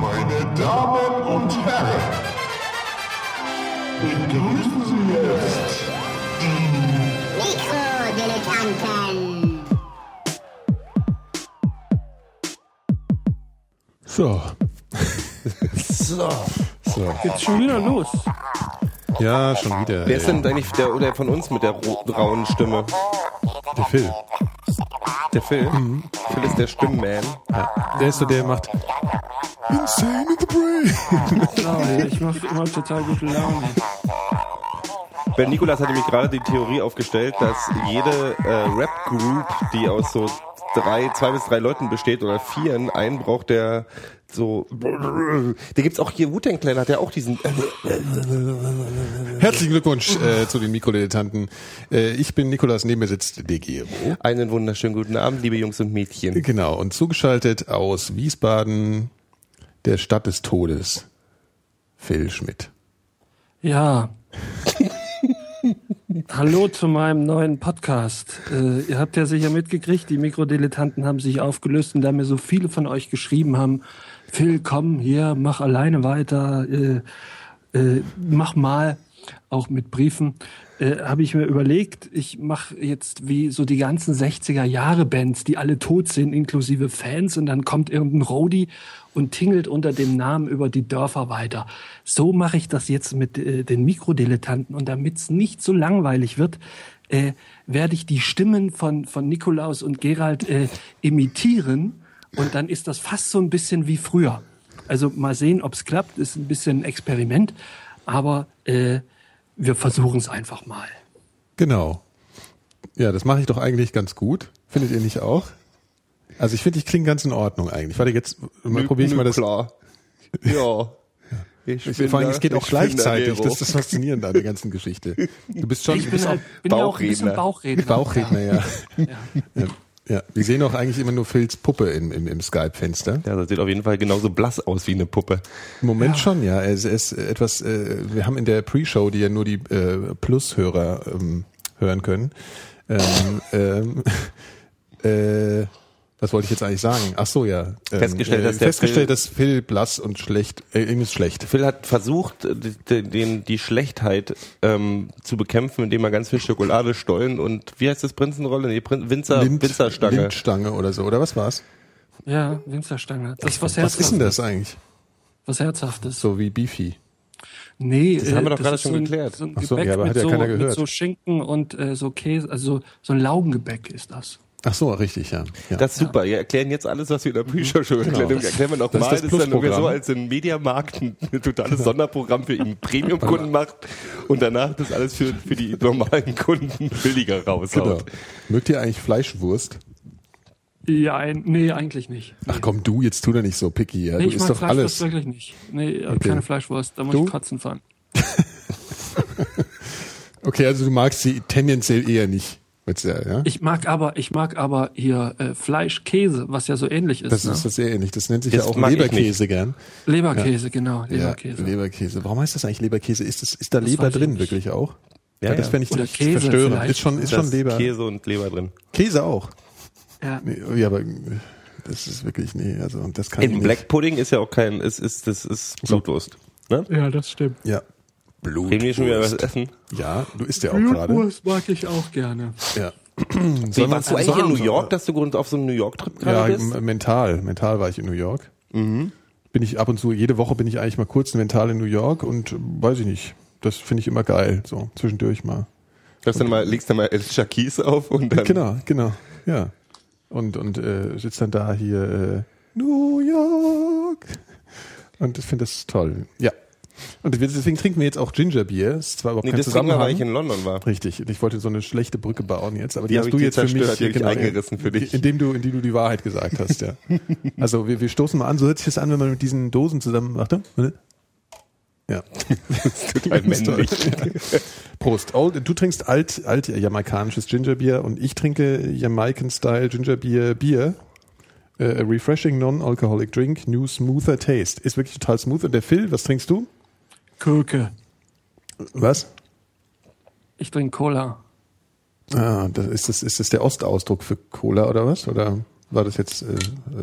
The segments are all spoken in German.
Meine Damen und Herren, begrüßen Sie jetzt die Mikrodilettanten. So. So. so. Geht's schon wieder los? Ja, schon wieder. Wer ist denn eigentlich der oder von uns mit der rauen Stimme? Der Phil. Der Phil? Phil ist der Stimmman. Ja. Der ist so, der macht Insane in the Brain. Ja, ich mache immer total gute Laune. Ben Nikolas hat nämlich gerade die Theorie aufgestellt, dass jede äh, Rap-Group, die aus so drei, zwei bis drei Leuten besteht oder vieren, einen braucht, der so. Der gibt's auch hier, Wu-Tang Clan hat ja auch diesen. Herzlichen Glückwunsch äh, zu den Mikrodilettanten. Äh, ich bin Nikolas, neben mir sitzt Gero. Einen wunderschönen guten Abend, liebe Jungs und Mädchen. Genau, und zugeschaltet aus Wiesbaden, der Stadt des Todes, Phil Schmidt. Ja. Hallo zu meinem neuen Podcast. Äh, ihr habt ja sicher mitgekriegt, die Mikrodilettanten haben sich aufgelöst und da mir so viele von euch geschrieben haben, Phil, komm hier, mach alleine weiter, äh, äh, mach mal, auch mit Briefen, äh, habe ich mir überlegt, ich mache jetzt wie so die ganzen 60er Jahre Bands, die alle tot sind, inklusive Fans, und dann kommt irgendein Roadie und tingelt unter dem Namen über die Dörfer weiter. So mache ich das jetzt mit äh, den Mikrodilettanten und damit es nicht so langweilig wird, äh, werde ich die Stimmen von, von Nikolaus und Gerald äh, imitieren und dann ist das fast so ein bisschen wie früher. Also mal sehen, ob es klappt, ist ein bisschen ein Experiment, aber äh, wir versuchen es einfach mal. Genau. Ja, das mache ich doch eigentlich ganz gut. Findet ihr nicht auch? Also ich finde, ich klinge ganz in Ordnung eigentlich. Warte, jetzt mal probiere ich mal das. Klar. Ja. Ich Ich, vor allem, es geht auch gleichzeitig. Das ist das Faszinierende an der ganzen Geschichte. Du bist schon Ich bin, bist halt, bin ja auch ein bisschen Bauchredner. Bauchredner, ja. Ja. ja. Ja, wir sehen auch eigentlich immer nur Phils Puppe im, im, im Skype-Fenster. Ja, das sieht auf jeden Fall genauso blass aus wie eine Puppe. Im Moment Ja. schon, ja. Es ist etwas, äh, wir haben in der Pre-Show, die ja nur die äh, Plus-Hörer ähm, hören können, ähm, ähm, äh, was wollte ich jetzt eigentlich sagen? Ach so, ja. Ähm, Festgestellt, dass der festgestellt, Phil- dass Phil blass und schlecht, äh, ihm ist schlecht. Phil hat versucht, die, den, die Schlechtheit ähm, zu bekämpfen, indem er ganz viel Schokolade, Stollen und wie heißt das Prinzenrolle? Nee, Prin Winzer, Lind- Winzerstange. Lindstange oder so, oder was war's? Ja, Winzerstange. Das ist was Was Herzhaftes. ist denn das eigentlich? Was Herzhaftes. So wie Beefy. Nee, Das haben wir doch äh, gerade ist schon so ein, geklärt. So ein Ach so, Gebäck ja, aber mit, hat ja so, keiner mit gehört. so Schinken und äh, so Käse, also so ein Laugengebäck ist das. Ach so, richtig, ja. ja. Das ist super. Wir erklären jetzt alles, was wir in der Pre-Show schon Genau. erklärt haben. Erklären wir Das nochmal. ist Das, das ist dann so, als ein Mediamarkt ein totales Sonderprogramm für ihn Premium-Kunden macht und danach das alles für, für die normalen Kunden billiger genau. raushaut. Mögt ihr eigentlich Fleischwurst? Ja, ein, nee, eigentlich nicht. Ach komm, du, jetzt tu doch nicht so picky. Ja. Nee, du ich isst mag doch Fleischwurst alles. wirklich nicht. Nee, Okay. keine Fleischwurst, da muss Du? ich kotzen fahren. Okay, also du magst sie tendenziell eher nicht. Jetzt, ja, ja? Ich mag aber, ich mag aber hier äh, Fleisch, Käse, was ja so ähnlich ist. Das ne? ist das sehr ähnlich. Das nennt sich Das ja auch Leberkäse gern. Leberkäse, genau, Ja, Leberkäse. Leberkäse. Warum heißt das eigentlich Leberkäse? Ist, das, ist da Das Leber drin wirklich auch? Ja, das ja. fände ich Oder Käse verstörend. vielleicht. Ist schon, ist Da schon Leber. Käse und Leber drin. Käse auch. ja. Nee, ja, aber das ist wirklich, nee, also und das kann ich In. Black Pudding ist ja auch kein, ist, ist, das ist Blutwurst. Ne? ja, das stimmt. Ja. Blut. Kriegen wir schon wieder was essen? Ja, du isst ja auch gerade. Blutwurst mag ich auch gerne. Ja. Wie, warst du eigentlich in New York, dass du Grund auf so einem New York-Trip Ja, gerade bist? m- mental. Mental war ich in New York. Bin ich ab und zu, jede Woche bin ich eigentlich mal kurz mental in New York und weiß ich nicht. Das finde ich immer geil. So, zwischendurch mal. Dass dann mal, legst dann mal Alicia Keys auf und dann. Genau, genau. Ja. Und, und äh, sitzt dann da hier äh, New York. Und ich finde das toll. Ja. Und deswegen trinken wir jetzt auch Gingerbier. Das ist zwar überhaupt Nee, kein das trinken wir, Zusammenhang. weil ich in London war. Richtig. Und Ich wollte so eine schlechte Brücke bauen jetzt, aber die, Die hast du jetzt für mich die genau, eingerissen für dich. Indem du, indem du die Wahrheit gesagt hast, ja. also wir, wir stoßen mal an, so hört sich das an, wenn man mit diesen Dosen zusammen. Warte. Ja. Total männlich. Prost. Old, du trinkst alt, alt jamaikanisches Gingerbier und ich trinke Jamaican-Style Gingerbier Bier. Äh, a refreshing non-alcoholic drink, new smoother taste. Ist wirklich total smooth. Und der Phil, was trinkst du? Kirke. Was? Ich trinke Cola. Ah, das ist das, ist das der Ostausdruck für Cola oder was? Oder war das jetzt, äh,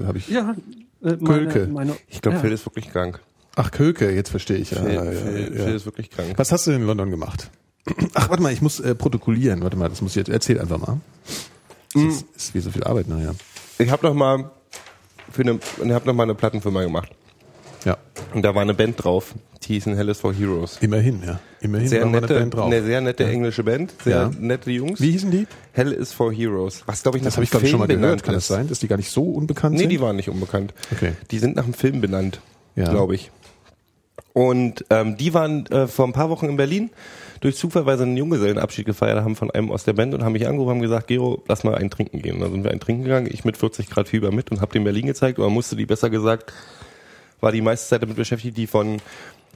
habe ich. Ja, Äh, Kölke. Meine, Ich glaube, ja. Phil ist wirklich krank. Ach, Köke, jetzt verstehe ich. Ja, Phil, ja, Phil, ja. Phil ist wirklich krank. Was hast du in London gemacht? Ach, warte mal, ich muss äh, protokollieren. Warte mal, das muss ich jetzt. Erzähl einfach mal. Das ist, ist wie so viel Arbeit nachher. Ich habe noch mal für eine, ich habe noch mal eine Plattenfirma gemacht. Ja, Und da war eine Band drauf, die hieß Hell is for Heroes. immerhin, ja. Immerhin Sehr war nette, eine Band drauf. eine sehr nette englische Band, sehr Ja. nette Jungs. Wie hießen die? Hell is for Heroes. Was glaube ich Das habe ich glaube ich schon mal gehört. Kann das sein, dass die gar nicht so unbekannt Nee, sind? die waren nicht unbekannt. Okay. Die sind nach einem Film benannt, Ja. glaube ich. Und ähm, die waren äh, vor ein paar Wochen in Berlin durch Zufall, weil sie einen Junggesellenabschied gefeiert haben von einem aus der Band und haben mich angerufen und haben gesagt, Gero, lass mal einen trinken gehen. Und dann sind wir einen trinken gegangen, ich mit 40 Grad Fieber mit und habe den Berlin gezeigt oder musste die besser gesagt, war die meiste Zeit damit beschäftigt, die von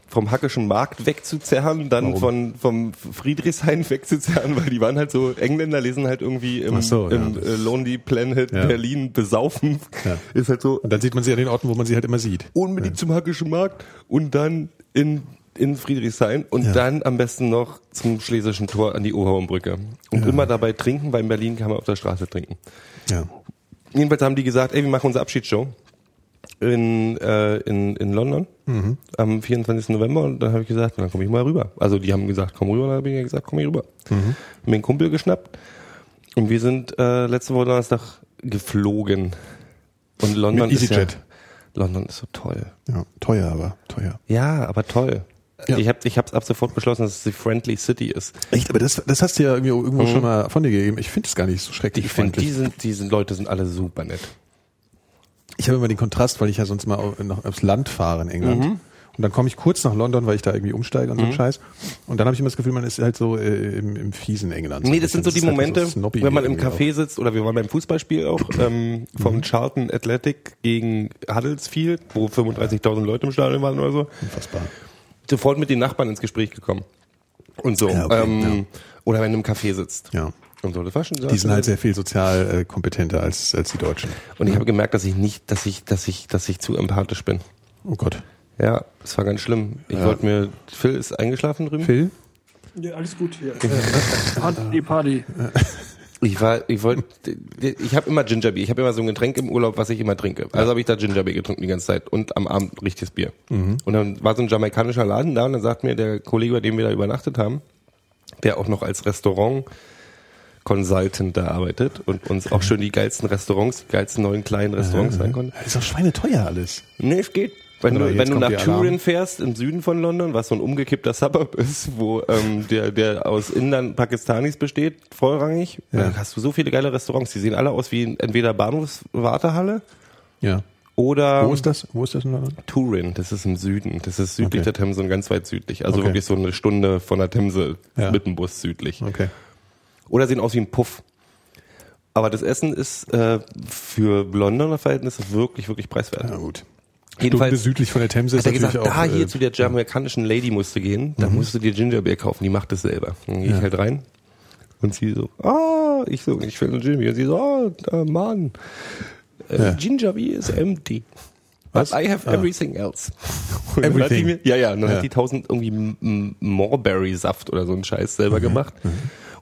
vom Hackischen Markt wegzuzerren, dann Warum? von vom Friedrichshain wegzuzerren, weil die waren halt so Engländer lesen halt irgendwie im, so, im ja. äh, Lonely Planet Ja. Berlin besaufen. Ja. Ist halt so Und dann sieht man sie an den Orten, wo man sie halt immer sieht. unbedingt zum Hackischen Markt und dann in, in Friedrichshain und dann am besten noch zum Schlesischen Tor an die Oberhauenbrücke. Und immer dabei trinken, weil in Berlin kann man auf der Straße trinken. Ja. Jedenfalls haben die gesagt, ey, wir machen unsere Abschiedsshow in, äh, in, in London am 24. November und dann habe ich gesagt, dann komme ich mal rüber. Also die haben gesagt, komm rüber, und dann habe ich gesagt, komm ich rüber. Mhm. Mir einen Kumpel geschnappt und wir sind äh, letzte Woche Donnerstag geflogen. Und London Mit ist ja, EasyJet. London ist so toll. ja. Teuer, aber teuer. Ja, aber toll. Ja. Ich habe ich hab's ab sofort beschlossen, dass es die Friendly City ist. Echt, aber das, das hast du ja irgendwie irgendwo schon mal von dir gegeben. Ich finde es gar nicht so schrecklich Ich finde, die sind, diese Leute sind alle super nett. Ich habe immer den Kontrast, weil ich ja sonst mal noch aufs Land fahre in England. Und dann komme ich kurz nach London, weil ich da irgendwie umsteige und so einen Scheiß. Und dann habe ich immer das Gefühl, man ist halt so äh, im, im fiesen England. Nee, das sind so die halt Momente, snobby wenn man im Café sitzt oder wir waren beim Fußballspiel auch ähm, vom Charlton Athletic gegen Huddersfield, wo 35.000 Leute im Stadion waren oder so, auch. Unfassbar. sofort mit den Nachbarn ins Gespräch gekommen. Und so. Ja, okay, ähm, Oder wenn du im Café sitzt. Ja. Und so. Das war schon Die sind halt sehr viel sozial äh, kompetenter als, als die Deutschen. Und ich habe gemerkt, dass ich nicht, dass ich, dass ich, dass ich zu empathisch bin. Oh Gott. Ja, das war ganz schlimm. Ich Ja. wollte mir, Phil ist eingeschlafen drüben. Phil? Ja, alles gut hier. Äh, Party, Party. Ich war, ich wollte, ich habe immer Gingerbeer. Ich habe immer so ein Getränk im Urlaub, was ich immer trinke. Also habe ich da Gingerbeer getrunken die ganze Zeit und am Abend richtiges Bier. Und dann war so ein jamaikanischer Laden da und dann sagt mir der Kollege, bei dem wir da übernachtet haben, der auch noch als Restaurant Consultant da arbeitet und uns auch schön die geilsten Restaurants, die geilsten neuen kleinen Restaurants sein konnte. Das ist doch schweineteuer alles. Nee, es geht. Wenn Oder du, wenn du nach. Turin fährst, im Süden von London, was so ein umgekippter Suburb ist, wo ähm, der, der aus Indern Pakistanis besteht, vorrangig, Ja. da hast du so viele geile Restaurants. Die sehen alle aus wie entweder Bahnhofswartehalle Ja. oder Wo ist das? Wo ist das in London? Turin. Das ist im Süden. Das ist südlich Okay. der Themse und ganz weit südlich. Also Okay. wirklich so eine Stunde von der Themse Ja. mit dem Bus südlich. Okay. Oder sehen aus wie ein Puff. Aber das Essen ist äh, für Londoner Verhältnisse wirklich, wirklich preiswert. Na gut. Jedenfalls- Stunde südlich von der Themse ist Hat er gesagt, auch. da hier äh, zu der jamaikanischen Lady musst du gehen, da musst du dir Gingerbeer kaufen, die macht das selber. Dann gehe ich Ja. halt rein und sie so, ah, ich so, ich will ein Gingerbeer. Und sie so, ah, äh, Mann, äh, Ja. Gingerbeer is empty. Was? But I have Ah. everything else. Und Everything? mir, ja, ja, und dann Ja. hat die tausend irgendwie Morberry-Saft oder so einen Scheiß selber gemacht.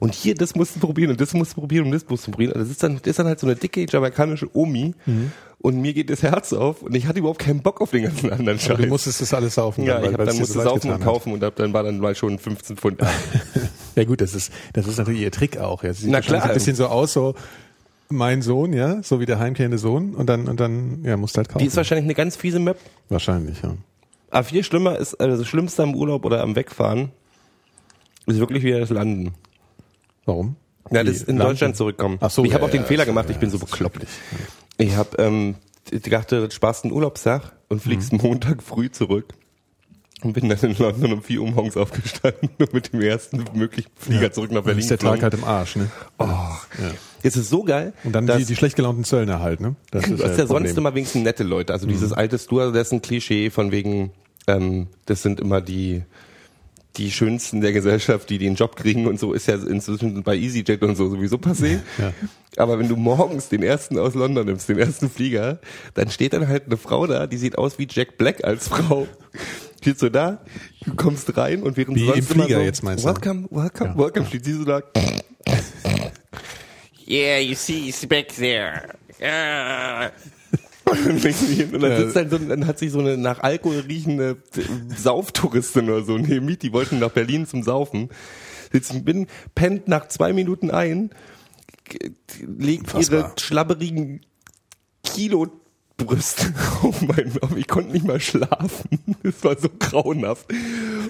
Und hier, das musst du probieren und das musst du probieren und das musst du probieren. Und das ist dann, das ist dann halt so eine dicke jamaikanische Omi. Und mir geht das Herz auf und ich hatte überhaupt keinen Bock auf den ganzen anderen Scheiß. aber du musstest das alles saufen. Ja, dann, ich hab, dann musste so saufen und kaufen und hab, dann war dann mal schon 15 Pfund. Ja gut, das ist, das ist natürlich ihr Trick auch. Ja. Sieht Na klar. ein bisschen so aus, so mein Sohn, ja, so wie der heimkehrende Sohn und dann, und dann, ja, musst halt kaufen. Die ist wahrscheinlich eine ganz fiese Map. Wahrscheinlich, ja. Aber viel schlimmer ist, also das Schlimmste am Urlaub oder am Wegfahren, ist wirklich wieder das Landen. Warum? Ja, Die das in Landen? Deutschland zurückkommen. Ach so, ich habe ja, auch den ja, Fehler so, gemacht, ja, ich bin so ist bekloppt. Ich habe ähm, ich dachte, du sparst einen Urlaubstag und fliegst Mhm. Montag früh zurück. Und bin dann in London um vier Uhr morgens aufgestanden und mit dem ersten möglichen Flieger zurück nach Berlin ist der Tag halt im Arsch, ne? Oh, jetzt ist so geil. Und dann dass- die, die schlecht gelaunten Zöllner halt, ne? Das hast ja das sonst Problem. Mhm. immer wenigstens nette Leute. Also dieses alte Stewardessen-Klischee von wegen, ähm, das sind immer die die schönsten der Gesellschaft, die den Job kriegen und so, ist ja inzwischen bei EasyJet und so sowieso passé. Ja. Aber wenn du morgens den ersten aus London nimmst, den ersten Flieger, dann steht dann halt eine Frau da, die sieht aus wie Jack Black als Frau. Steht so da, du kommst rein und während Wie du im sonst immer Flieger so, jetzt meinst du? Welcome, welcome, Ja. welcome, steht sie so da. Yeah, you see, he's back there. Ah. Und dann, sitzt dann, so, dann hat sich so eine nach Alkohol riechende Sauftouristin oder so neben mich, die wollten nach Berlin zum Saufen, sitzen bin, pennt nach zwei Minuten ein, legt Unfassbar. ihre schlabberigen Kilo Brüste auf meinen, auf, ich konnte nicht mal schlafen. Es war so grauenhaft.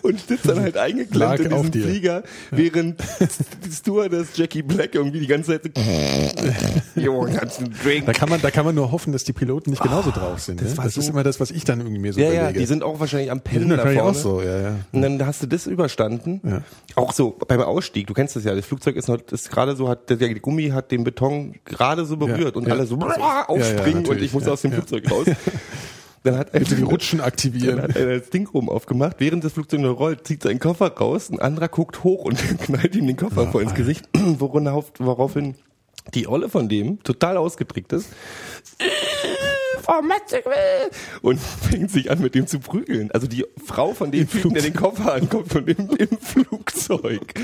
Und sitzt dann halt eingeklemmt in diesem. Flieger, während die Stewardess Jackie Black irgendwie die ganze Zeit so, Jo, einen Drink? Da kann man, da kann man nur hoffen, dass die Piloten nicht genauso drauf sind. das Das, war das ist so- immer das, was ich dann irgendwie mir so Ja, ja, überlege. die sind auch wahrscheinlich am Pennen da natürlich vorne. auch so, ja, ja. Und dann hast du das überstanden. Ja. Auch so beim Ausstieg, du kennst das ja, das Flugzeug ist noch, ist gerade so, hat, der Gummi hat den Beton gerade so berührt Ja, und ja. alle so aufspringen und ich muss ja, aus dem ja. Flugzeug raus. Dann hat Bitte die Rutschen dann aktivieren. hat einer das Ding rum aufgemacht, während das Flugzeug noch rollt, zieht seinen Koffer raus, ein anderer guckt hoch und knallt ihm den Koffer vor ins Gesicht, worauf, woraufhin die Olle von dem total ausgeprägt ist. Frau Metzger und fängt sich an mit dem zu prügeln. Also die Frau von dem Typen, der den Koffer ankommt, von dem im Flugzeug.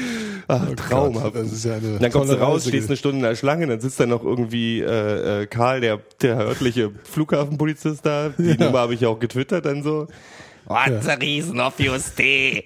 Ach, traumhaft. Das ist ja eine dann kommst du raus, stehst eine Stunde in der Schlange, dann sitzt da noch irgendwie äh, äh, Karl, der, der örtliche Flughafenpolizist da. Die Nummer habe ich ja auch getwittert dann so. What's a reason of your stay?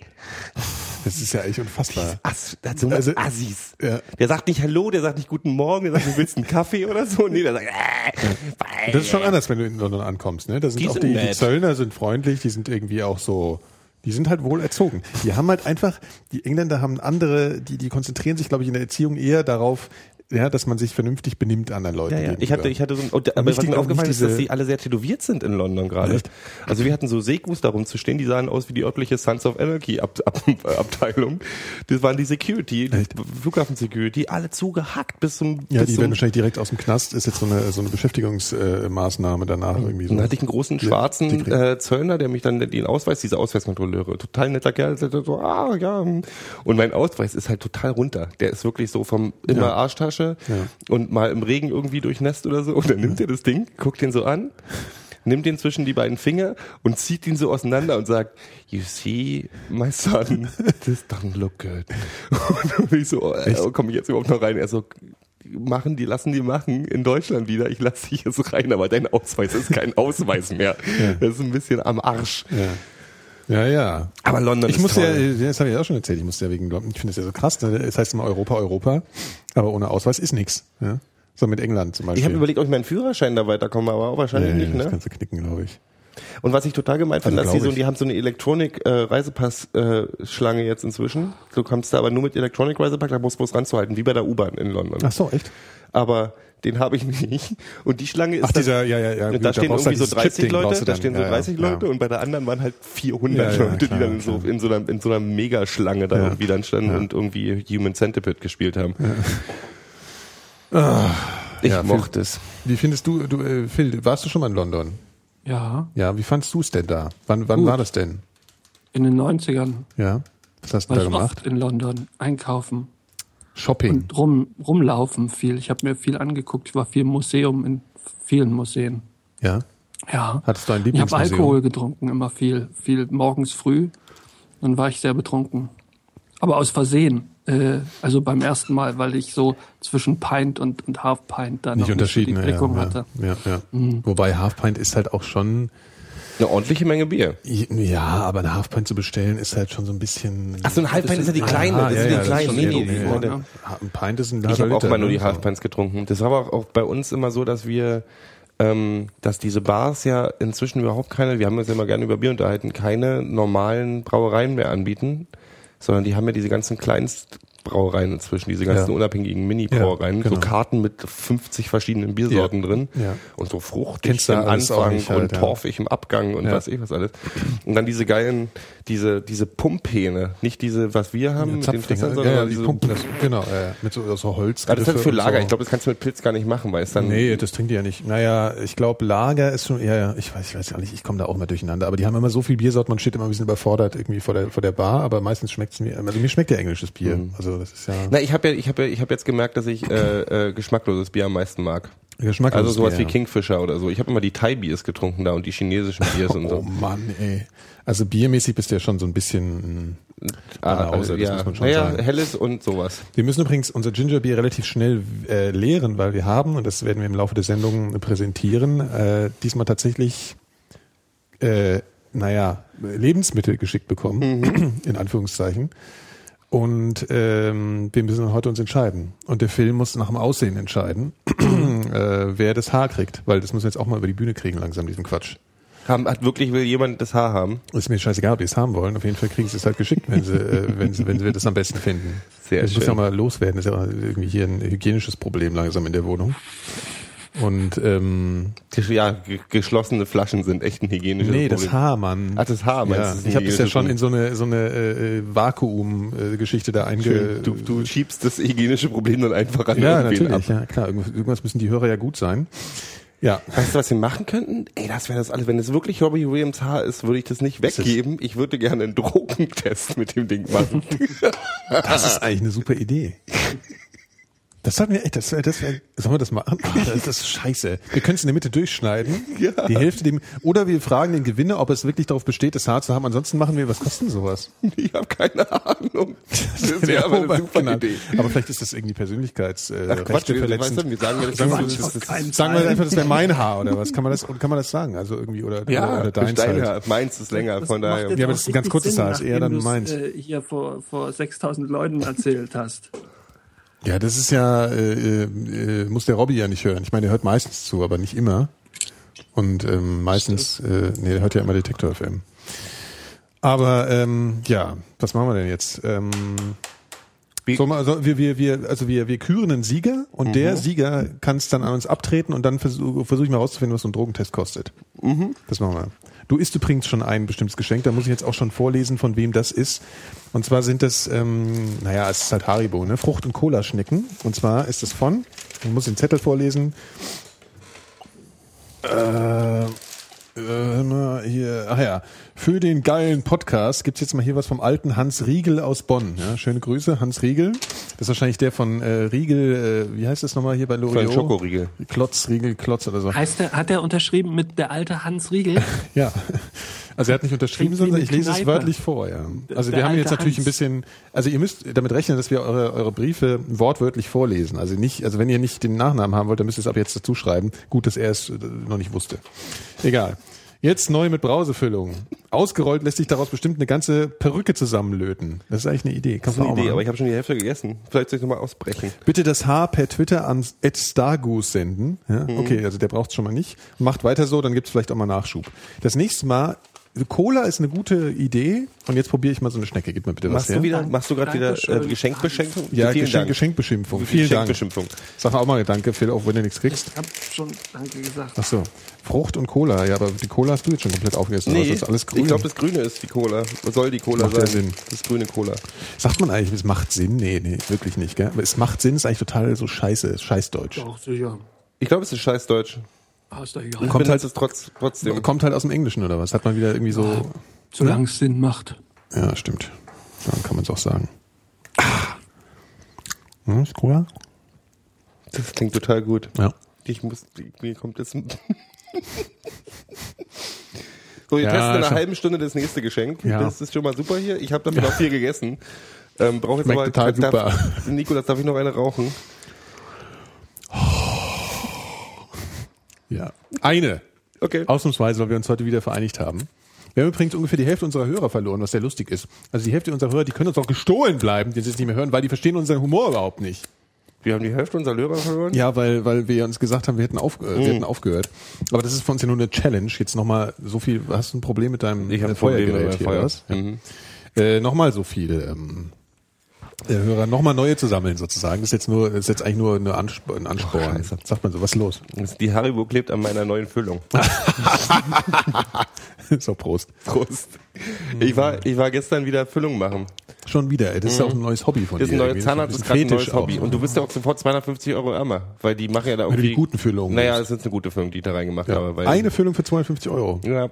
Das ist ja echt unfassbar. Ass, so Also, Assis. ja. Der sagt nicht Hallo, der sagt nicht Guten Morgen, der sagt, du willst einen Kaffee oder so. Nee, der sagt, äh, Das ist schon anders, wenn du in London ankommst. Ne? Da sind Die auch sind die, die. Zöllner sind freundlich, die sind irgendwie auch so, die sind halt wohl erzogen. Die haben halt einfach, die Engländer haben andere, die, die konzentrieren sich, glaube ich, in der Erziehung eher darauf, ja, dass man sich vernünftig benimmt anderen Leuten. Ja, ja. Ich hatte, ich hatte so ein, und, aber was mir aufgefallen ist, dass sie alle sehr tätowiert sind in London gerade. Also wir hatten so Sekus darum zu stehen, die sahen aus wie die örtliche Sons of Anarchy Ab Ab Abteilung. Das waren die Security, die Flughafen Security, alle zugehackt bis zum, ja, bis die zum werden wahrscheinlich direkt aus dem Knast, ist jetzt so eine, so eine Beschäftigungsmaßnahme danach irgendwie so. Dann hatte ich einen großen schwarzen kriegen- äh, Zöllner, der mich dann den Ausweis, diese Ausweiskontrolleure, total netter Kerl, der so, ah ja. Und mein Ausweis ist halt total runter. Der ist wirklich so vom immer Ja. Arschtasche Ja. und mal im Regen irgendwie durchnässt oder so. Und dann nimmt er das Ding, guckt den so an, nimmt den zwischen die beiden Finger und zieht ihn so auseinander und sagt, you see, my son, this doesn't look good. Und ich so, äh, komme ich jetzt überhaupt noch rein? Er so, machen die, lassen die machen in Deutschland wieder. Ich lasse dich jetzt rein, aber dein Ausweis ist kein Ausweis mehr. Das ist ein bisschen am Arsch. Ja. Ja, ja. Aber London Ich ist muss ja, toll. das habe ich auch schon erzählt, ich muss ja wegen, ich finde es ja so krass, ne? es heißt immer Europa, Europa, aber ohne Ausweis ist nix. Ja? So mit England zum Beispiel. Ich habe überlegt, ob ich meinen Führerschein da weiterkomme, aber auch wahrscheinlich nee, nicht, das ne? kannst du knicken, glaube ich. Und was ich total gemeint finde, Also dass die so, die haben so eine Elektronik-Reisepass-Schlange jetzt inzwischen. Du kommst da aber nur mit Elektronik-Reisepass, da musst du es ranzuhalten, wie bei der U-Bahn in London. Ach so, echt? Aber den habe ich nicht. Und die Schlange ist Ach, dieser, ja, ja, ja. Und gut, da stehen irgendwie halt so dieses 30 Chip-Ding, brauchst Leute, da stehen so Ja, 30 ja, Leute und bei der anderen waren halt 400 Ja, ja, Leute, die dann so klar. in so einer, in so einer Megaschlange da Ja. irgendwie dann standen und irgendwie Human Centipede gespielt haben. Ich Ja, mochte es. Wie findest du, du äh, Phil, warst du schon mal in London? Ja, Ja, wie fandst du es denn da? Wann, wann Gut. war das denn? in den 90ern Ja. Was hast du da ich gemacht? oft in London einkaufen Shopping. und rum, rumlaufen viel. Ich habe mir viel angeguckt. Ich war viel im Museum in vielen Museen. ja. Ja. Hattest du ein Ich habe Lieblingsmuseum? Alkohol getrunken, immer viel. Viel morgens früh. Dann war ich sehr betrunken. Aber aus Versehen. Äh, also beim ersten Mal, weil ich so zwischen Pint und, und Half Pint da Nicht noch unterschieden, die ja, Deckung ja, hatte. ja, ja. Wobei Half Pint ist halt auch schon, Eine ordentliche Menge Bier. ja, aber eine Half Pint zu bestellen ist halt schon so ein bisschen. Ach so, ein Halbpint ist ja die kleine, Ah, das ja, sind ja, die das ist okay, nee, ja. Ein Pint ist ein Ich habe auch mal nur die ne? Halfpints getrunken. Das war aber auch bei uns immer so, dass wir, ähm, dass diese Bars ja inzwischen überhaupt keine, wir haben uns ja immer gerne über Bier unterhalten, keine normalen Brauereien mehr anbieten, sondern die haben ja diese ganzen Kleinstbrauereien inzwischen, diese ganzen Ja. unabhängigen Mini-Brauereien, Ja, genau. so Karten mit 50 verschiedenen Biersorten Ja. drin Ja. und so fruchtig im Anfang nicht halt, und torfig im Abgang und was ich was alles. Und dann diese geilen, diese, diese Pumphähne, nicht diese, was wir haben mit den. Fässern, ja, sondern diese pumpen das, genau, mit so, so Holz. Ah, das ist halt für Lager. So. Ich glaube, das kannst du mit Pilz gar nicht machen, weil es dann. Nee, das trinkt die ja nicht. Naja, ich glaube, Lager ist schon, ja, ja, ich weiß, ich weiß ja nicht, ich komme da auch mal durcheinander. Aber die haben immer so viel Biersorten, man steht immer ein bisschen überfordert irgendwie vor der, vor der Bar, aber meistens schmeckt es mir, also mir schmeckt ja englisches Bier. Mhm. Also das ist ja Na, ich habe ja, ich habe ja, ich habe jetzt gemerkt, dass ich äh, äh, geschmackloses Bier am meisten mag. geschmackloses Also sowas Bier. wie Kingfisher oder so. Ich habe immer die Thai-Biers getrunken da und die chinesischen Biers und Oh so. Mann, ey. Also biermäßig bist du ja schon so ein bisschen Ah, Banause, das ja. muss man schon naja, sagen. helles und sowas. Wir müssen übrigens unser Gingerbier relativ schnell äh, leeren, weil wir haben, und das werden wir im Laufe der Sendung präsentieren, äh, diesmal tatsächlich, äh, naja, Lebensmittel geschickt bekommen, in Anführungszeichen. Und ähm, wir müssen heute uns entscheiden. Und der Film muss nach dem Aussehen entscheiden, äh, wer das Haar kriegt, weil das müssen wir jetzt auch mal über die Bühne kriegen langsam, diesen Quatsch. Haben, hat wirklich will jemand das Haar haben? Ist mir scheißegal, ob die es haben wollen. Auf jeden Fall kriegen sie es halt geschickt, wenn sie, äh, wenn sie, wenn sie das am besten finden. Sehr das muss schön. ja mal loswerden. Das ist ja irgendwie hier ein hygienisches Problem langsam in der Wohnung. Und ähm, Ja, ge geschlossene Flaschen sind echt ein hygienisches nee, Problem. das Haar, Mann. Ach, das Haar, meinst ja, ich habe das ja schon in so eine so eine äh, Vakuum-Geschichte da einge. Du, du schiebst das hygienische Problem dann einfach an ja, natürlich, ab. ja klar. Irgendwas, müssen die Hörer ja gut sein. Ja, Weißt du, was wir machen könnten? Ey, das wäre das alles. Wenn es wirklich Robbie Williams Haar ist, würde ich das nicht weggeben. Ich würde gerne einen Drogentest mit dem Ding machen. das ist eigentlich eine super Idee. Das sollten wir echt, das wäre, das wäre, sollen wir das machen? Ah, das, ist scheiße. Wir können es in der Mitte durchschneiden. Ja. Die Hälfte dem, oder wir fragen den Gewinner, ob es wirklich darauf besteht, das Haar zu haben. Ansonsten machen wir, was kostet denn sowas? ich habe keine Ahnung. Das Der wäre aber eine super. Idee. Aber vielleicht ist das irgendwie Persönlichkeits, äh, Ach Quatsch, wir, weißt verletzend. du, wir sagen, wir das, Sagen wir, das, das, sagen wir einfach, das wäre mein Haar oder was? Kann man das, kann man das sagen? Also irgendwie oder, ja, oder, oder deins dein halt. Haar. Meins ist länger, Das von daher. Ja, aber das ist ein ganz kurzes Sinn, Haar, ist eher dann meins. Äh, hier vor, vor 6000 Leuten erzählt hast. Ja, das ist ja, äh, äh, muss der Robby ja nicht hören. Ich meine, der hört meistens zu, aber nicht immer. Und ähm, meistens, äh, nee, der hört ja immer Detektor FM. Aber ähm, ja, was machen wir denn jetzt? Ähm, so, also wir, wir, wir, also wir, wir küren einen Sieger und der Sieger kann es dann an uns abtreten und dann versuche versuch ich mal rauszufinden, was so ein Drogentest kostet. Das machen wir. Du isst übrigens schon ein bestimmtes Geschenk, da muss ich jetzt auch schon vorlesen, von wem das ist. Und zwar sind das, ähm, naja, es ist halt Haribo, ne? Frucht- und Cola-Schnecken. Und zwar ist es von, ich muss den Zettel vorlesen. Äh, äh, hier, ach ja, für den geilen Podcast gibt's jetzt mal hier was vom alten Hans Riegel aus Bonn. Ja, schöne Grüße, Hans Riegel. Das ist wahrscheinlich der von äh, Riegel, äh, wie heißt das nochmal hier bei Loriot? Schokoriegel. Klotz, Riegel, Klotz oder so. Heißt der, hat er unterschrieben mit der alte Hans Riegel? Ja. Also er hat nicht unterschrieben, sondern ich lese es wörtlich vor, ja. Also Der wir haben jetzt natürlich ein bisschen, also ihr müsst damit rechnen, dass wir eure, eure Briefe wortwörtlich vorlesen. Also nicht, also wenn ihr nicht den Nachnamen haben wollt, dann müsst ihr es ab jetzt dazu schreiben. Gut, dass er es äh, noch nicht wusste. Egal. Jetzt neu mit Brausefüllung. Ausgerollt lässt sich daraus bestimmt eine ganze Perücke zusammenlöten. Das ist eigentlich eine Idee. Das Kannst ist du eine auch Idee, aber ich habe schon die Hälfte gegessen. Vielleicht soll ich nochmal ausbrechen. Bitte das Haar per Twitter an @stargoose senden. Ja, Mhm. Okay, also der braucht schon mal nicht. Macht weiter so, dann gibt's vielleicht auch mal Nachschub. Das nächste Mal, Cola ist eine gute Idee und jetzt probiere ich mal so eine Schnecke. Gib mir bitte was Machst her. du wieder, machst du gerade wieder äh, Dankeschön. Geschenkbeschenkung? ja, Vielen Geschenk, Dank. Geschenkbeschimpfung. Vielen Dank. Geschenkbeschimpfung. Sag auch mal Danke, Phil, auch wenn du nichts kriegst. Ich hab schon Danke gesagt. Ach so. Frucht und Cola. Ja, aber die Cola hast du jetzt schon komplett aufgegessen. Nee, das ist alles grün. ich glaube, das Grüne ist die Cola. Was soll die Cola Macht ja sein? Sinn. Das grüne Cola. Sagt man eigentlich, es macht Sinn? Nee, nee, wirklich nicht, gell? Aber es macht Sinn, ist eigentlich total so scheiße, ist scheißdeutsch. Doch, sicher. Ich glaube, es ist scheiß Ah. Kommt halt- trotz, trotzdem. Kommt halt aus dem Englischen oder was? Hat man wieder irgendwie so. Solange es Sinn macht. Ja, stimmt. Dann kann man es auch sagen. Ah. Hm, ist Cola? Das klingt total gut. Ja. Ich muss, mir kommt jetzt. so, wir Ja, testen in einer schon. halben Stunde das nächste Geschenk. Ja. Das ist schon mal super hier. Ich habe davon auch viel gegessen. Ähm, brauche jetzt Schmeckt aber total darf, super. Nikolas, darf ich noch eine rauchen? Ja. Eine. Okay. Ausnahmsweise, weil wir uns heute wieder vereinigt haben. Wir haben übrigens ungefähr die Hälfte unserer Hörer verloren, was sehr lustig ist. Also die Hälfte unserer Hörer, die können uns auch gestohlen bleiben, die sie es nicht mehr hören, weil die verstehen unseren Humor überhaupt nicht. Wir haben die Hälfte unserer Hörer verloren. Ja, weil, weil wir uns gesagt haben, wir hätten, auf, äh, wir hätten aufgehört. Aber das ist für uns ja nur eine Challenge. Jetzt nochmal so viel, hast du ein Problem mit deinem Ich Probleme Feuergerät mit hier, Feuer. was? Ja. Mhm. Äh, nochmal so viel ähm, äh, Hörer, nochmal neue zu sammeln sozusagen. Das ist jetzt nur, ist jetzt eigentlich nur eine Ansp ein Ansporn. Scheiße. Sagt man so, was ist los? Die Haribo klebt an meiner neuen Füllung. so, Prost. Prost. Ich war, ich war gestern wieder Füllung machen. Schon wieder, ey. das ist ja auch ein neues Hobby von Mhm. Das ist dir. ein irgendwie. Zahnarzt, Das ist gerade ein neues Hobby. auch. Und du bist ja auch sofort 250 Euro ärmer, weil die machen ja da du irgendwie... die guten Füllungen Naja, das ist jetzt eine gute Füllung, die ich da reingemacht ja. habe. Weil Eine Füllung für 250 Euro. Ja,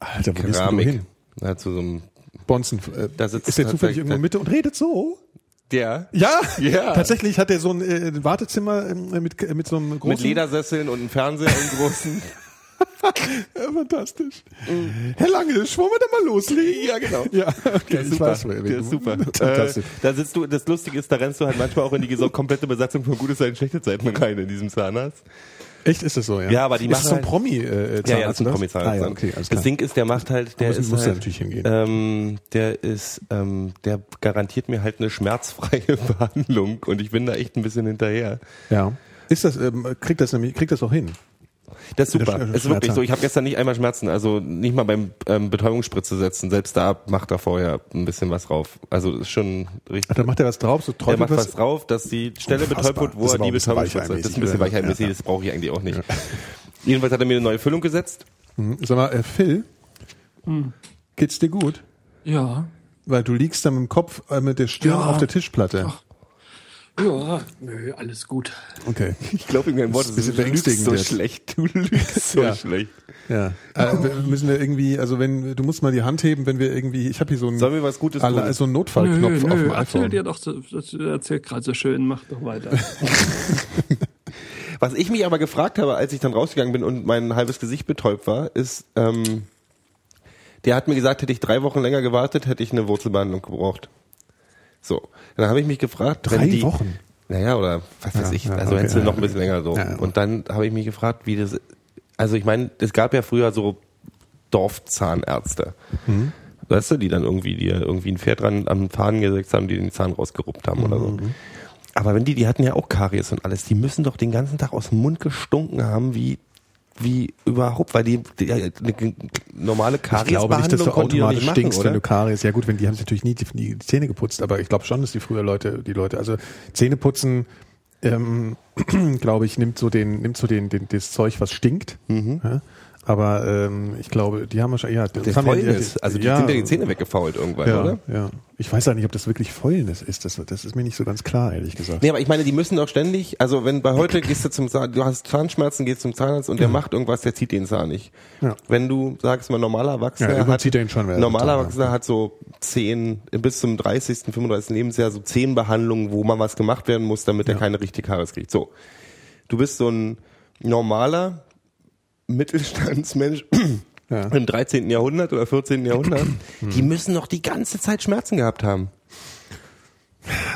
Alter, wo bist denn du Keramik. hin? Ja, zu so einem... Bonzen, äh, Da sitzt ist der zufällig irgendwo in der Mitte und redet so? Der Ja, Ja. tatsächlich hat er so ein äh, Wartezimmer äh, mit, mit so einem großen... mit Ledersesseln und einem Fernseher und großen... Ja, fantastisch. Herr Lange, wollen wir da mal loslegen? Ja, genau. Ja, okay, Der ist super. weiß, der ist super. Äh, Fantastisch. da sitzt du, das Lustige ist, da rennst du halt manchmal auch in die so komplette Besatzung von gute Zeiten, schlechte Zeiten rein in diesem Zahnarzt. Echt, ist das so, ja? Ja, aber die ist machen so ein halt- Promi äh, Ja, ja, das ist ein oder? Promi-Zahnarzt. Ah, ja, okay, alles klar. das Ding ist, der macht halt, der muss- ist halt, natürlich hingehen. Ähm, der ist, ähm, der garantiert mir halt eine schmerzfreie Behandlung und ich bin da echt ein bisschen hinterher. ja. Ist das, ähm, kriegt das nämlich, kriegt das auch hin? Das ist super. Sch- Es ist wirklich so. Ich habe gestern nicht einmal Schmerzen, also nicht mal beim ähm, Betäubungsspritze setzen. Selbst da macht er vorher ein bisschen was drauf. Also ist schon richtig. Ach, da macht er was drauf, so Der träufelt macht was. was drauf, dass die Stelle Unfassbar. betäubt wird, wo Das er die Betäubungsspritze. Das ist ein bisschen weichheimmäßig, ja. das brauche ich eigentlich auch nicht. Jedenfalls hat er mir eine neue Füllung gesetzt. Mhm. Sag mal, äh, Phil, Hm. geht's dir gut? Ja. Weil du liegst da mit dem Kopf äh, mit der Stirn Ja. auf der Tischplatte. Ja, nö, alles gut. Okay. Ich glaube, ihm kein Wort. Das ist ein du bisschen so jetzt. schlecht. Du lügst so Ja. schlecht. Ja. Äh, wir müssen wir irgendwie, also wenn du musst mal die Hand heben, wenn wir irgendwie, ich habe hier so einen, Sollen wir was Gutes alle, tun? so einen Notfallknopf nö, auf dem nö, erzähl iPhone. dir doch, so, das erzählt gerade so schön, mach doch weiter. Was ich mich aber gefragt habe, als ich dann rausgegangen bin und mein halbes Gesicht betäubt war, ist, ähm, der hat mir gesagt, hätte ich drei Wochen länger gewartet, hätte ich eine Wurzelbehandlung gebraucht. So, dann habe ich mich gefragt, Drei die, Wochen? Naja, oder was weiß Ja, ich, ja, also okay, wenn es noch ja, ein bisschen länger so. Ja. Und dann habe ich mich gefragt, wie das, also ich meine, es gab ja früher so Dorfzahnärzte. Mhm. Weißt du, die dann irgendwie, die irgendwie ein Pferd dran am Fahnen gesetzt haben, die den Zahn rausgeruppt haben oder so. Mhm. Aber wenn die, die hatten ja auch Karies und alles, die müssen doch den ganzen Tag aus dem Mund gestunken haben, wie, wie überhaupt, weil die, die eine normale Ich glaube nicht, dass du automatisch stinkst, wenn oder? du Karies. Ja gut, wenn die haben sich natürlich nie die, die Zähne geputzt, aber ich glaube schon, dass die früher Leute, die Leute, also Zähne putzen, ähm, glaube ich, nimmt so den, nimmt so den, den das Zeug, was stinkt. Ja? Aber ähm, ich glaube, die haben wahrscheinlich, ja, das haben ja- Fäulnis, also die sind ja die Zähne weggefault irgendwann, ja, oder? ja. Ich weiß ja nicht, ob das wirklich Fäulnis ist. Das, das ist mir nicht so ganz klar, ehrlich gesagt. Nee, aber ich meine, die müssen doch ständig, also wenn bei heute gehst du zum Zahn, du hast Zahnschmerzen, gehst zum Zahnarzt und der macht irgendwas, der zieht den Zahn nicht. Ja. Wenn du sagst mal normaler Erwachsener Ja, hat, er ihn schon, normaler Erwachsener hat so zehn, bis zum 30., 35. Lebensjahr so zehn Behandlungen, wo mal was gemacht werden muss, damit er keine richtige Karies kriegt. So. Du bist so ein normaler Mittelstandsmensch Ja. im 13. Jahrhundert oder 14. Jahrhundert, die müssen noch die ganze Zeit Schmerzen gehabt haben.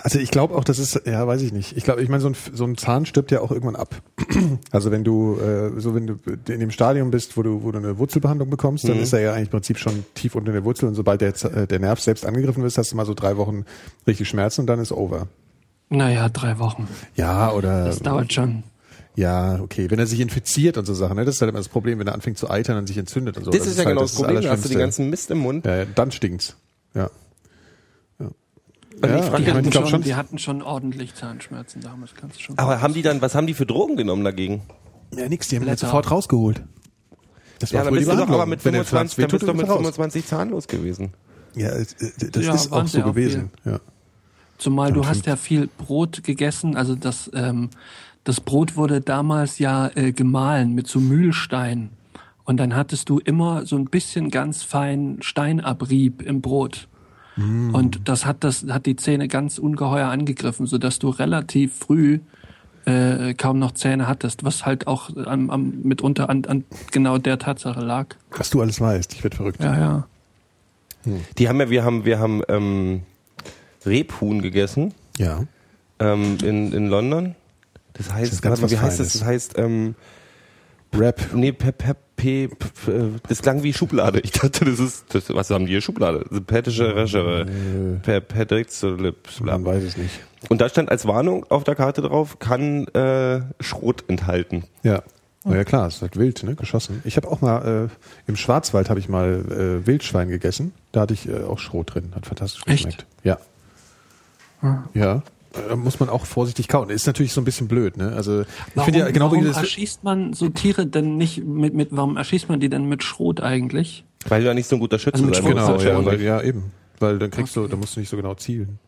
Also ich glaube auch, das ist, ja, weiß ich nicht. Ich glaube, ich meine, so ein, so ein Zahn stirbt ja auch irgendwann ab. Also wenn du, äh, so wenn du in dem Stadium bist, wo du, wo du eine Wurzelbehandlung bekommst, Mhm. dann ist er ja eigentlich im Prinzip schon tief unter der Wurzel und sobald der, äh, der Nerv selbst angegriffen ist, hast du mal so drei Wochen richtig Schmerzen und dann ist over. Naja, drei Wochen. Ja, oder, Das dauert schon. Ja, okay. Wenn er sich infiziert und so Sachen, ne? das ist halt immer das Problem, wenn er anfängt zu eitern und sich entzündet und so. Das, ist ja halt genau das Problem, da hast du den ganzen Mist im Mund. Ja, dann stinkt's. Ja. ja. Und ja, ich frag ich Die hatten, schon, schon- die hatten schon ordentlich Zahnschmerzen damals, kannst du schon. Aber haben die dann, was haben die für Drogen genommen dagegen? Ja, nix, die haben ihn Blätter. sofort rausgeholt. Das Ja, dann bist die du doch aber mit Wenn der 25, Pflanz dann bist du mit raus. 25 zahnlos gewesen. Ja, äh, das Ja, ist auch so gewesen. Ja. Zumal du Dann hast ja viel Brot gegessen, also das, ähm, das Brot wurde damals ja äh, gemahlen mit so Mühlstein. Und dann hattest du immer so ein bisschen ganz fein Steinabrieb im Brot. Und das hat das hat die Zähne ganz ungeheuer angegriffen, sodass du relativ früh äh, kaum noch Zähne hattest, was halt auch am, am, mitunter an, an genau der Tatsache lag. Was du alles weißt, ich werde verrückt. Ja, ja. Die haben ja, wir haben, wir haben ähm, Rebhuhn gegessen Ja. ähm, in, in London. Das heißt, Das ist ganz warte mal, wie heißt das? Feines. Das heißt, ähm, Rap. nee, pe, pe, pe, pe, äh, das klang wie Schublade. Ich dachte, das ist, das, was haben die hier? Schublade. Petische Reschere. Per, Man weiß es nicht. Und da stand als Warnung auf der Karte drauf, kann äh, Schrot enthalten. Ja. Na ja klar, es halt wild, ne? Geschossen. Ich habe auch mal äh, im Schwarzwald habe ich mal äh, Wildschwein gegessen. Da hatte ich äh, auch Schrot drin. Hat fantastisch Echt? geschmeckt. Ja. Ja. Äh, Da muss man auch vorsichtig kauen. Ist natürlich so ein bisschen blöd, ne? Also ich Warum, finde ja genau wie warum das. erschießt man so Tiere denn nicht mit, mit warum erschießt man die denn mit Schrot eigentlich? Weil du ja nicht so ein guter Schütze Also musst. Genau, Das ist ja, ja weil, ja, eben. Weil dann kriegst du, da musst du nicht so genau zielen.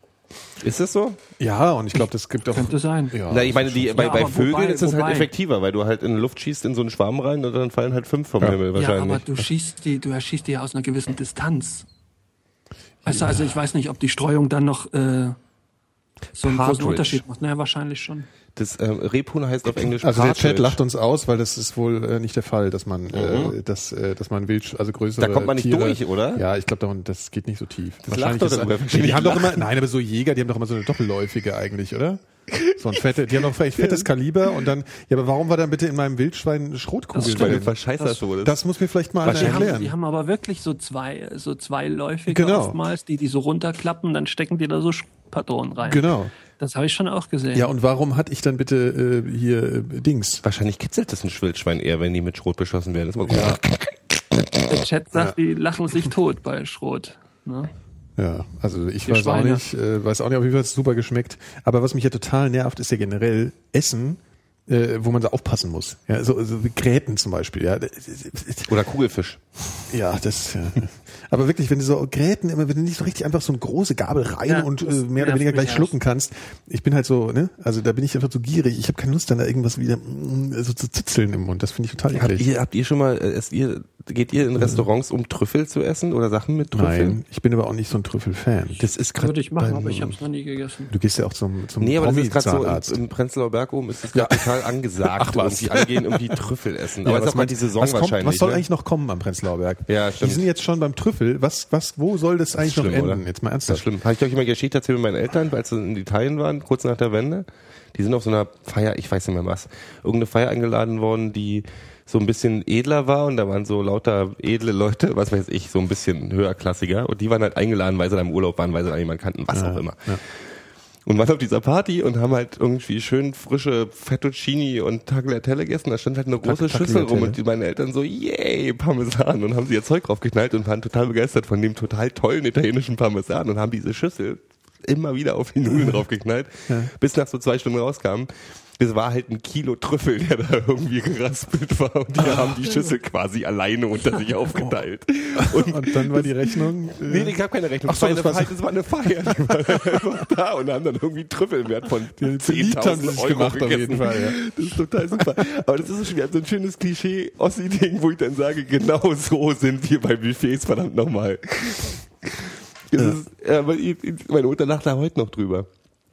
Ist das so? Ja, und ich glaube, das gibt auch. Könnte sein. Ja, Na, ich meine, die, bei, Ja, bei Vögeln wobei- ist es halt wobei- effektiver, weil du halt in die Luft schießt in so einen Schwarm rein und dann fallen halt fünf vom Ja. Himmel Ja, wahrscheinlich. aber du schießt die, du erschießt die ja aus einer gewissen Distanz. Weißt du, also ich weiß nicht, ob die Streuung dann noch äh, so einen großen. Unterschied macht. Naja, wahrscheinlich schon. Das äh, Rebhuhn heißt auf Englisch Also der Partridge. Chat lacht uns aus, weil das ist wohl äh, nicht der Fall, dass man, äh, dass, äh, dass man wild, also größere Da kommt man nicht Tiere, durch, oder? Ja, ich glaube, das geht nicht so tief. Das lacht doch ist, nee, die haben doch immer, nein, aber so Jäger, die haben doch immer so eine doppelläufige eigentlich, oder? So ein fette, die haben doch vielleicht fettes Kaliber und dann, ja, aber warum war dann bitte in meinem Wildschwein eine Schrotkugel Das drin? verscheißerst wurdest. Das muss mir vielleicht mal einer Die haben, erklären. die haben aber wirklich so zwei, so zweiläufige Genau. oftmals, die die so runterklappen, dann stecken die da so Patronen rein. Genau. Das habe ich schon auch gesehen. Ja, und warum hatte ich dann bitte äh, hier äh, Dings? Wahrscheinlich kitzelt das ein Wildschwein eher, wenn die mit Schrot beschossen werden. Das ist mal gut. Der Chat sagt, die lachen sich tot bei Schrot. Ne? Ja, also ich Die weiß Schweine. auch nicht, äh, weiß auch nicht, auf jeden Fall hat es super geschmeckt. Aber was mich ja total nervt, ist ja generell Essen, äh, wo man so aufpassen muss. Ja, so, so wie Gräten zum Beispiel. Ja, Oder Kugelfisch. Ja das. Ja. Aber wirklich, wenn du so Gräten immer, wenn du nicht so richtig einfach so eine große Gabel rein Ja, und äh, mehr oder weniger gleich auch. schlucken kannst, ich bin halt so, ne, also da bin ich einfach so gierig. Ich habe keine Lust dann da irgendwas wieder mm, so zu zitzeln im Mund. Das finde ich total Habt eklig. ihr, habt ihr schon mal, äh, esst ihr, geht ihr in Restaurants, um Trüffel zu essen oder Sachen mit Trüffeln? Nein, ich bin aber auch nicht so ein Trüffel-Fan. Das ist gerade Würde ich machen, beim- aber ich habe es noch nie gegessen. Du gehst ja auch zum, zum Nee, aber das ist gerade so im, im Prenzlauer Berg oben ist das gerade total angesagt. Ach, was. Irgendwie angehen, irgendwie Trüffel essen. Ja, Aber es ist was auch mal die Saison was kommt, wahrscheinlich. Was soll ne? eigentlich noch kommen am Prenzlauer Berg? Ja, Die stimmt. sind jetzt schon beim Trüffel. Was, was, wo soll das eigentlich schlimm, noch enden? oder? Jetzt mal Das ist ernsthaft. schlimm. Habe ich euch immer Geschichte erzählt mit meinen Eltern, als sie in Italien waren, kurz nach der Wende. Die sind auf so einer Feier, ich weiß nicht mehr was, irgendeine Feier eingeladen worden, die so ein bisschen edler war und da waren so lauter edle Leute, was weiß ich, so ein bisschen höherklassiger und die waren halt eingeladen, weil sie da im Urlaub waren, weil sie da jemanden kannten, was auch immer. ja. Und waren auf dieser Party und haben halt irgendwie schön frische Fettuccini und Tagliatelle gegessen. Da stand halt eine große Tag- Schüssel rum und die meine Eltern so, yay, Parmesan und haben sie ihr Zeug draufgeknallt und waren total begeistert von dem total tollen italienischen Parmesan und haben diese Schüssel immer wieder auf die Nudeln draufgeknallt, bis nach so zwei Stunden rauskam. Das war halt ein Kilo Trüffel, der da irgendwie geraspelt war und die haben die Schüssel quasi alleine unter sich aufgeteilt. Und Und dann war die Rechnung. äh, Nee, ich gab keine Rechnung. Ach so, das, war war eine, so- das war eine Feier. Die einfach da und haben dann irgendwie Trüffelwert von Lied haben sie 10.000 sich Euro gemacht auf gegessen. jeden Fall, ja. Das ist total super. Aber das ist so ein schönes Klischee-Ossi-Ding, wo ich dann sage, genau so sind wir bei Buffets, verdammt nochmal. Das ist, ja, ich, ich- meine Mutter lacht da heute noch drüber.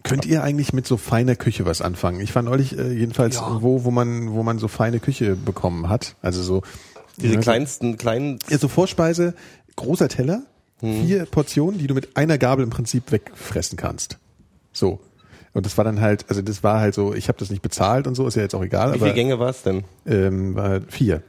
Könnt ihr eigentlich mit so feiner Küche was anfangen? Ich war neulich äh, jedenfalls Ja. wo, wo man, wo man so feine Küche bekommen hat. Also so Diese Ja, so- kleinsten, kleinen, Ja, so Vorspeise, großer Teller, Hm. vier Portionen, die du mit einer Gabel im Prinzip wegfressen kannst. So. Und das war dann halt, also das war halt so, ich habe das nicht bezahlt und so, ist ja jetzt auch egal, wie viele Gänge war es denn? ähm, war vier,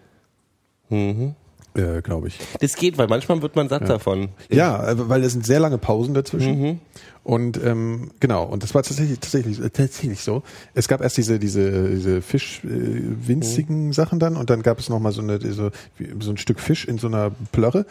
Mhm. äh, glaube ich. Das geht, weil manchmal wird man satt davon. Ja, äh, weil es sind sehr lange Pausen dazwischen. Mhm. Und ähm, genau, und das war tatsächlich tatsächlich äh, tatsächlich so. Es gab erst diese diese diese Fisch äh, winzigen Sachen dann und dann gab es noch mal so eine wie- so ein Stück Fisch in so einer Plörre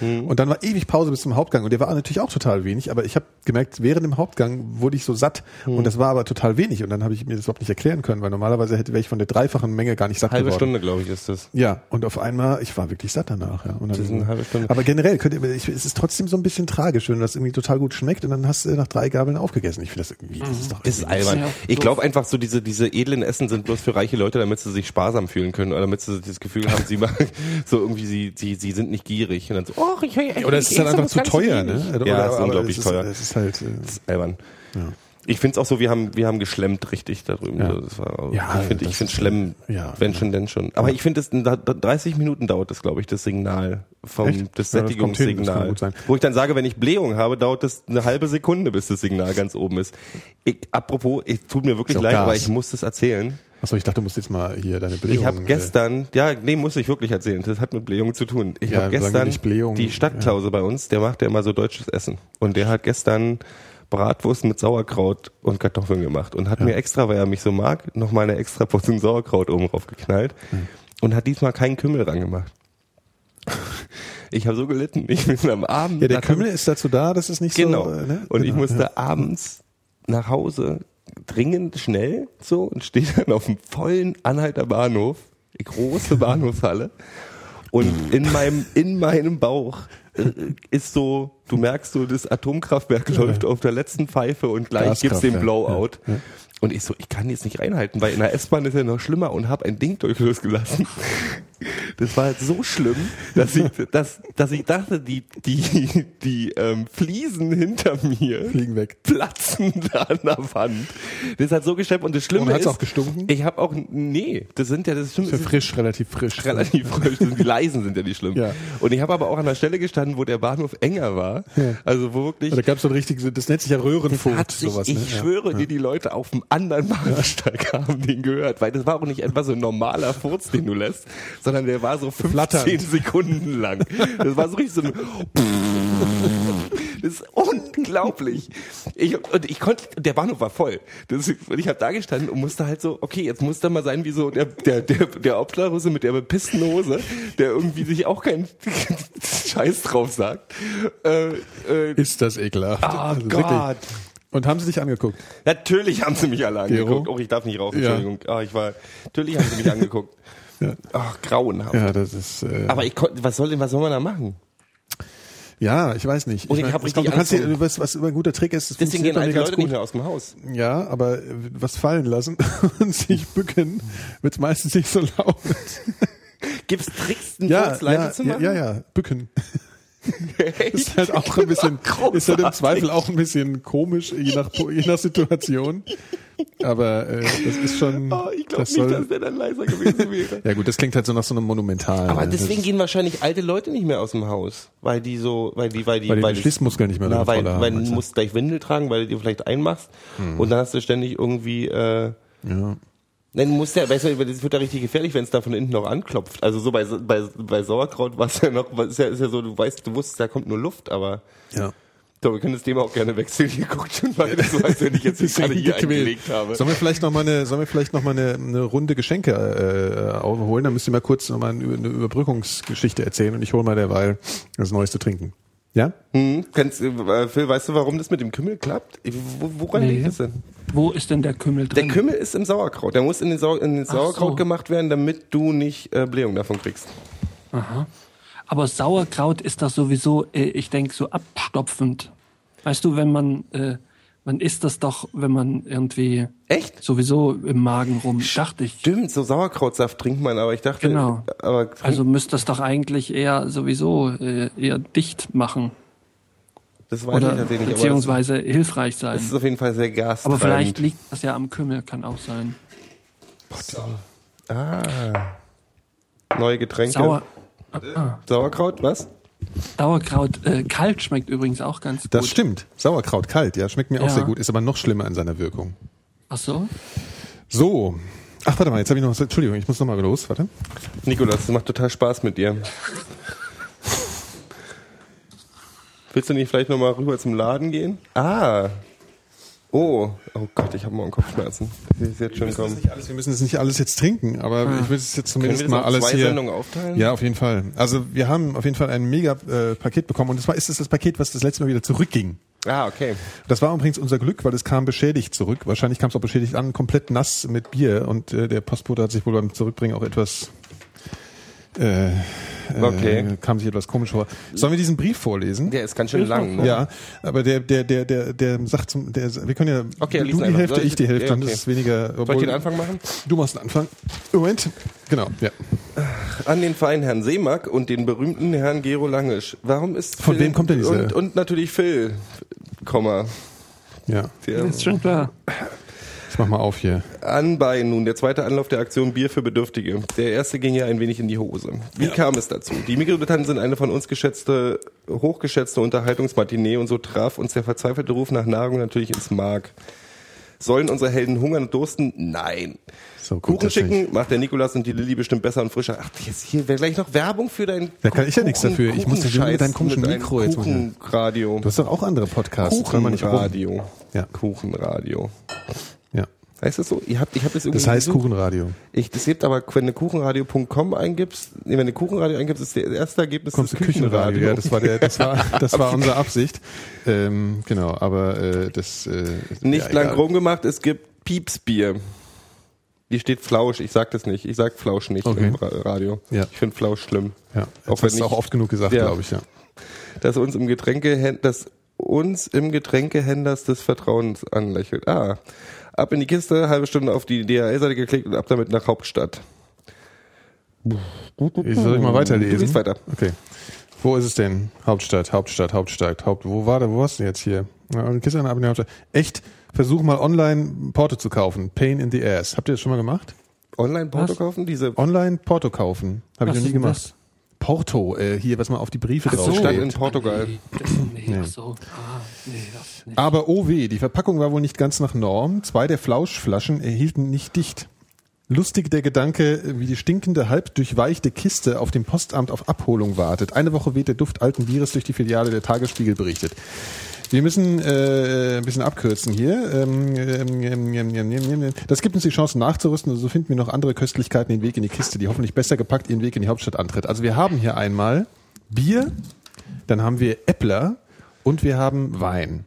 und dann war ewig Pause bis zum Hauptgang und der war natürlich auch total wenig, aber ich habe gemerkt, während dem Hauptgang wurde ich so satt und das war aber total wenig und dann habe ich mir das überhaupt nicht erklären können, weil normalerweise hätte wäre ich von der dreifachen Menge gar nicht satt Halbe geworden. Stunde, glaube ich, ist das. Ja, und auf einmal, ich war wirklich satt danach. Ja. Und dann, Das ist eine halbe Stunde. Aber generell, könnt ihr, ich, es ist trotzdem so ein bisschen tragisch, wenn das irgendwie total gut schmeckt und dann hast du nach drei Gabeln aufgegessen. Ich finde das irgendwie, das ist doch Das ist albern. Ja, Ich glaube einfach so, diese, diese edlen Essen sind bloß für reiche Leute, damit sie sich sparsam fühlen können oder damit sie das Gefühl haben, sie machen so irgendwie, sie, sie, sie sind nicht gierig und dann so, oh, ich, ich, Oder es ist dann einfach zu teuer, ne? Oder, Ja, oder, ist unglaublich es teuer. Es ist halt, äh, Das ist albern. Ich finde es auch so, wir haben, wir haben geschlemmt richtig da drüben. Ja. Das war, Ja, ich finde, ich ist, schlemmen, ja. wenn schon, denn schon. Aber ich finde, das 30 Minuten dauert das, glaube ich, das Signal vom, Echt? das Ja, Sättigungssignal. sein. Wo ich dann sage, wenn ich Blähung habe, dauert das eine halbe Sekunde, bis das Signal ganz oben ist. Ich, apropos, es tut mir wirklich leid, Gas. aber ich muss das erzählen. achso, ich dachte, du musst jetzt mal hier deine Belegung. Ich habe gestern, ja, nee, muss ich wirklich erzählen. Das hat mit Blähung zu tun. Ich Ja, habe gestern Blähung- die Stadtklause bei uns, der macht ja immer so deutsches Essen. Und der hat gestern Bratwurst mit Sauerkraut und Kartoffeln gemacht und hat mir extra, weil er mich so mag, noch mal eine extra Portion Sauerkraut oben drauf geknallt Hm. und hat diesmal keinen Kümmel ran gemacht. Ich habe so gelitten. Ich bin am Abend. ja, der Kümmel ist dazu da, dass es nicht Genau. so. äh, Ne? Und ich Genau, musste ja. abends nach Hause dringend schnell so und stehe dann auf dem vollen Anhalter Bahnhof, die große Bahnhofshalle. Und in meinem, in meinem Bauch ist so, du merkst so, das Atomkraftwerk läuft auf der letzten Pfeife und gleich gibt's den Blowout. Und ich so, ich kann jetzt nicht reinhalten, weil in der S-Bahn ist ja noch schlimmer und habe ein Ding durchlosgelassen. Das war halt so schlimm, dass ich, dass, dass ich dachte, die, die, die ähm, Fliesen hinter mir Fliegen weg. platzen da an der Wand. Das ist halt so gesteppt und das Schlimme Und hat's ist, auch gestunken? Ich habe auch, nee, das sind ja, das Schlimme Ist ja frisch, relativ frisch. relativ frisch. Die leisen sind ja die schlimm. Ja. Und ich habe aber auch an der Stelle gestanden, wo der Bahnhof enger war. Ja. Also wo wirklich Da gab es so ein richtiges, das nennt sich ja Röhrenfurt, sich, sowas. ich ne? Ja. schwöre dir, die Leute auf dem anderen Bahnsteig haben den gehört, weil das war auch nicht etwa so ein normaler Furz, den du lässt, sondern der war so 15 Flatternd. Sekunden lang. Das war so richtig so ein Das ist unglaublich. Ich, und ich konnte, der Bahnhof war voll. Das, und ich habe da gestanden und musste halt so, okay, jetzt muss da mal sein wie so der, der, der, der Obdachlose mit der bepissten Hose, der irgendwie sich auch keinen Scheiß drauf sagt. Äh, äh, Ist das ekelhaft. Oh Also Gott. wirklich. Und haben sie dich angeguckt? Natürlich haben sie mich alle Gero? angeguckt. Oh, ich darf nicht rauchen, Ja. Entschuldigung. Ah, ich war, natürlich haben sie mich angeguckt. Ja. Ach, grauenhaft. Ja, das ist. Äh, Aber ich konnte, was soll denn, was soll man da machen? ja, ich weiß nicht. Und ich mein, hab ich glaub, richtig du kannst dir, was, was immer ein guter Trick ist, das Deswegen gehen alte mir Leute ganz nicht gut. mehr aus dem Haus. Ja, aber äh, was fallen lassen und sich bücken, wird meistens nicht so laut. Gibt's Tricks, einen Ja, leise ja, zu ja, machen? ja, ja, bücken. Ist halt auch ein bisschen, ist halt im Zweifel auch ein bisschen komisch, je nach, je nach Situation. Aber äh, das ist schon. Oh, ich glaube das nicht, soll, dass der dann leiser gewesen wäre. Ja gut, das klingt halt so nach so einem Monumental. Aber ne? deswegen gehen wahrscheinlich alte Leute nicht mehr aus dem Haus, weil die so, weil die, weil die, weil die weil Schließmuskeln nicht mehr na, weil, haben. weil du musst gleich Windel tragen, weil du dir vielleicht einmachst und dann hast du ständig irgendwie, äh, ja. Nein, du musst ja, weißt du, das wird ja richtig gefährlich, wenn es da von hinten noch anklopft. Also so bei, bei, bei Sauerkraut war es ja noch, ist ja, ist ja so, du weißt, du wusstest, da kommt nur Luft, aber ja. so, wir können das Thema auch gerne wechseln. Hier guckt schon mal so, als wenn ich jetzt nicht gerade hier eingelegt habe. Sollen wir vielleicht noch mal eine, sollen wir vielleicht noch mal eine, eine Runde Geschenke äh, aufholen? Dann müsst ihr mal kurz noch mal eine, eine Überbrückungsgeschichte erzählen und ich hole mal derweil das Neueste trinken. Ja? Hm, kennst, äh, Phil, weißt du, warum das mit dem Kümmel klappt? Wo, woran Nee. liegt das denn? Wo ist denn der Kümmel Der drin? Kümmel ist im Sauerkraut. Der muss in den, Sau in den Sauerkraut so. gemacht werden, damit du nicht äh, Blähung davon kriegst. Aber Sauerkraut ist das sowieso, äh, ich denke, so abstopfend. Weißt du, wenn man, äh, man isst das doch, wenn man irgendwie Echt? sowieso im Magen rum, dachte ich. Stimmt, so Sauerkrautsaft trinkt man, aber ich dachte, Genau. aber Also müsste das doch eigentlich eher sowieso äh, eher dicht machen das weiß oder ich tatsächlich aber beziehungsweise hilfreich Das, sein. das ist auf jeden Fall sehr gastreibend. Aber vielleicht liegt das ja am Kümmel, kann auch sein. Ah. Neue Getränke. Sauer, ah, Sauerkraut, was? Sauerkraut äh, kalt schmeckt übrigens auch ganz gut. Das stimmt. Sauerkraut kalt, ja, schmeckt mir auch Ja. sehr gut, ist aber noch schlimmer in seiner Wirkung. Ach so? So. Ach, warte mal, jetzt habe ich noch was. Entschuldigung, ich muss noch mal los, warte. Nikolas, das macht total Spaß mit dir. Willst du nicht vielleicht nochmal rüber zum Laden gehen? Ah. Oh. Oh Gott, ich habe morgen Kopfschmerzen. Das ist jetzt schon kommen. Nicht alles, wir müssen das nicht alles jetzt trinken, aber ich will es jetzt Können wir zumindest das mal auf alles zwei hier. Sendungen aufteilen? Ja, auf jeden Fall. Also wir haben auf jeden Fall ein mega äh, Paket bekommen und zwar ist es das Paket, was das letzte Mal wieder zurückging. Ah, okay. Das war übrigens unser Glück, weil es kam beschädigt zurück. Wahrscheinlich kam es auch beschädigt an, komplett nass mit Bier und äh, der Postbote hat sich wohl beim Zurückbringen auch etwas äh, Okay. äh, kam sich etwas komisch vor. Sollen wir diesen Brief vorlesen? Der ist ganz schön lang, ne? Ja, aber der, der, der, der, der sagt zum, der, wir können ja, Okay, du die. Hälfte, ich- ich die Hälfte, okay. ist weniger, Soll ich obwohl, den Anfang machen? du machst den Anfang. Moment, genau, ja. An den feinen Herrn Seemack und den berühmten Herrn Gero Langisch. Warum ist Von Phil wem kommt denn diese- Und, und natürlich Phil, Komma. Ja, Der Ist schon klar. Mach mal auf hier. Anbei nun, der zweite Anlauf der Aktion Bier für Bedürftige. Der erste ging ja ein wenig in die Hose. Wie kam es dazu? Die Mikrodilettanten sind eine von uns geschätzte, hochgeschätzte Unterhaltungsmatinee und so traf uns der verzweifelte Ruf nach Nahrung natürlich ins Mark. Sollen unsere Helden hungern und dursten? Nein. So Kuchen schicken macht der Nikolas und die Lilly bestimmt besser und frischer. Ach, jetzt hier wäre gleich noch Werbung für dein Da kann ich ja nichts dafür. Ich muss Kuchenscheiß mit deinem komischen mit Mikro jetzt mal- Kuchenradio. Du hast doch auch andere Podcasts. Kuchenradio. Ja. Kuchenradio. Heißt das so? Ihr habt, ich hab das irgendwie Das heißt gesucht. Kuchenradio. Ich, das gibt aber, wenn du kuchenradio.com eingibst, nee, wenn du Kuchenradio eingibst, ist der erste Ergebnis Kommt das zu Küchenradio. Ja, das war der, das war, das war unsere Absicht. Ähm, genau, aber äh, das äh, Nicht ja, lang egal. rumgemacht, es gibt Piepsbier. Hier steht Flausch, ich sag das nicht. Ich sag Flausch nicht Okay. im Ra Radio. Ja. Ich finde Flausch schlimm. Ja, Auch auch wenn das ich- auch oft genug gesagt, Ja. glaube ich. Ja. Dass uns im Getränke, dass uns im Getränkehändlers des Vertrauens anlächelt. Ah. Ab in die Kiste, halbe Stunde auf die DHL-Seite geklickt und ab damit nach Hauptstadt. Ich soll ich mal weiterlesen? Du liest weiter. Okay. Wo ist es denn? Hauptstadt, Hauptstadt, Hauptstadt, Haupt. Wo war der? Wo warst du jetzt hier? Kiste ab in der Hauptstadt. Echt? Versuch mal online Porto zu kaufen. Pain in the ass. Habt ihr das schon mal gemacht? Online-Porto Was? kaufen? Diese Online Porto kaufen. Habe ich noch nie gemacht. Porto, äh, hier, was man auf die Briefe so, draufsteht. Stadt in Portugal. Nee, das, nee, ach so. Ah, nee, das nicht. Aber oh weh, die Verpackung war wohl nicht ganz nach Norm. Zwei der Flauschflaschen erhielten nicht dicht. Lustig der Gedanke, wie die stinkende, halb durchweichte Kiste auf dem Postamt auf Abholung wartet. Eine Woche weht der Duft alten Bieres durch die Filiale der Tagesspiegel berichtet. Wir müssen äh, ein bisschen abkürzen hier. Ähm, ähm, ähm, ähm, ähm, ähm, ähm. Das gibt uns die Chance nachzurüsten und so finden wir noch andere Köstlichkeiten den Weg in die Kiste, die hoffentlich besser gepackt ihren Weg in die Hauptstadt antritt. Also wir haben hier einmal Bier, dann haben wir Äppler und wir haben Wein.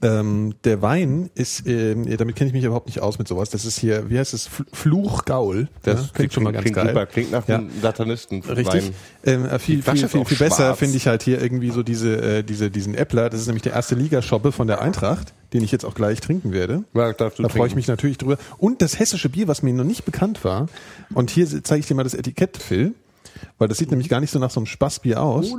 Ähm, der Wein ist, ähm, damit kenne ich mich überhaupt nicht aus mit sowas. Das ist hier, wie heißt es, Fl- Fluchgaul. Das ja, klingt schon mal ganz klingt geil. super. Klingt nach Ja. einem Satanisten. Richtig. Ähm, äh, viel, viel, viel, viel besser finde ich halt hier irgendwie so diese, äh, diese, diesen Äppler. Das ist nämlich der erste Ligaschoppe von der Eintracht, den ich jetzt auch gleich trinken werde. Ja, Da freue ich mich natürlich drüber. Und das hessische Bier, was mir noch nicht bekannt war. Und hier zeige ich dir mal das Etikett, Phil. Weil das sieht nämlich gar nicht so nach so einem Spaßbier aus.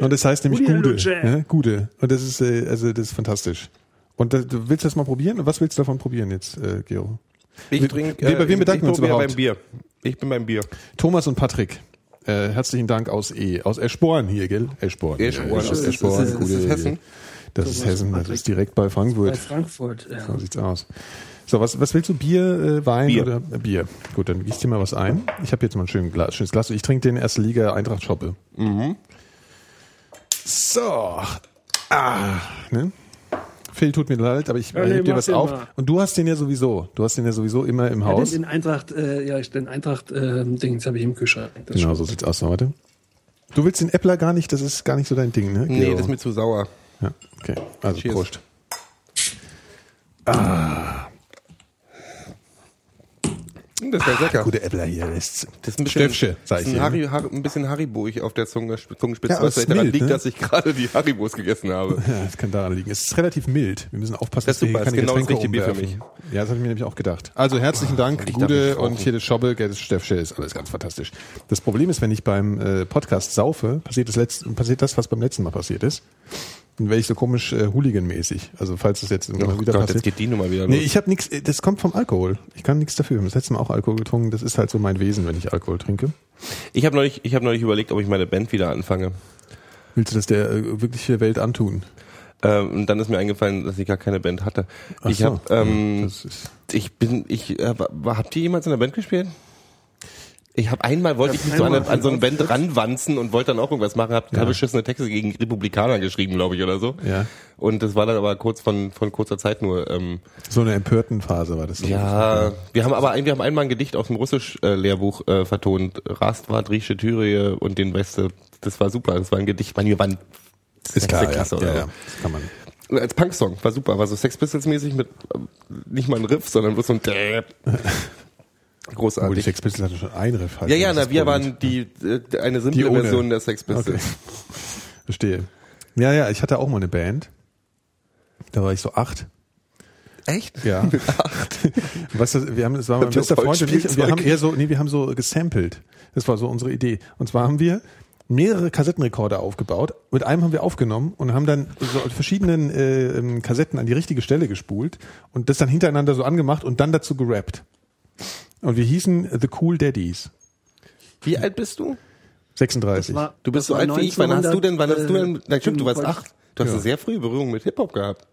Und das heißt nämlich Gute Gude. Lutsche. Ja, Gude. Und das ist, äh, also das ist fantastisch. Und das, du willst das mal probieren? Und was willst du davon probieren jetzt, äh, Gero? Ich Wir- trinke. wir- bei wem bedanken wir uns überhaupt? beim Bier. Ich bin beim Bier. Thomas und Patrick. Äh, herzlichen Dank aus E, aus Eschborn hier, gell? Eschborn. Eschborn. Ja, aus Ist- ist- Eschborn. ist- ist- ist Gute- Hessen? Das ist Thomas Hessen, das ist direkt bei Bei Frankfurt. Frankfurt, ja. So sieht's aus. So, was, was willst du? Bier, äh, Wein Bier. oder äh, Bier? Gut, dann gieß dir mal was ein. Ich habe jetzt mal ein schönes Glas. Schönes Glas. Ich trinke den erste Liga Eintracht Schoppe. Mhm. So. Ah, ne? Phil, tut mir leid, aber ich Ja, nee, heb dir was auf. mal. Und du hast den ja sowieso. Du hast den ja sowieso immer im Ja, Haus. den, den Eintracht, äh, ja, den Eintracht, äh, Dings habe ich im Kühlschrank. Das Genau, so sieht's aus. So, Warte. Du willst den Äppler gar nicht, das ist gar nicht so dein Ding, ne? Nee, Gero? das ist mir zu sauer. Ja, okay. Also Cheers. Prost. Das wäre lecker. Gute Äppler hier. Das ist, Das ein bisschen, Stöpfche, sag ich das ein, ne? Harry, Har- ein bisschen Haribo auf der Zunge, Zungenspitze, Ja, was vielleicht daran liegt, ne? dass ich gerade die Haribos gegessen habe. Ja, das kann daran liegen. Es ist relativ mild. Wir müssen aufpassen, Das ist dass wir super, hier keine das genau das Getränke richtige Bier für umwerfen. Ja, das habe ich mir nämlich auch gedacht. Also herzlichen Dank, ich darf Gude und hier das Schobbe, das Steffsche ist alles ganz fantastisch. Das Problem ist, wenn ich beim äh, Podcast saufe, passiert das, letzte, passiert das, was beim letzten Mal passiert ist. Dann werde ich so komisch äh, Hooligan-mäßig. Also falls das jetzt irgendwann Oh wieder Gott, passiert. jetzt geht die Nummer wieder Nee, los. ich habe nichts, das kommt vom Alkohol. Ich kann nichts dafür. Ich habe das letzte Mal auch Alkohol getrunken. Das ist halt so mein Wesen, wenn ich Alkohol trinke. Ich habe neulich, ich habe neulich überlegt, ob ich meine Band wieder anfange. Willst du das der äh, wirklichen Welt antun? Ähm, und dann ist mir eingefallen, dass ich gar keine Band hatte. Ach ich so. habe, ähm, ich bin, ich, äh, habt ihr jemals in der Band gespielt? Ich habe einmal wollte ich mich so an, an so eine einen Band ranwanzen und wollte dann auch irgendwas machen, habe Ja. beschissene Texte gegen Republikaner geschrieben, glaube ich, oder so. Ja. Und das war dann aber kurz von von kurzer Zeit nur. Ähm, so eine empörten Phase war das. ja, wir haben aber ein, wir haben einmal ein Gedicht aus dem Russisch-Lehrbuch äh, vertont. Rastwart, Riesche Thürie und den Weste. Das war super. Das war ein Gedicht. Bei mir waren Ist klar, ja. Klasse ja, ja. so. Das kann man. Als Punksong, war super, war so Sex Pistols mäßig mit ähm, nicht mal ein Riff, sondern bloß so ein Däb. Obwohl die Großartig. Sex Pistols hatten schon ein Riff. Halt, Ja, ja, Das na, wir waren die äh, eine simple Die. Version der Sex Pistols. Okay. Verstehe. Ja, ja, ich hatte auch mal eine Band. Da war ich so acht. Echt? Ja. Weißt du, wir haben, das war mein bester Freund und ich, wir haben eher so, nee, wir haben so gesampelt. Das war so unsere Idee. Und zwar haben wir mehrere Kassettenrekorder aufgebaut. Mit einem haben wir aufgenommen und haben dann so verschiedenen äh, ähm, Kassetten an die richtige Stelle gespult und das dann hintereinander so angemacht und dann dazu gerappt. Und wir hießen The Cool Daddies. Wie alt bist du? 36. war- Du bist so alt wie ich. Wann hast du denn, wann hast du denn, 1900, na stimmt, du warst acht. Du hast Ja. eine sehr frühe Berührung mit Hip-Hop gehabt.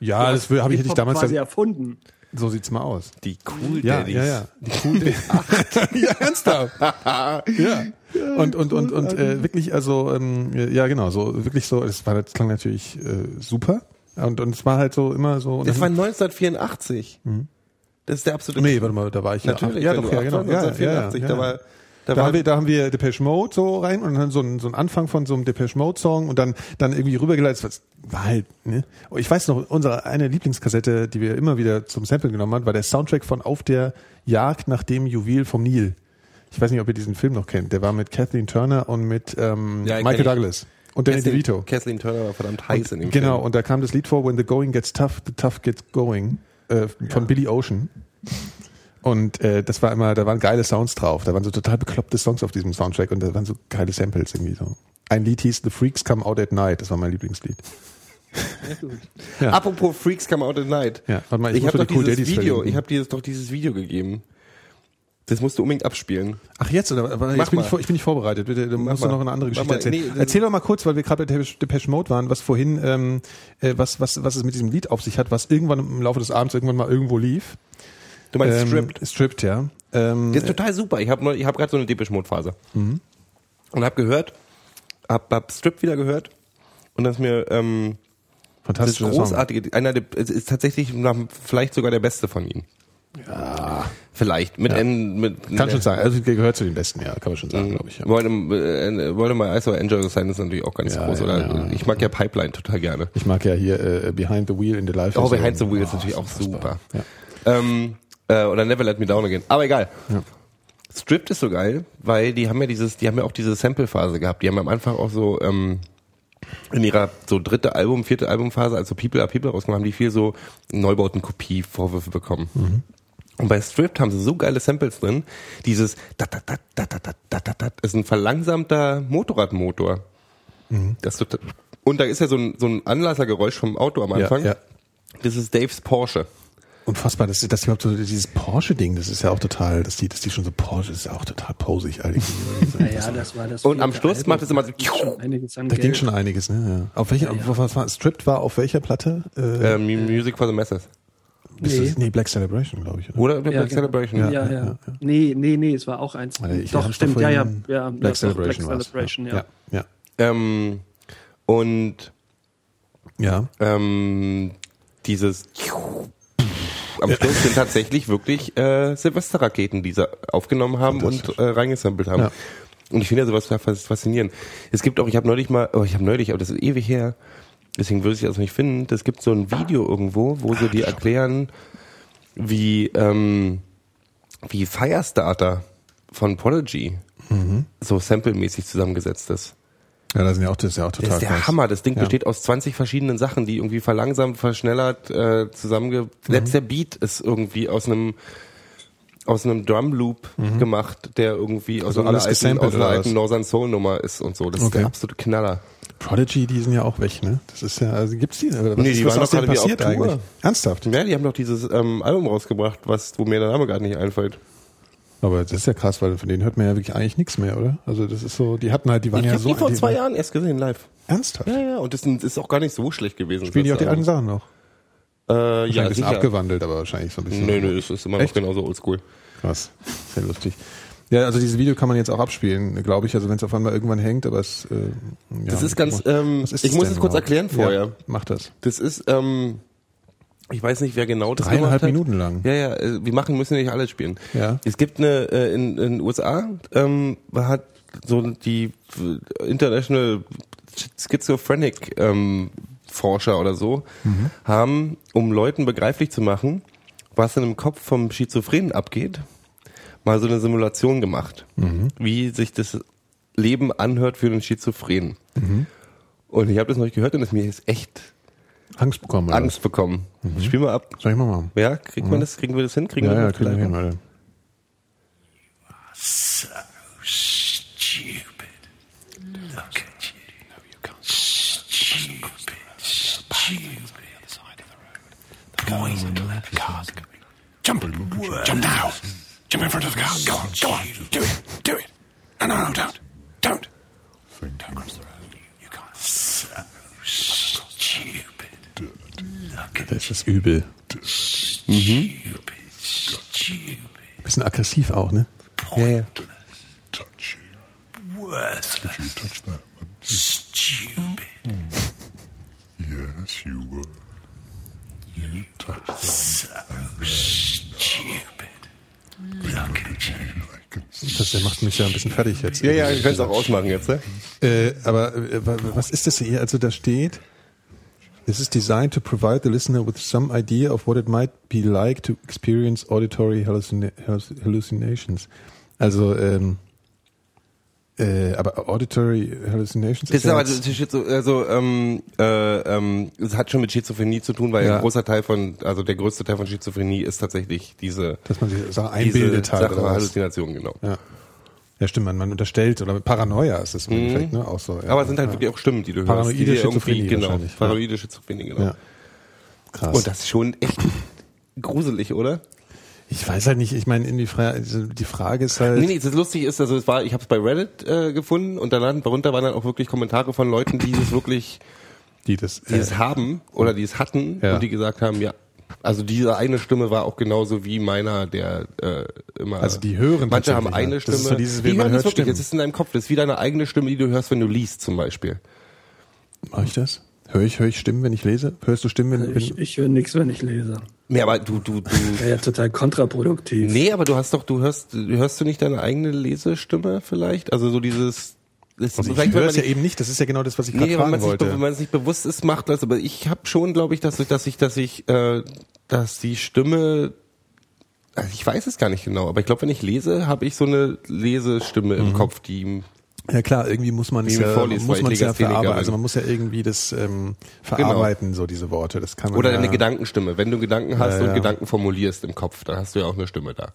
ja, das habe ich, hätte ich damals quasi erfunden. so sieht's mal aus. Die Cool Ja, Daddies. ja, ja. Die cool ja, ernsthaft. ja. Und und und und äh, wirklich also ähm, ja genau so wirklich so es war das klang natürlich äh, super und und es war halt so immer so Das war dann- 1984. Das ist der absolute nee warte mal da war ich Natürlich, ja, ja wenn doch ja genau ja, ja, 1984, ja, da ja. war, da, Da, haben wir, da haben wir Depeche Mode so rein und dann so ein, so ein Anfang von so einem Depeche Mode Song und dann, dann irgendwie rübergeleitet. Was war halt, ne? Und ich weiß noch, unsere eine Lieblingskassette, die wir immer wieder zum Sample genommen haben, war der Soundtrack von Auf der Jagd nach dem Juwel vom Nil. Ich weiß nicht, ob ihr diesen Film noch kennt. Der war mit Kathleen Turner und mit ähm, Ja, Michael. Douglas und Danny DeVito. Kathleen Turner war verdammt heiß in dem Genau, Film. und da kam das Lied vor, When the Going Gets Tough, the Tough Gets Going, äh, von Billy Ocean. Und äh, das war immer, da waren geile Sounds drauf. Da waren so total bekloppte Songs auf diesem Soundtrack und da waren so geile Samples irgendwie so. Ein Lied hieß The Freaks Come Out at Night. Das war mein Lieblingslied. Ja. Apropos Freaks Come Out at Night. Ja, warte mal, ich ich habe doch dieses Video, verlinken. ich habe dir doch dieses Video gegeben. Das musst du unbedingt abspielen. Ach jetzt oder? Aber Mach jetzt bin mal. ich, vor- ich bin nicht vorbereitet. Bitte, du musst mal. noch eine andere Mach Geschichte erzählen. Nee, Erzähl doch mal kurz, weil wir gerade bei Depeche, Mode waren, was vorhin, ähm, äh, was, was, was es mit diesem Lied auf sich hat, was irgendwann im Laufe des Abends irgendwann mal irgendwo lief. Du meinst Ähm, Stripped? Stripped, ja. Ähm, Das ist total super. Ich habe ich hab gerade so eine Depeche Mode Phase. Mhm. Und habe gehört, hab, hab Strip wieder gehört und das ist mir ähm, das fantastischer Song. großartige, einer der, ist tatsächlich vielleicht sogar der beste von ihnen. Ja. Vielleicht mit N, mit Kann schon sein. Also gehört zu den Besten, ja, kann man schon sagen, glaube ich. Ja. Wollte, äh, mal ISO Angel sein ist natürlich auch ganz Ja, groß. ja, oder ja. ich mag ja Pipeline total gerne. Ich mag ja hier äh, Behind the Wheel in the Life. Oh. Behind the Wheel ist natürlich auch super. Ja. Ähm, äh, oder Never Let Me Down Again. Aber egal. Ja. Stripped ist so geil, weil die haben ja dieses, die haben ja auch diese Sample-Phase gehabt. Die haben am Anfang auch so ähm, in ihrer so dritte Album, vierte Albumphase, als so People Are People rausgekommen, haben die viel so Neubautenkopie-Vorwürfe bekommen. Mhm. Und bei Stripped haben sie so geile Samples drin. Dieses da da da da da da da da da ist ein verlangsamter Motorradmotor. Mhm. Das total, und da ist ja so ein, so ein Anlassergeräusch vom Auto am Ja, Anfang. ja. Das ist Daves Porsche. Unfassbar, dass das überhaupt so dieses Porsche-Ding, das ist ja auch total, dass die, dass die schon so Porsche ist ja auch total posig eigentlich. Naja, das war das. Und am Schluss Album. macht es immer so- Da ging schon einiges an Da ging Geld. schon einiges, ne? Ja. Auf welcher, auf, was war, Stripped war auf welcher Platte? Äh, Äh, Mu- Music for the Masses. Ist nee. das, nee, Black Celebration, glaube ich. Oder? Oder Black Ja, genau. Celebration. Ja. Ja, ja. Nee, nee, nee, es war auch eins. Ich- doch, stimmt, ja, ja, ja. Black Celebration Black. Celebration, ja. ja. Ja. Ähm, und ja. ähm, dieses am Schluss sind tatsächlich wirklich äh, Silvesterraketen, die sie aufgenommen haben und äh, reingesampelt haben. Ja. Und ich finde ja sowas fas- faszinierend. Es gibt auch, ich habe neulich mal, oh, ich habe neulich, aber das ist ewig her, deswegen würde ich das nicht finden, es gibt so ein Video irgendwo, wo sie dir erklären, wie, ähm, wie Firestarter von Prodigy so samplemäßig zusammengesetzt ist. Ja, das, sind ja auch, das ist ja auch total Das ist der krass. Hammer. Das Ding Ja. besteht aus 20 verschiedenen Sachen, die irgendwie verlangsamt, verschnellert, äh, zusammenge... Mhm. Selbst der Beat ist irgendwie aus einem aus einem Drum Loop gemacht, der irgendwie aus, Mhm. Also einer alles alten, gesampelt aus einer alten? Northern Soul Nummer ist und so. Das ist Okay. der absolute Knaller. Prodigy, die sind ja auch weg, ne? Das ist ja, also gibt's die? Oder was Nee, ist, die was waren aus doch gerade wieder auf passiert Tour. eigentlich? Ernsthaft? Ja, die haben doch dieses ähm, Album rausgebracht, was wo mir der Name gerade nicht einfällt. Aber das ist ja krass, weil von denen hört man ja wirklich eigentlich nichts mehr, oder? Also das ist so, die hatten halt, die waren Ich ja habe so. die vor zwei Jahren erst gesehen live. Ernsthaft? Ja, ja, und das ist auch gar nicht so schlecht gewesen. Spielen die auch die alten. Sachen noch? Äh, Ja, ja, ein bisschen sicher. abgewandelt, aber wahrscheinlich so ein bisschen. Nö, nö, es ist immer noch Echt? genauso oldschool. Krass. Sehr lustig. Ja, also dieses Video kann man jetzt auch abspielen, glaube ich, also wenn es auf einmal irgendwann hängt, aber es äh, ja, Das ist ganz, ähm, ist ich muss es kurz erklären vorher. Ja, mach das. Das ist, ähm, ich weiß nicht, wer genau das Dreieinhalb gemacht hat. Minuten lang. Ja, ja, äh, wir machen, müssen nicht alles spielen. Ja. Es gibt eine, äh, in, den USA, ähm, hat so die International Schizophrenic ähm, Forscher oder so, Mhm. haben, um Leuten begreiflich zu machen, was in dem Kopf vom Schizophrenen abgeht, mal so eine Simulation gemacht, Mhm. wie sich das Leben anhört für den Schizophrenen. Mhm. Und ich habe das noch nicht gehört und es mir ist echt Angst bekommen. Angst bekommen. Spiel mal ab. Soll ich mal machen? Ja, kriegt man das? Kriegen wir das hin? Kriegen Ja, wir ja, das kriegen wir live? hin, Leute. Jump, jump now. Jump in front of the car. Go on, go on. Do it, do it. No, no, no, don't. Don't. Don't cross the road. You can't. So stupid. Das ist übel. Stupid. Stupid. Bisschen aggressiv auch, ne? Ja, ja. Touch you. Worthless. Did you touch that one? Stupid. Yes, you were. You Oh, So stupid. Look at you. Das macht mich ja ein bisschen fertig jetzt. Ja, ja, wir können es auch ausmachen jetzt, ne? Äh, aber äh, wa- was ist das hier? Also da steht, this is designed to provide the listener with some idea of what it might be like to experience auditory hallucina hallucinations. Also ähm, Äh, aber Auditory Hallucinations Das ist aber also, also ähm, äh, ähm, es hat schon mit Schizophrenie zu tun, weil Ja. ein großer Teil von, also der größte Teil von Schizophrenie ist tatsächlich diese, dass man sich diese einbildet halt. Sache oder was? Halluzination, genau. Ja. ja, stimmt, man, man unterstellt, oder Paranoia ist es im Endeffekt, ne? Auch so. Ja. Mhm. Aber es sind halt ja. wirklich auch Stimmen, die du hörst. Paranoide die dir irgendwie- Schizophrenie genau. Paranoide Schizophrenie, genau. Ja. Krass. Und das ist schon echt gruselig, oder? Ich weiß halt nicht, ich meine, in die, Fra also die Frage ist halt. Nee, nee, das lustig ist, also es war, ich habe es bei Reddit äh, gefunden und danach, darunter waren dann auch wirklich Kommentare von Leuten, die es wirklich, die das, die es haben oder die es hatten Ja. und die gesagt haben, ja, also diese eine Stimme war auch genauso wie meiner, der äh, immer. Also die hören Manche haben eine. Stimme. Das ist so dieses, die man hört wirklich. Stimmen. Das ist in deinem Kopf. Das ist wie deine eigene Stimme, die du hörst, wenn du liest, zum Beispiel. Mach ich das? Höre ich, höre ich Stimmen, wenn ich lese? Hörst du Stimmen, wenn, Ich, wenn ich höre nichts, wenn ich lese. Nee, aber du, du, du. Wäre ja total kontraproduktiv. nee, aber du hast doch, du hörst, hörst du nicht deine eigene Lesestimme vielleicht? Also so dieses. Das also ich vielleicht, höre man es ja nicht- eben nicht, das ist ja genau das, was ich gerade Nee, wenn fragen man, sich, wollte. be- wenn man es nicht bewusst ist, macht das. Aber ich habe schon, glaube ich, dass ich, dass ich, dass ich, äh, dass die Stimme, also ich weiß es gar nicht genau, aber ich glaube, wenn ich lese, habe ich so eine Lesestimme Mhm. im Kopf, die Ja klar, irgendwie muss man es ja, vorliest, muss weil man ich es ja verarbeiten. Also man muss ja irgendwie das ähm, verarbeiten, so diese Worte. Das kann man oder ja, eine Gedankenstimme. Wenn du Gedanken hast Ja, und ja. Gedanken formulierst im Kopf, dann hast du ja auch eine Stimme da.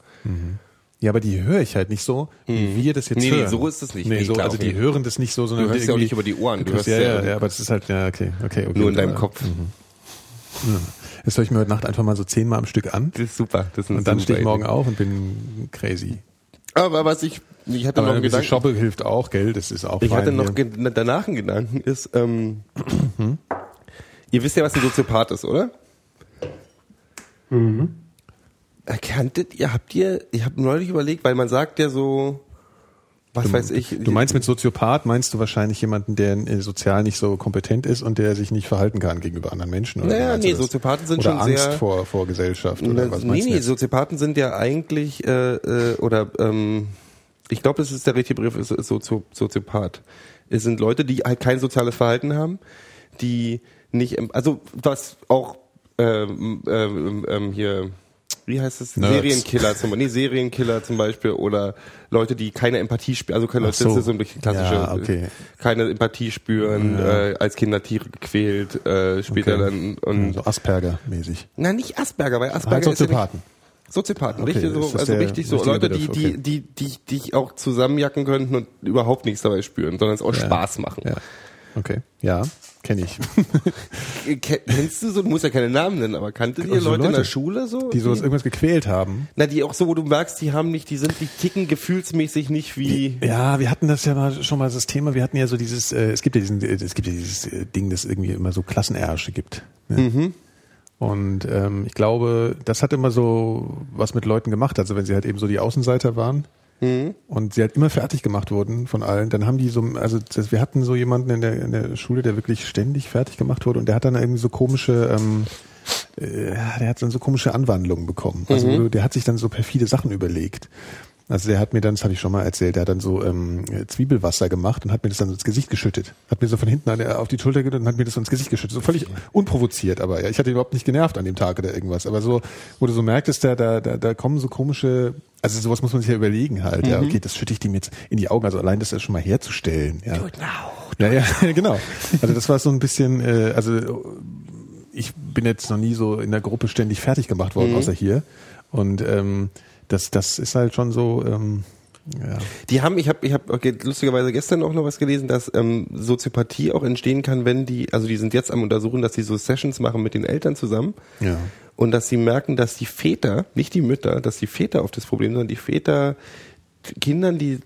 Ja, aber die höre ich halt nicht so, wie wir das jetzt Nee, nee, hören. so ist es nicht. Nee, Nee, so, klar, also die hören das nicht so, sondern Du hörst ja auch nicht über die Ohren, du hörst- ja, ja- ja, ja, aber das ist halt, ja, okay, okay, okay. Nur in deinem Kopf. Das höre ich mir heute Nacht einfach mal so zehnmal am Stück an. Das ist super. Das ist Und dann stehe ich morgen auf und bin crazy. Aber was ich, ich hatte noch Aber einen ein bisschen Gedanken. Shoppe hilft auch, gell? Das ist auch Ich hatte noch hier. ge- danach einen Gedanken, ist, ähm, ihr wisst ja, was ein Soziopath ist, oder? Mhm. Erkanntet ihr, habt ihr, ich habe neulich überlegt, weil man sagt ja so, was weiß ich. Du meinst mit Soziopath, meinst du wahrscheinlich jemanden, der äh, sozial nicht so kompetent ist und der sich nicht verhalten kann gegenüber anderen Menschen? Oder Naja, du nee, das? Soziopathen sind oder schon Angst sehr- vor, vor Gesellschaft oder Na, was nee, meinst du nee? Soziopathen sind ja eigentlich, äh, äh, oder ähm, ich glaube, es ist der richtige Begriff, ist, ist Sozio Soziopath. Es sind Leute, die halt kein soziales Verhalten haben, die nicht, also was auch ähm, ähm, ähm, hier, wie heißt es, Nerds. Serienkiller zum Beispiel, nee, Serienkiller zum Beispiel oder Leute, die keine Empathie spüren, also keine so. das ist so ein bisschen klassische, Ja, okay. keine Empathie spüren, äh, als Kinder Tiere gequält, äh, später Okay. dann und so Asperger-mäßig. na, nicht Asperger, weil Asperger ist ja nicht, Soziopathen. Okay, richtig so, also richtig so Leute, die, die, okay. die, die, die ich auch zusammenjacken könnten und überhaupt nichts dabei spüren, sondern es auch Ja. Spaß machen. Ja. Okay. Ja, kenne ich. Ke- Kennst du so, du musst ja keine Namen nennen, aber kanntet ihr Also Leute, in Leute, der Schule so? Die sowas irgendwas gequält haben. na, die auch so, wo du merkst, die haben nicht, die sind, die ticken gefühlsmäßig nicht wie, Ja, wir hatten das ja mal schon mal das Thema, wir hatten ja so dieses, äh, es gibt ja diesen, äh, es gibt ja dieses äh, Ding, das irgendwie immer so Klassenersche gibt. Ne? Mhm. Und ähm, ich glaube, das hat immer so was mit Leuten gemacht. Also wenn sie halt eben so die Außenseiter waren Mhm. und sie halt immer fertig gemacht wurden von allen, dann haben die so, also das, wir hatten so jemanden in der, in der Schule, der wirklich ständig fertig gemacht wurde und der hat dann irgendwie so komische, ähm, äh, ja, der hat dann so komische Anwandlungen bekommen. Also der hat sich dann so perfide Sachen überlegt. Also der hat mir dann, das habe ich schon mal erzählt, der hat dann so ähm, Zwiebelwasser gemacht und hat mir das dann ins Gesicht geschüttet. Hat mir so von hinten an, auf die Schulter gedrückt und hat mir das so ins Gesicht geschüttet. So völlig unprovoziert, aber ja, ich hatte ihn überhaupt nicht genervt an dem Tag oder irgendwas. Aber so, wo du so merktest, da, da, da, da kommen so komische, also sowas muss man sich ja überlegen halt. Ja, okay, das schütte ich dem jetzt in die Augen. Also allein das schon mal herzustellen. Ja. Ja, ja, genau. Also das war so ein bisschen, äh, also ich bin jetzt noch nie so in der Gruppe ständig fertig gemacht worden, außer hier. Und ähm, das, das ist halt schon so, ähm, ja. Die haben, ich habe, ich habe okay, lustigerweise gestern auch noch was gelesen, dass ähm, Soziopathie auch entstehen kann, wenn die, also die sind jetzt am untersuchen, dass die so Sessions machen mit den Eltern zusammen Ja. und dass sie merken, dass die Väter, nicht die Mütter, dass die Väter auf das Problem, sondern die Väter Kindern, die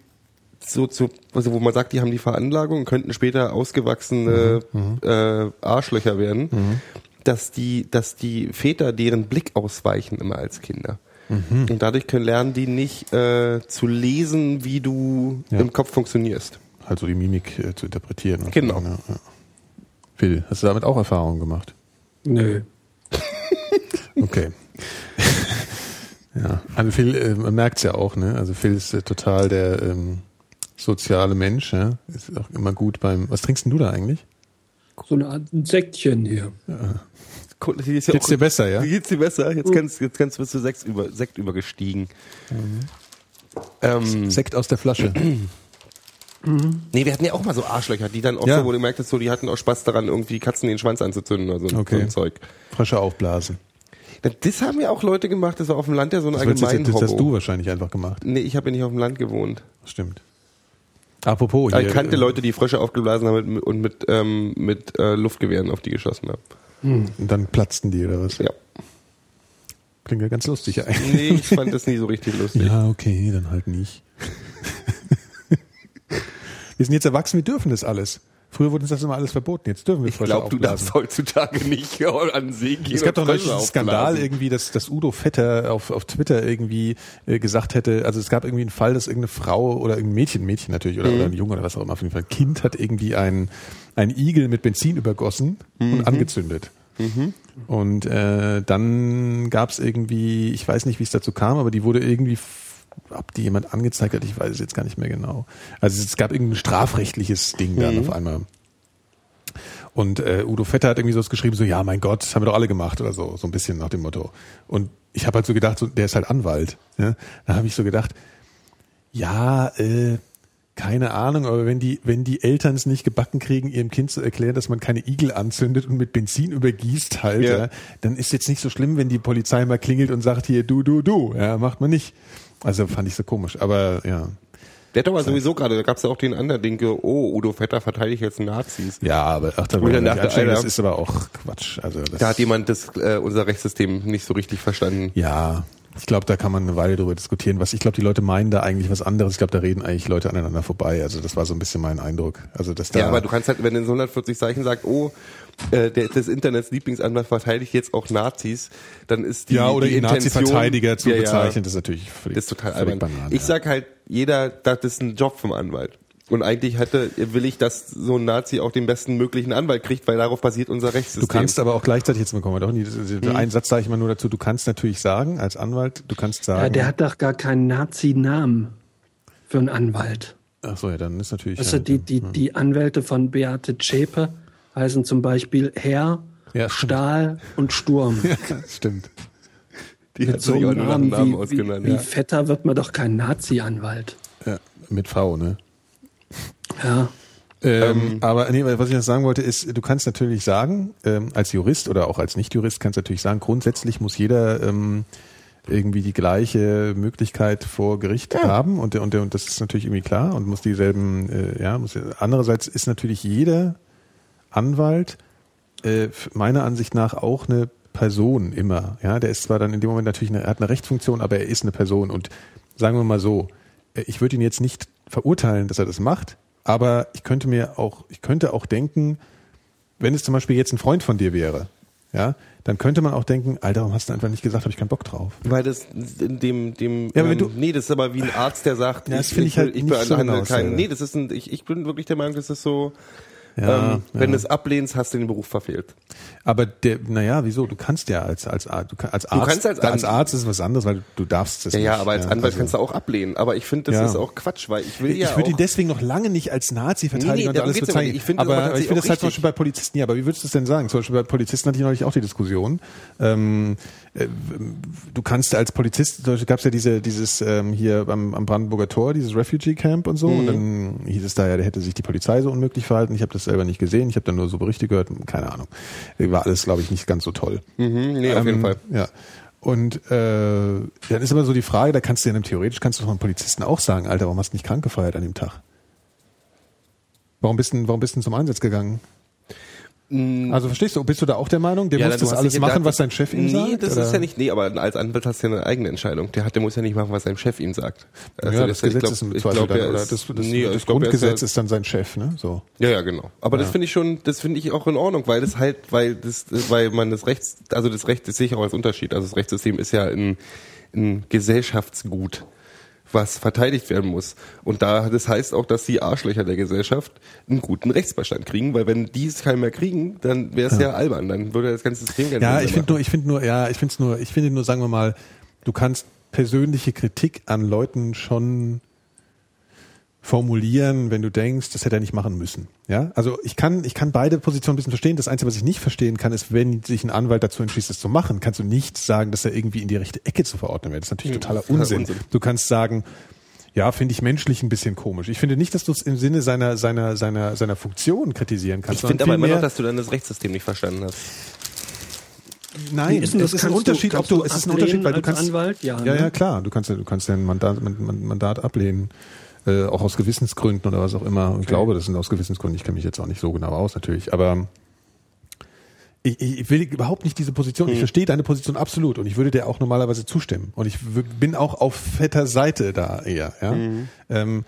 so zu, also wo man sagt, die haben die Veranlagung, könnten später ausgewachsene äh, Arschlöcher werden, dass die, dass die Väter deren Blick ausweichen immer als Kinder. Und dadurch können lernen die nicht äh, zu lesen, wie du Ja. im Kopf funktionierst. halt so die Mimik äh, zu interpretieren. und Genau. Ja, ja. Phil, hast du damit auch Erfahrungen gemacht? Nö. Okay. ja, also Phil, äh, man merkt's ja auch, ne? Also Phil ist äh, total der ähm, soziale Mensch, ja? Ist auch immer gut beim. Was trinkst denn du da eigentlich? So eine Art ein Säckchen hier. Die ist ja Geht's dir besser, ja? Geht's dir besser? Jetzt kannst, jetzt kannst du bis zu sechs über, Sekt übergestiegen. Ähm, Sekt aus der Flasche. Nee, wir hatten ja auch mal so Arschlöcher, die dann auch Ja. so, wo du merktest, so, die hatten auch Spaß daran, irgendwie Katzen den Schwanz anzuzünden oder so, ein- Okay. so ein Zeug. Frische aufblasen. Das haben ja auch Leute gemacht, das war auf dem Land ja so ein Das, du- allgemein das hast du wahrscheinlich einfach gemacht. Nee, ich habe ja nicht auf dem Land gewohnt. Stimmt. Apropos, hier, ich kannte äh, Leute, die Frösche aufgeblasen haben und mit, ähm, mit äh, Luftgewehren auf die geschossen haben. Und dann platzten die oder was? Ja. Klingt ja ganz lustig eigentlich. Nee, ich fand das nie so richtig lustig. Ja, okay, dann halt nicht. wir sind jetzt erwachsen, wir dürfen das alles. Früher wurde uns das immer alles verboten, jetzt dürfen wir Ich Frösche glaube, du darfst heutzutage nicht an den See gehen. Es gab doch neulich diesen Skandal irgendwie, dass, dass Udo Vetter auf, auf Twitter irgendwie äh, gesagt hätte, also es gab irgendwie einen Fall, dass irgendeine Frau oder irgendein Mädchen, Mädchen natürlich, oder, oder ein Junge oder was auch immer, auf jeden Fall ein Kind hat irgendwie ein, ein Igel mit Benzin übergossen und angezündet. Und äh, dann gab es irgendwie, ich weiß nicht, wie es dazu kam, aber die wurde irgendwie, ob die jemand angezeigt hat, ich weiß es jetzt gar nicht mehr genau. Also es gab irgendein strafrechtliches Ding dann auf einmal. Und äh, Udo Vetter hat irgendwie so geschrieben, so, ja, mein Gott, das haben wir doch alle gemacht oder so, so ein bisschen nach dem Motto. Und ich habe halt so gedacht, so, der ist halt Anwalt. Ja? Da habe ich so gedacht, ja, äh, keine Ahnung, aber wenn die, wenn die Eltern es nicht gebacken kriegen, ihrem Kind zu erklären, dass man keine Igel anzündet und mit Benzin übergießt halt, Ja. ja. dann ist jetzt nicht so schlimm, wenn die Polizei mal klingelt und sagt, hier, du, du, du. Ja, macht man nicht. Also fand ich so komisch. Aber ja. Der hat aber sowieso gerade, da gab es ja auch den anderen Denke, oh, Udo Vetter verteidigt jetzt Nazis. Ja, aber ach, da ich dachte anstrengen, das ist aber auch Quatsch. Also das, Da hat jemand das, äh, unser Rechtssystem nicht so richtig verstanden. Ja, ich glaube, da kann man eine Weile drüber diskutieren. Was ich glaube, die Leute meinen da eigentlich was anderes. Ich glaube, da reden eigentlich Leute aneinander vorbei. Also das war so ein bisschen mein Eindruck. Also dass da Ja, aber du kannst halt, wenn in so 140 Zeichen sagt, oh, äh, der, das Internets Lieblingsanwalt verteidigt jetzt auch Nazis, dann ist die ja oder die Nazi-Verteidiger zu Ja, ja. bezeichnen, das ist natürlich völlig, Das ist total völlig. Banane, ich ja. sag halt, jeder, das ist ein Job vom Anwalt. Und eigentlich hätte, will ich, dass so ein Nazi auch den besten möglichen Anwalt kriegt, weil darauf basiert unser Rechtssystem. Du kannst aber auch gleichzeitig, jetzt kommen wir doch nie, einen Satz sage ich mal nur dazu, du kannst natürlich sagen, als Anwalt, du kannst sagen, Ja, der hat doch gar keinen Nazi-Namen für einen Anwalt. ach so, ja, dann ist natürlich, Also ja, die, die, die Anwälte von Beate Zschäpe heißen zum Beispiel Herr, Ja. Stahl und Sturm. ja, stimmt. die hat So einen Namen Namen wie, wie, ausgenannt. wie Ja. Vetter wird man doch kein Nazi-Anwalt. Ja, mit V, ne? Ja. Ähm, aber nee, was ich noch sagen wollte, ist, du kannst natürlich sagen, ähm, als Jurist oder auch als Nicht-Jurist kannst du natürlich sagen, grundsätzlich muss jeder ähm, irgendwie die gleiche Möglichkeit vor Gericht haben und, und, und das ist natürlich irgendwie klar und muss dieselben, äh, ja, muss, andererseits ist natürlich jeder Anwalt äh, meiner Ansicht nach auch eine Person immer. Ja, der ist zwar dann in dem Moment natürlich eine, er hat eine Rechtsfunktion, aber er ist eine Person und sagen wir mal so, äh, ich würde ihn jetzt nicht verurteilen, dass er das macht, aber ich könnte mir auch, ich könnte auch denken, wenn es zum Beispiel jetzt ein Freund von dir wäre, ja, dann könnte man auch denken, Alter, warum hast du einfach nicht gesagt, habe ich keinen Bock drauf. Weil das in dem, dem, Ja, ähm, du- nee, das ist aber wie ein Arzt, der sagt, Ja, das finde ich halt ich nicht so keinen, nee, das ist ein, ich, ich bin wirklich der Meinung, das ist so, Ja, ähm, wenn ja. du es ablehnst, hast du den Beruf verfehlt. Aber der, naja, wieso? Du kannst ja als als Arzt, du, als Arzt, kannst als als An- Arzt ist was anderes, weil du darfst es Ja, nicht. ja, aber als Anwalt also- kannst du auch ablehnen. Aber ich finde, das Ja. ist auch Quatsch, weil ich will Ich ja würde ihn deswegen noch lange nicht als Nazi verteidigen Nee, nee, und alles bezeichnen. Ich finde das aber, aber ich finde das halt zum. Beispiel bei Polizisten. Ja, aber wie würdest du es denn sagen? Zum Beispiel bei Polizisten hatte ich neulich auch die Diskussion. Ähm, äh, du kannst als Polizist, zum Beispiel gab es ja diese, dieses ähm, hier am, am Brandenburger Tor, dieses Refugee Camp und so. Und dann hieß es da ja, der hätte sich die Polizei so unmöglich verhalten. Ich habe das selber nicht gesehen. Ich habe dann nur so Berichte gehört. Keine Ahnung. War alles, glaube ich, nicht ganz so toll. mhm, nee, auf jeden Ähm, Fall. Ja. Und äh, dann ist aber so die Frage, da kannst du ja theoretisch kannst du von Polizisten auch sagen, Alter, warum hast du nicht krank gefeiert an dem Tag? Warum bist du, warum bist du zum Einsatz gegangen? Also verstehst du, bist du da auch der Meinung, der muss dann, das alles machen, was sein Chef ihm nee, sagt? Nee, das oder? ist ja nicht, nee, aber als Anwalt hast du ja eine eigene Entscheidung. Der hat, der muss ja nicht machen, was sein Chef ihm sagt. Also ja, das Gesetz ist im Zweifel dann, er oder ist- das, das, nee, das er Grundgesetz ja- ist dann sein Chef, ne? So. Ja, ja, genau. Aber das finde ich schon, das finde ich auch in Ordnung, weil das halt, weil das, weil man das Rechts, also das Recht, das sehe ich auch als Unterschied. Also das Rechtssystem ist ja ein, ein Gesellschaftsgut, was verteidigt werden muss. Und da, das heißt auch, dass die Arschlöcher der Gesellschaft einen guten Rechtsbeistand kriegen, weil wenn die es keinen mehr kriegen, dann wäre es ja. albern, dann würde das ganze System Ja, Sinn ich finde nur, ich finde nur, ja, ich finde es nur, ich finde nur, sagen wir mal, du kannst persönliche Kritik an Leuten schon formulieren, wenn du denkst, das hätte er nicht machen müssen. Ja, also ich kann, ich kann beide Positionen ein bisschen verstehen. Das Einzige, was ich nicht verstehen kann, ist, wenn sich ein Anwalt dazu entschließt, es zu machen, kannst du nicht sagen, dass er irgendwie in die rechte Ecke zu verordnen wäre. Das ist natürlich totaler total Unsinn. Unsinn. Du kannst sagen, Ja, finde ich menschlich ein bisschen komisch. Ich finde nicht, dass du es im Sinne seiner, seiner, seiner, seiner Funktion kritisieren kannst. Ich finde aber immer noch, dass du dann das Rechtssystem nicht verstanden hast. Nein, ist das? es ist ein Kannst du- Unterschied, ob du, es ist ein Unterschied, weil du kannst, Anwalt? Ja, ja, ne? ja, klar, du kannst, du kannst ja ein Mandat, Mandat ablehnen, äh, auch aus Gewissensgründen oder was auch immer. Ich glaube, das sind aus Gewissensgründen. Ich kenne mich jetzt auch nicht so genau aus, natürlich, aber ich, ich will überhaupt nicht diese Position. Hm. Ich verstehe deine Position absolut und ich würde dir auch normalerweise zustimmen. Und ich bin auch auf fetter Seite da eher. Ja? Hm. Ähm,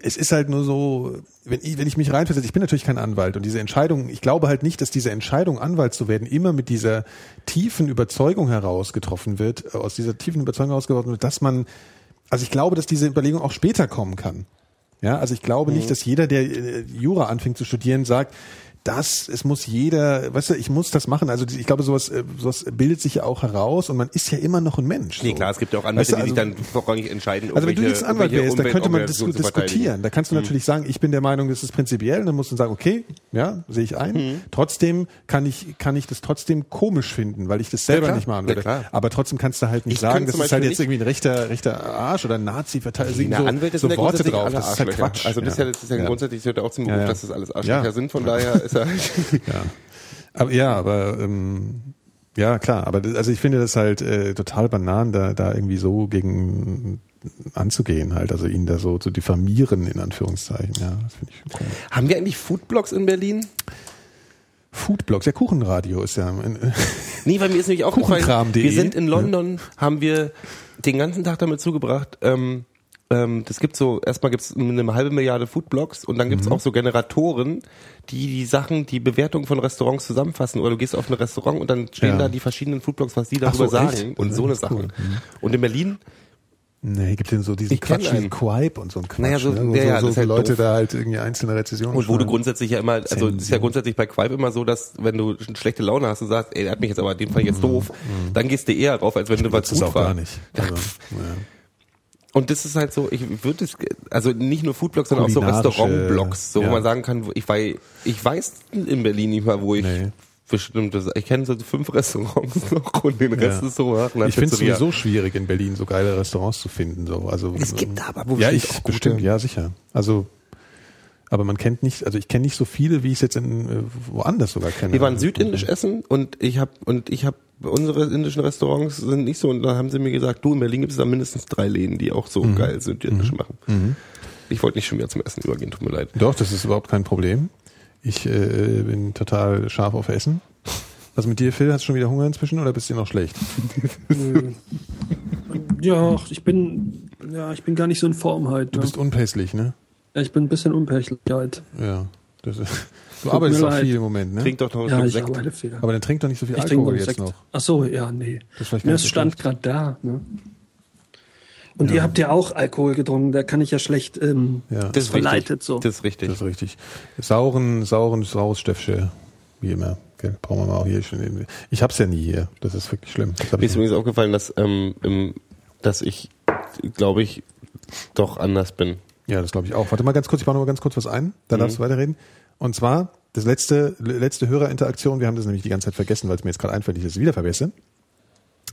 es ist halt nur so, wenn ich, wenn ich mich reinversetze, ich bin natürlich kein Anwalt und diese Entscheidung, ich glaube halt nicht, dass diese Entscheidung, Anwalt zu werden, immer mit dieser tiefen Überzeugung heraus getroffen wird, aus dieser tiefen Überzeugung heraus getroffen wird, dass man, also ich glaube, dass diese Überlegung auch später kommen kann. Ja, also ich glaube nicht, dass jeder, der äh, Jura anfängt zu studieren, sagt, das, es muss jeder, weißt du, ich muss das machen. Also ich glaube, sowas, äh, sowas bildet sich ja auch heraus und man ist ja immer noch ein Mensch. Nee, so. klar, es gibt ja auch Anwälte, Weißt du, die sich also- dann vorrangig entscheiden, also wenn du jetzt Anwalt wärst, dann könnte man dis diskutieren. Da kannst du natürlich sagen, ich bin der Meinung, das ist prinzipiell. Dann musst du sagen, okay, ja, sehe ich ein. Mhm. Trotzdem kann ich, kann ich das trotzdem komisch finden, weil ich das selber klar, nicht machen ja, würde. klar. Aber trotzdem kannst du halt nicht Ich sagen, das ist halt jetzt irgendwie ein rechter, rechter Arsch oder ein Nazi-Verteidiger. Na, so, Anwälte so sind ja Worte drauf. Das ist halt. Quatsch. Also das ist ja, das ist ja, Ja. grundsätzlich gehört ja auch zum Beruf, Ja, ja. dass das alles Arschlöcher Ja. sind. Von daher ist halt Ja. Aber ja, aber ähm, ja klar, aber das, also ich finde das halt äh, total banan, da, da irgendwie so gegen anzugehen halt, also ihn da so zu diffamieren in Anführungszeichen. Ja, das finde ich komisch. Haben wir eigentlich Foodblogs in Berlin? Foodblogs, ja Kuchenradio ist ja. Ein, Nee, weil mir ist nämlich aufgefallen, Kuchenkram.de. wir sind in London, haben wir den ganzen Tag damit zugebracht, ähm, ähm, das gibt so, erstmal gibt's eine halbe Milliarde Foodblogs und dann gibt's Mhm. auch so Generatoren, die die Sachen, die Bewertung von Restaurants zusammenfassen. Oder du gehst auf ein Restaurant und dann stehen Ja. da die verschiedenen Foodblogs, was die darüber so, echt? sagen und Das so eine Sachen. cool. Mhm. Und in Berlin nee, gibt denn so diesen Ich Quatsch, einen. Quipe und so ein Quatsch. Naja, so- ne? ja, so, ist so halt Leute doof. da halt irgendwie einzelne Rezensionen Und wo du grundsätzlich ja immer, also es ist ja grundsätzlich bei Quipe immer so, dass wenn du sch- schlechte Laune hast und sagst, ey, der hat mich jetzt aber in dem Fall jetzt doof, dann gehst du eher rauf, als wenn du was Mhm. gut auch war. gar nicht. Ja, Also, ja. Und das ist halt so, ich würde es, also nicht nur Foodblogs, sondern auch so Restaurantblogs, so ja. wo man sagen kann, ich wei- ich weiß in Berlin nicht mal, wo ich Nee. bestimmte, ich kenne so fünf Restaurants noch und den Rest Ja. ist so Ich finde es sowieso schwierig in Berlin so geile Restaurants zu finden. So. Also, Es gibt aber wo ja, ich bestimmt, ja sicher. Also, aber man kennt nicht, also ich kenne nicht so viele, wie ich es jetzt in äh, woanders sogar kenne. Wir waren südindisch essen und ich habe und ich habe unsere indischen Restaurants sind nicht so und dann haben sie mir gesagt, du in Berlin gibt es da mindestens drei Läden, die auch so Mhm. geil südindisch machen. Ich wollte nicht schon wieder zum Essen übergehen, tut mir leid. Doch, das ist überhaupt kein Problem. Ich äh, bin total scharf auf Essen. Was mit dir, Phil? Hast du schon wieder Hunger inzwischen oder bist du noch schlecht? Ja, ich bin, ja, ich bin gar nicht so in Form heute. Du ne? bist unpässlich, ne? Ja, ich bin ein bisschen unpächlich heute. Ja. Das ist, du arbeitest leid. viel im Moment, ne? Trink doch noch Ja, ich Sekt. arbeite viel. Aber dann trink doch nicht so viel Ich Alkohol jetzt Sekt. noch. Ach so, ja, nee. Das Ja, so stand gerade da. Ne? Und ihr habt ja auch Alkohol getrunken, da kann ich ja schlecht ähm, Ja. Das verleitet richtig. so. Das ist richtig. Das ist richtig. Sauren, sauren, saures Stöffsche, wie immer. Gell? Brauchen wir mal auch hier schon. Ich hab's ja nie hier. Das ist wirklich schlimm. Das Mir ist übrigens aufgefallen, dass, ähm, dass ich, glaube ich, doch anders bin. Ja, das glaube ich auch. Warte mal ganz kurz, ich baue noch mal ganz kurz was ein, dann darfst du weiterreden. Und zwar, das letzte, letzte Hörerinteraktion, wir haben das nämlich die ganze Zeit vergessen, weil es mir jetzt gerade einfällt, ich das wieder vergesse.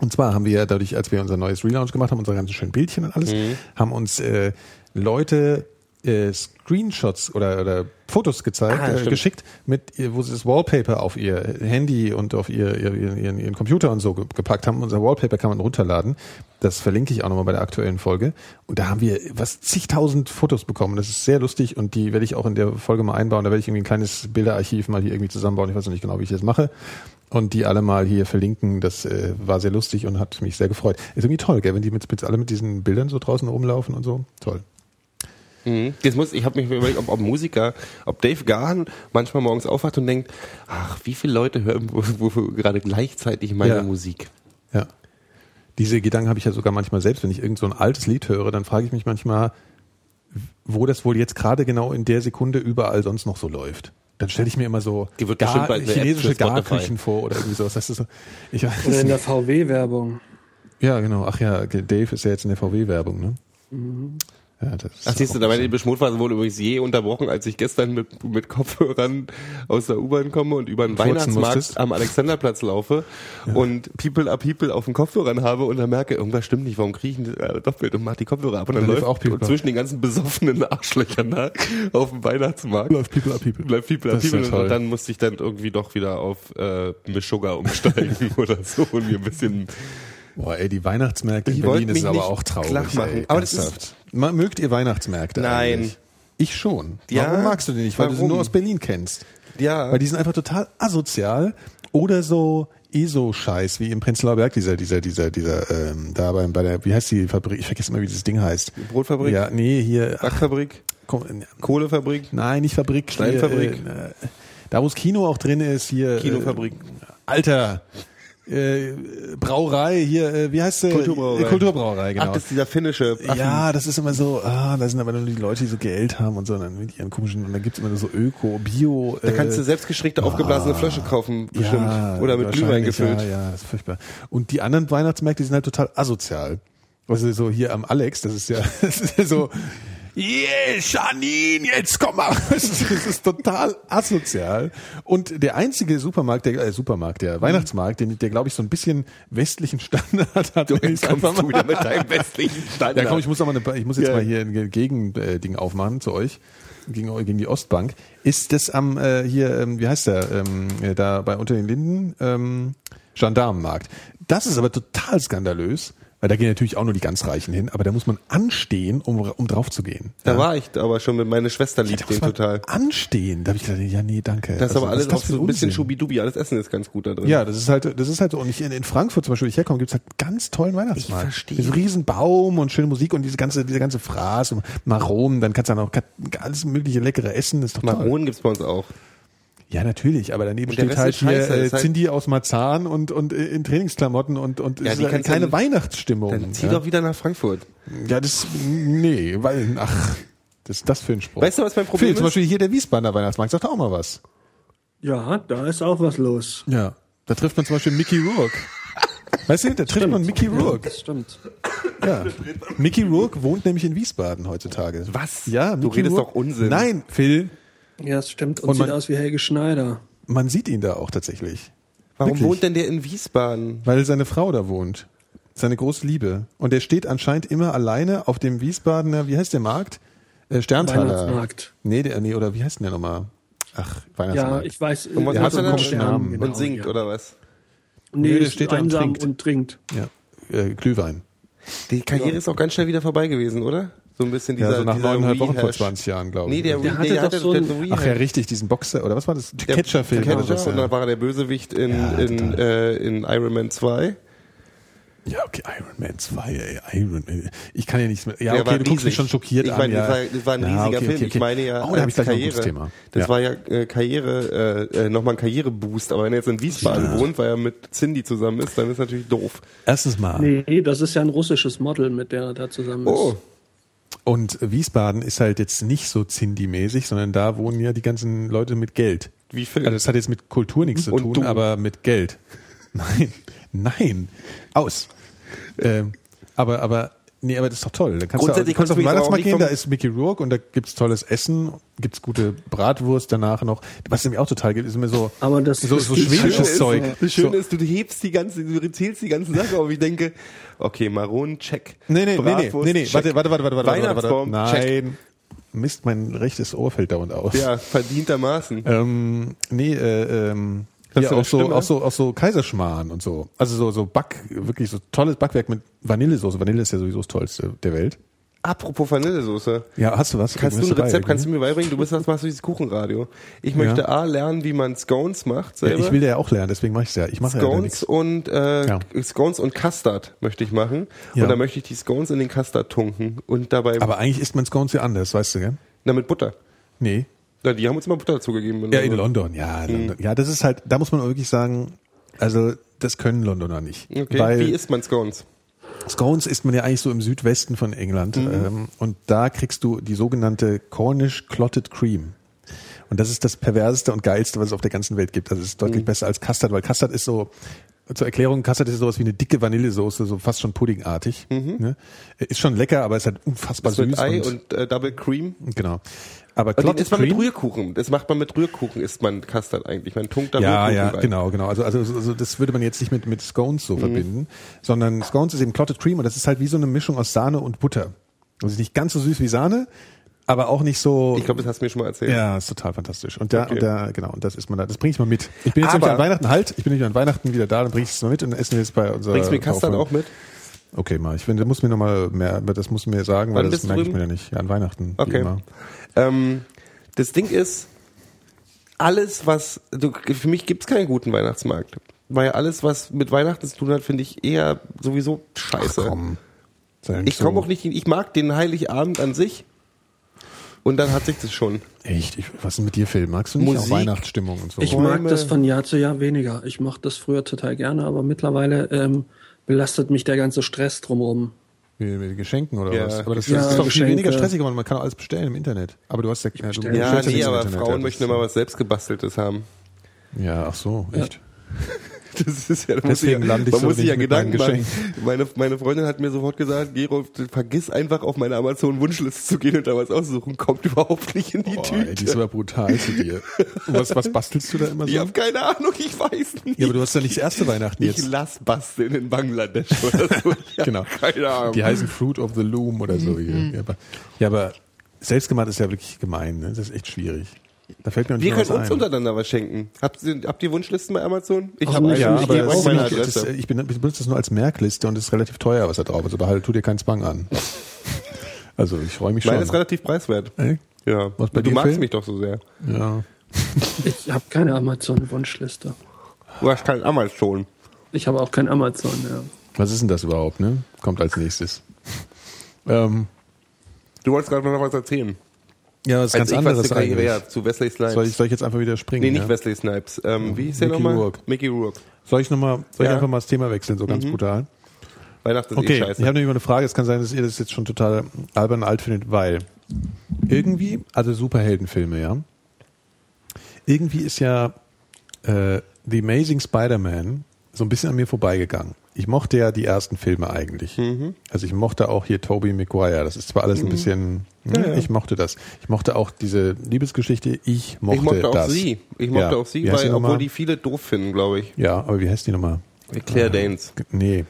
Und zwar haben wir ja dadurch, als wir unser neues Relaunch gemacht haben, unsere ganzen schönen Bildchen und alles, haben uns äh, Leute äh, Screenshots oder, oder Fotos gezeigt, Ah, äh, geschickt, mit wo sie das Wallpaper auf ihr Handy und auf ihr, ihr, ihren, ihren Computer und so ge- gepackt haben. Unser Wallpaper kann man runterladen. Das verlinke ich auch nochmal bei der aktuellen Folge. Und da haben wir was zigtausend Fotos bekommen. Das ist sehr lustig und die werde ich auch in der Folge mal einbauen. Da werde ich irgendwie ein kleines Bilderarchiv mal hier irgendwie zusammenbauen. Ich weiß noch nicht genau, wie ich das mache. Und die alle mal hier verlinken. Das äh, war sehr lustig und hat mich sehr gefreut. Ist irgendwie toll, gell, wenn die mit, mit alle mit diesen Bildern so draußen rumlaufen und so. Toll. Mhm. Jetzt muss, ich habe mich überlegt, ob, ob Musiker, ob Dave Gahan manchmal morgens aufwacht und denkt, ach, wie viele Leute hören gerade gleichzeitig meine Ja. Musik? Ja. Diese Gedanken habe ich ja sogar manchmal selbst, wenn ich irgend so ein altes Lied höre, dann frage ich mich manchmal, wo das wohl jetzt gerade genau in der Sekunde überall sonst noch so läuft. Dann stelle ich mir immer so Gar, chinesische. Garküchen vor oder irgendwie sowas. Das ist so, ich weiß Oder in der. VW-Werbung. Ja, genau. Ach ja, Dave ist ja jetzt in der VW-Werbung, ne? Ja, das ist Ach, siehst du, da meine die Beschmutphase wurde übrigens je unterbrochen, als ich gestern mit, mit Kopfhörern aus der U-Bahn komme und über den Furzen Weihnachtsmarkt musstest? am Alexanderplatz laufe und People are People auf den Kopfhörern habe und dann merke, irgendwas stimmt nicht, warum kriege ich ein Doppelbild und mach die Kopfhörer ab und dann, Dann läuft auch People. und zwischen den ganzen besoffenen Arschlöchern da auf dem Weihnachtsmarkt Läuft People are People. Bleibt People ist People ja toll. und dann musste ich dann irgendwie doch wieder auf äh, Sugar umsteigen oder so und mir ein bisschen Boah, ey, die Weihnachtsmärkte in Die Berlin ist aber auch traurig. machen. Ey, Aber das ist- Mögt ihr Weihnachtsmärkte Nein. eigentlich? Ich schon. Ja? Warum magst du die nicht? Weil du sie Warum? nur aus Berlin kennst. ja Weil die sind einfach total asozial oder so ESO-Scheiß, wie im Prenzlauer Berg, dieser, dieser, dieser, dieser, ähm, da bei, bei der, wie heißt die Fabrik? Ich vergesse immer, wie dieses Ding heißt. Brotfabrik, Ja, nee, hier, Backfabrik, Kohlefabrik, nein, nicht Fabrik. Steinfabrik. Hier, äh, da, wo das Kino auch drin ist, hier. Kinofabrik. Äh, Alter. Äh, Brauerei hier, äh, wie heißt der? Kulturbrauerei. Äh, Kulturbrauerei, genau. Ach, das ist dieser finnische Affen. Ja, das ist immer so, ah, da sind aber nur die Leute, die so Geld haben und so, und dann mit ihren komischen, und dann gibt's immer nur so Öko, Bio. Da kannst du selbstgeschrägte aufgeblasene Flasche kaufen, bestimmt. Oder mit Glühwein gefüllt. Ja, ja, das ist furchtbar. Und die anderen Weihnachtsmärkte, die sind halt total asozial. Also so hier am Alex, das ist ja, das ist ja so, yeah, Janine, jetzt komm mal. Das ist, total asozial. Und der einzige Supermarkt, der äh, Supermarkt, der Weihnachtsmarkt, den, der glaube ich so ein bisschen westlichen Standard hat. ich's Jetzt kommst du mal- wieder mit deinem westlichen Standard. ja, komm, ich muss aber eine, ich muss jetzt Ja. mal hier ein Gegending aufmachen zu euch gegen, gegen die Ostbank. Ist das am äh, hier, ähm, wie heißt der, ähm, äh, da bei unter den Linden ähm, Gendarmenmarkt? Das ist aber total skandalös, weil da gehen natürlich auch nur die ganz Reichen hin, aber da muss man anstehen, um um drauf zu gehen. da ja. war ich aber schon mit meiner Schwester liebt muss den total. anstehen. Da habe ich gedacht, ja nee, danke. Das ist Also, aber alles ist das auch so ein bisschen? Schubidubi. Alles Essen ist ganz gut da drin. Ja, das ist halt, das ist halt so. Und ich in, in Frankfurt zum Beispiel, wo ich herkomme, gibt's halt ganz tollen Weihnachtsmarkt. Ich verstehe. Mit riesen Baum und schöne Musik und diese ganze, diese ganze Fraß und Maronen, dann kannst du dann auch alles mögliche leckere essen, das ist doch toll. Maronen gibt's bei uns auch. Ja, natürlich, aber daneben steht Rest halt hier äh, halt- Cindy aus Marzahn und, und äh, in Trainingsklamotten und, und Ja, die ist halt keine du- Weihnachtsstimmung. Dann zieh ja. doch wieder nach Frankfurt. ja, das, nee, weil, ach, das ist das für ein Spruch. Weißt du, was mein Problem Phil, zum ist? Beispiel hier der Wiesbadener Weihnachtsmarkt, sagt auch mal was. Ja, da ist auch was los. Ja. Da trifft man zum Beispiel Mickey Rourke. Weißt du, da trifft man Mickey Rourke. Das stimmt. Ja. Mickey Rourke wohnt nämlich in Wiesbaden heutzutage. Was? Ja, Du Mickey redest Rourke. doch Unsinn. Nein, Phil, Ja, das stimmt. Und, Und man- sieht aus wie Helge Schneider. man sieht ihn da auch tatsächlich. Warum Wirklich? wohnt denn der in Wiesbaden? Weil seine Frau da wohnt. Seine große Liebe. Und er steht anscheinend immer alleine auf dem Wiesbadener, wie heißt der Markt? Äh, Sterntaler. Weihnachtsmarkt. Nee, der, nee, oder wie heißt denn der nochmal? Ach, Ja, Weihnachtsmarkt. ich weiß. Und was hat so einen er komischen Namen. Genau, und singt, ja. oder was? Nee, Nee, der steht da und trinkt. und trinkt. ja, äh, Glühwein. Die Karriere ist auch ganz schnell wieder vorbei gewesen, oder? So ein bisschen dieser, Ja, so nach neuneinhalb Wochen vor Rehash. 20 Jahren, glaube ich. Nee, der, Der der, hatte der hatte so. Ach ja, richtig, diesen Boxer, oder was war das? Der Catcher-Film. Catcher, was, und ja. dann war er der Bösewicht in, Ja, in, äh, in Iron Man 2. Ja, okay, Iron Man 2, ey, Iron Man. Ich kann ja nichts mehr. Ja, Der okay, war du guckst mich schon schockiert ich an. meine, ja. das, war, das war ein Ja, riesiger okay, Film. okay, okay. Ich meine ja, oh, da als Karriere. Thema. Das ja. war ja äh, Karriere, äh, äh, nochmal ein Karriereboost. Aber wenn er jetzt in Wiesbaden wohnt, weil er mit Cindy zusammen ist, dann ist natürlich doof. Erstens mal. Nee, das ist ja ein russisches Model, mit der er da zusammen ist. Oh, Und Wiesbaden ist halt jetzt nicht so Zindy-mäßig, sondern da wohnen ja die ganzen Leute mit Geld. Wie Phil. Also das hat jetzt mit Kultur nichts zu tun, du. aber mit Geld. Nein, nein, aus. Ähm, aber, aber, nee, aber das ist doch toll. Da kannst du, Grundsätzlich du kannst auf den du aber auch Weihnachtsmarkt gehen, da ist Mickey Rourke und da gibt's tolles Essen, gibt's gute Bratwurst danach noch. Was es nämlich auch total gibt, ist immer so, Aber das so, ist so schwedisches Schöne Zeug. Das Schöne so, ist, du hebst die ganze, du zählst die ganzen Sachen auf. Ich denke, okay, Maronen, check. Nee, nee, nee, nee, Bratwurst, nee, nee, check. warte, warte, warte, warte, warte, warte, warte. check. Nein. Mist, mein rechtes Ohr fällt dauernd aus. Ja, verdientermaßen. Ähm, nee, äh, ähm, Ja, du eine auch so, auch so, auch so Kaiserschmarrn und so. Also so, so Back, wirklich so tolles Backwerk mit Vanillesoße. Vanille ist ja sowieso das Tollste der Welt. Apropos Vanillesoße. Ja, hast du was? Kannst du ein dabei, Rezept, kannst du mir beibringen? Du bist das machst du dieses Kuchenradio. Ich möchte A lernen, wie man Scones macht ja, selber. ich will ja auch lernen, deswegen mache ich ja. Ich mache ja Scones nichts. und äh, Ja. Scones und Custard möchte ich machen. Ja. Und dann möchte ich die Scones in den Custard tunken und dabei Aber eigentlich isst man Scones ja anders, weißt du, gell? na mit Butter. Nee. Ja, die haben uns immer Butter dazugegeben. Ja, in London, ja. London. Ja, das ist halt, da muss man wirklich sagen, also das können Londoner nicht. Okay. Weil wie isst man Scones? Scones isst man ja eigentlich so im Südwesten von England. Mhm. Ähm, und da kriegst du die sogenannte Cornish Clotted Cream. Und das ist das perverseste und geilste, was es auf der ganzen Welt gibt. Also es ist deutlich Mhm. besser als Custard, weil Custard ist so, zur Erklärung, Custard ist sowas wie eine dicke Vanillesoße, so fast schon puddingartig. Ne? Ist schon lecker, aber ist halt unfassbar Das mit süß. Ei und äh, Double Cream. genau. Aber den Clotted isst man mit Rührkuchen. Das macht man mit Rührkuchen, isst man Custard eigentlich. Man tunkt da ja, Rührkuchen ja, rein. genau, genau. Also, also, also das würde man jetzt nicht mit, mit Scones Mhm. so verbinden, sondern Scones ist eben Clotted Cream und das ist halt wie so eine Mischung aus Sahne und Butter. Also nicht ganz so süß wie Sahne, aber auch nicht so. Ich glaube, das hast du mir schon mal erzählt. ja, ist total fantastisch. Und da, Okay. und da, genau, und das ist man da, das bringe ich mal mit. Ich bin jetzt Aber- nämlich an Weihnachten halt, ich bin nämlich an Weihnachten wieder da, dann bringe ich es mal mit und dann essen wir jetzt bei unserer. Bringst du mir Custard auch mit? Okay, mal. Ich finde, du musst mir nochmal mehr, das musst du mir sagen, Wann weil das merke ich mir ja nicht. Ja, an Weihnachten. Okay. immer. Ähm, das Ding ist, alles, was, du, für mich gibt's keinen guten Weihnachtsmarkt. Weil alles, was mit Weihnachten zu tun hat, finde ich eher sowieso scheiße. Komm. Ja nicht ich komme auch nicht, ich mag den Heiligabend an sich. Und dann hat sich das schon. Echt? Ich, was ist denn mit dir, Phil? Magst du nicht Musik? auch Weihnachtsstimmung und so? Ich mag das von Jahr zu Jahr weniger. Ich mochte das früher total gerne, aber mittlerweile ähm, belastet mich der ganze Stress drumherum. Wie mit Geschenken oder Ja, was? Aber das, Ja, das ist doch viel weniger stressig, aber man kann auch alles bestellen im Internet. Aber du hast ja, ja, du Ja, nee, aber Internet, Frauen ja, möchten immer was selbstgebasteltes haben. Ja, ach so, echt. Das ist ja, da muss Deswegen ich, lande ich man so muss sich ja Gedanken machen. Meine, meine Freundin hat mir sofort gesagt, Gero, vergiss einfach auf meine Amazon-Wunschliste zu gehen und da was aussuchen. Kommt überhaupt nicht in die Boah, Tüte. ey, die ist aber brutal zu dir. Was, was bastelst du da immer so? ich habe keine Ahnung, ich weiß nicht. ja, aber du hast ja nicht das erste Weihnachten ich jetzt. lass basteln in Bangladesch oder so. Ich Genau. Keine Ahnung. Die heißen Fruit of the Loom oder so. hier. Ja, aber, ja, aber selbstgemacht ist ja wirklich gemein. Ne? Das ist echt schwierig. Da fällt mir Wir können uns ein. untereinander was schenken. Habt ihr, habt ihr Wunschlisten bei Amazon? Ich habe eine. Ja, ich aber meine das, Adresse. ich, bin, ich benutze das nur als Merkliste und es ist relativ teuer, was da drauf ist. Aber halt, tu dir keinen Zwang an. Also ich freue mich schon. Meine ist relativ preiswert. Ey? Ja. Was bei du dir, magst Phil? mich doch so sehr. Ja. Ich habe keine Amazon-Wunschliste. Du hast kein Amazon. Ich habe auch kein Amazon. Ja. Was ist denn das überhaupt, ne? Kommt als nächstes. Ähm, Du wolltest gerade noch was erzähhlen. Ja, was Als ganz ich anderes eigentlich. ja, zu Wesley Snipes. Soll ich, soll ich jetzt einfach wieder springen? nee, nicht ja? Wesley Snipes. Ähm, wie hieß der Mickey nochmal? Rourke. Mickey Rourke. Soll ich nochmal, soll ich Ja. Mhm. einfach mal das Thema wechseln, so ganz brutal? Weihnachten ist Okay, eh ich scheiße. habe nämlich mal eine Frage. Es kann sein, dass ihr das jetzt schon total albern alt findet, weil irgendwie, also Superheldenfilme, ja. Irgendwie ist ja äh, The Amazing Spider-Man so ein bisschen an mir vorbeigegangen. Ich mochte ja die ersten Filme eigentlich. Mhm. Also ich mochte auch hier Tobey Maguire. Das ist zwar alles ein bisschen, hm, Ja, ja. ich mochte das. Ich mochte auch diese Liebesgeschichte. Ich mochte, ich mochte auch das. sie. Ich mochte Ja. auch sie, weil, die obwohl die viele doof finden, glaube ich. Ja, aber wie heißt die nochmal? Claire Danes. Nee,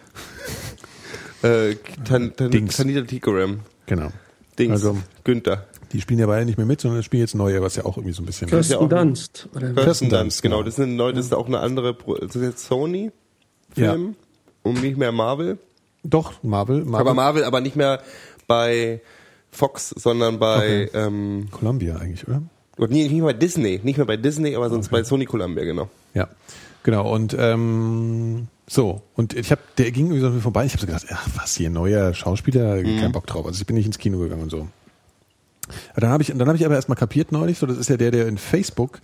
Äh, Tan, Tan, Dings. Tanita Tikoram. genau. Dings. Also Günther. die spielen ja beide nicht mehr mit, sondern spielen jetzt neue, was ja auch irgendwie so ein bisschen. ja Kirsten auch- Dunst. Oder Kirsten Dunst, genau. Das ist, eine neue, das ist auch eine andere, Pro das ist jetzt Sony-Film. Und nicht mehr Marvel. Doch, Marvel. Marvel Aber Marvel, aber nicht mehr bei Fox, sondern bei, Okay. ähm, Columbia eigentlich, oder? oder nie- nicht mehr bei Disney. Nicht mehr bei Disney, aber sonst bei Sony Columbia, genau. Ja, genau. Und ähm, so, und ich habe, der ging irgendwie so vorbei. Ich habe so gedacht, ach, was hier, neuer Schauspieler, Mhm. kein Bock drauf. Also ich bin nicht ins Kino gegangen und so. Aber Dann habe ich, dann habe ich aber erstmal kapiert neulich, so das ist ja der, der in Facebook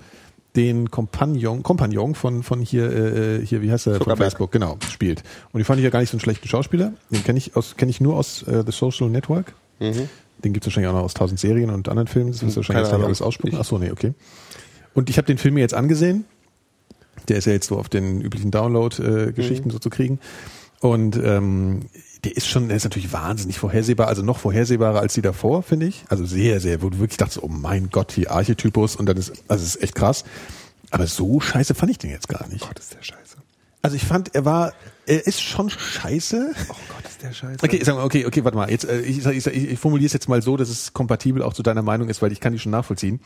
den Kompagnon, Kompagnon von von hier äh, hier wie heißt er von. Facebook genau spielt und den fand ich ja gar nicht so einen schlechten Schauspieler den kenne ich aus kenne ich nur aus äh, The Social Network Mhm. den gibt es wahrscheinlich auch noch aus tausend Serien und anderen Filmen das ist wahrscheinlich keine jetzt gleich Ahnung. alles ausspucken Ich- ach so nee okay und ich habe den Film mir jetzt angesehen der ist ja jetzt so auf den üblichen Download-Geschichten Mhm. so zu kriegen. Und ähm, der ist schon, der ist natürlich wahnsinnig vorhersehbar, also noch vorhersehbarer als die davor, finde ich. Also sehr, sehr, wo du wirklich dachtest, oh mein Gott, wie Archetypus und dann ist, also es ist echt krass. Aber so scheiße fand ich den jetzt gar nicht. Gott, ist der scheiße. Also ich fand, er war, er ist schon scheiße. Oh Gott, ist der scheiße. Okay, ich sag mal, okay, okay, warte mal. Jetzt, äh, ich, ich, ich formuliere es jetzt mal so, dass es kompatibel auch zu deiner Meinung ist, weil ich kann die schon nachvollziehen.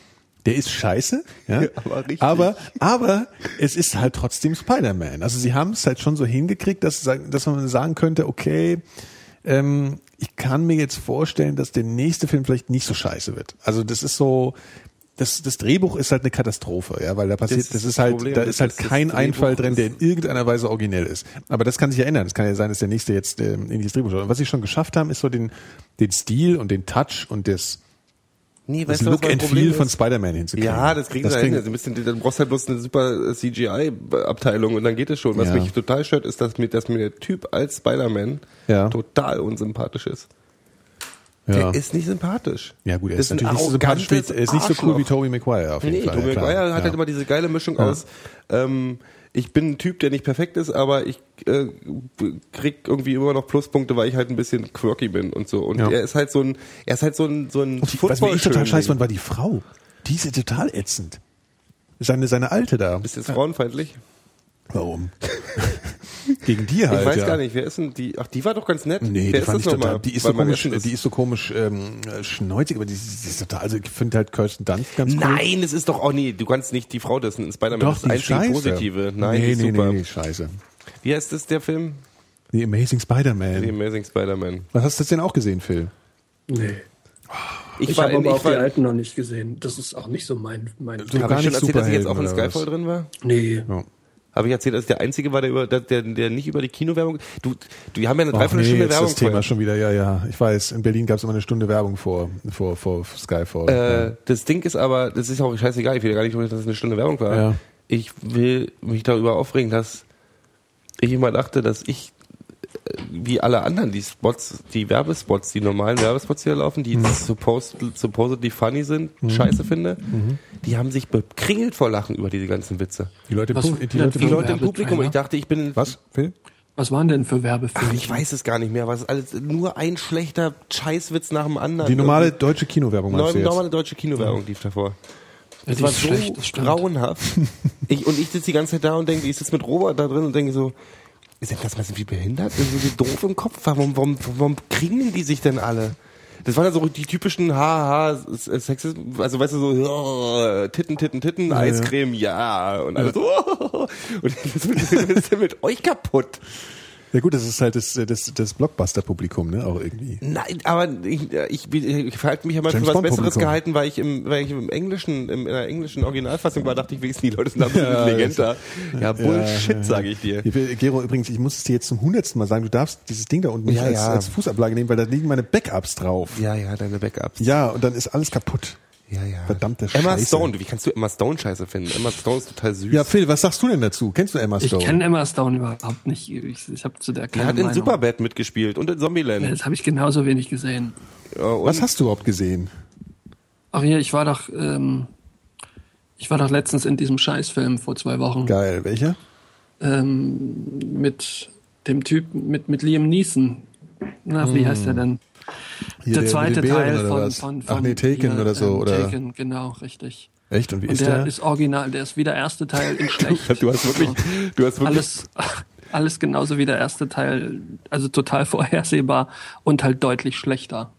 Der ist scheiße, ja, Aber richtig. aber, aber es ist halt trotzdem Spider-Man. Also sie haben es halt schon so hingekriegt, dass, dass man sagen könnte, okay, ähm, ich kann mir jetzt vorstellen, dass der nächste Film vielleicht nicht so scheiße wird. Also das ist so, das, das Drehbuch ist halt eine Katastrophe, ja, weil da passiert, Das das, ist ist das halt, Problem, da ist halt ist kein Einfall drin, der in ist- irgendeiner Weise originell ist. Aber das kann sich ja ändern. Es kann ja sein, dass der nächste jetzt ähm, ähnliches Drehbuch hat. Und was sie schon geschafft haben, ist so den, den Stil und den Touch und das, Nee, das weißt du, was Look mein and Problem Feel von ist? Spider-Man hinzukriegen. Ja, das kriegen sie kriegen- hin. Also ein bisschen, dann brauchst du halt bloß eine super CGI-Abteilung und dann geht es schon. Was Ja. mich total stört, ist, dass mir, dass mir der Typ als Spider-Man Ja. total unsympathisch ist. ja. Der ist nicht sympathisch. ja gut, er Das ist natürlich nicht so sympathisch er ist nicht so cool wie. Tobey Maguire auf jeden Nee, Fall. Tobey ja, klar. Maguire hat ja. halt immer diese geile Mischung aus, ähm, ich bin ein Typ, der nicht perfekt ist, aber ich äh, krieg irgendwie immer noch Pluspunkte, weil ich halt ein bisschen quirky bin und so. Und Ja. er ist halt so ein, er ist halt so ein, so ein die, was mir echt total scheiße fand, war die Frau. Die ist ja total ätzend. Seine, seine Alte da. Bist du jetzt frauenfeindlich? Warum? Gegen die halt, ich weiß ja. gar nicht, wer ist denn die? Ach, die war doch ganz nett. Nee, wer die ist fand ich total, die ist so komisch, erstens- die ist so komisch ähm, schneuzig, aber die, die ist total, also ich finde halt Kirsten Dunst ganz cool. Nein, es ist doch auch nie. Du kannst nicht die Frau des in Spider-Man. Doch, das die ist ist einzige scheiße. Positive. Nein, nee, die ist nee, super. nee, nee, scheiße. Wie heißt das, der Film? The Amazing Spider-Man. The Amazing Spider-Man. Was hast du denn auch gesehen, Phil? Nee. Ich, Ich, habe aber auch die alten noch nicht gesehen. Das ist auch nicht so mein, mein Du- Habe gar ich schon nicht erzählt, dass ich jetzt auch in Skyfall was? drin war? Nee. Ja. Habe ich erzählt, dass ich der Einzige war, der, über, der, der, nicht über die Kinowerbung... Du, du wir haben ja eine Ach nee, Dreiviertelstunde jetzt Werbung das Thema vorher. schon wieder, ja, ja. Ich weiß, in Berlin gab es immer eine Stunde Werbung vor, vor, vor Skyfall. Äh, das Ding ist aber, das ist auch scheißegal, ich will ja gar nicht, dass es eine Stunde Werbung war. Ja. Ich will mich darüber aufregen, dass ich immer dachte, dass ich wie alle anderen die Spots, die Werbespots, die normalen Werbespots, die da laufen, die Mhm. supposed, supposedly funny sind, scheiße finde, Mhm. die haben sich bekringelt vor Lachen über diese ganzen Witze. die Leute, Was- die Die Leute, Leute im? Publikum, ich dachte, ich bin... was, Phil? Was waren denn für Ach, Werbefilme? ich weiß es gar nicht mehr, was ist alles, nur ein schlechter Scheißwitz nach dem anderen. Die normale deutsche Kinowerbung meinst du Nor- jetzt? normale deutsche Kinowerbung lief davor. Ja, Das die war so schlecht, das grauenhaft. ich, und ich sitze die ganze Zeit da und denke, ich sitze mit Robert da drin und denke so, ist denn das mal so wie behindert? Sind so wie doof im Kopf? Warum, warum, warum kriegen die sich denn alle? Das waren dann so die typischen Haha, Sexismus, also weißt du so, oh, Titten, Titten, Titten, Eiscreme, ja, und alles so, oh, und was ist denn mit euch kaputt? Ja gut, das ist halt das, das, das Blockbuster-Publikum, ne, auch irgendwie. Nein, aber ich, ich, ich verhalte mich ja mal James für was Besseres gehalten, weil ich im, weil ich im englischen, im, in der englischen Originalfassung war, dachte ich wenigstens, die Leute sind absolut Ja, intelligenter. Ja, Bullshit, ja, sage ich dir. Gero, übrigens, ich muss es dir jetzt zum hundertsten Mal sagen, du darfst dieses Ding da unten nicht als, als Fußablage nehmen, weil da liegen meine Backups drauf. Ja, ja, deine Backups. Ja, und dann ist alles kaputt. Ja, ja. Verdammte Emma Scheiße. Stone, wie kannst du Emma Stone scheiße finden? Emma Stone ist total süß. Ja, Phil, was sagst du denn dazu? Kennst du Emma Ich Stone? kenne Emma Stone überhaupt nicht. Ich, ich habe zu der er keine hat in Meinung. Superbad mitgespielt und in Zombieland. Das habe ich genauso wenig gesehen. Ja, was hast du überhaupt gesehen? Ach hier, ich war doch, ähm, ich war doch letztens in diesem Scheißfilm vor zwei Wochen Geil, welcher? ähm, mit dem Typen, mit mit Liam Neeson. Na, wie heißt der denn? Hier, der mit zweite Teil von, von, von Ach nee, Taken hier, oder so, ähm, oder? Taken, genau, richtig. Echt? Und wie Und ist der der? ist original, der ist wie der erste Teil in schlecht. du hast wirklich, du hast wirklich, alles, alles genauso wie der erste Teil, also total vorhersehbar und halt deutlich schlechter.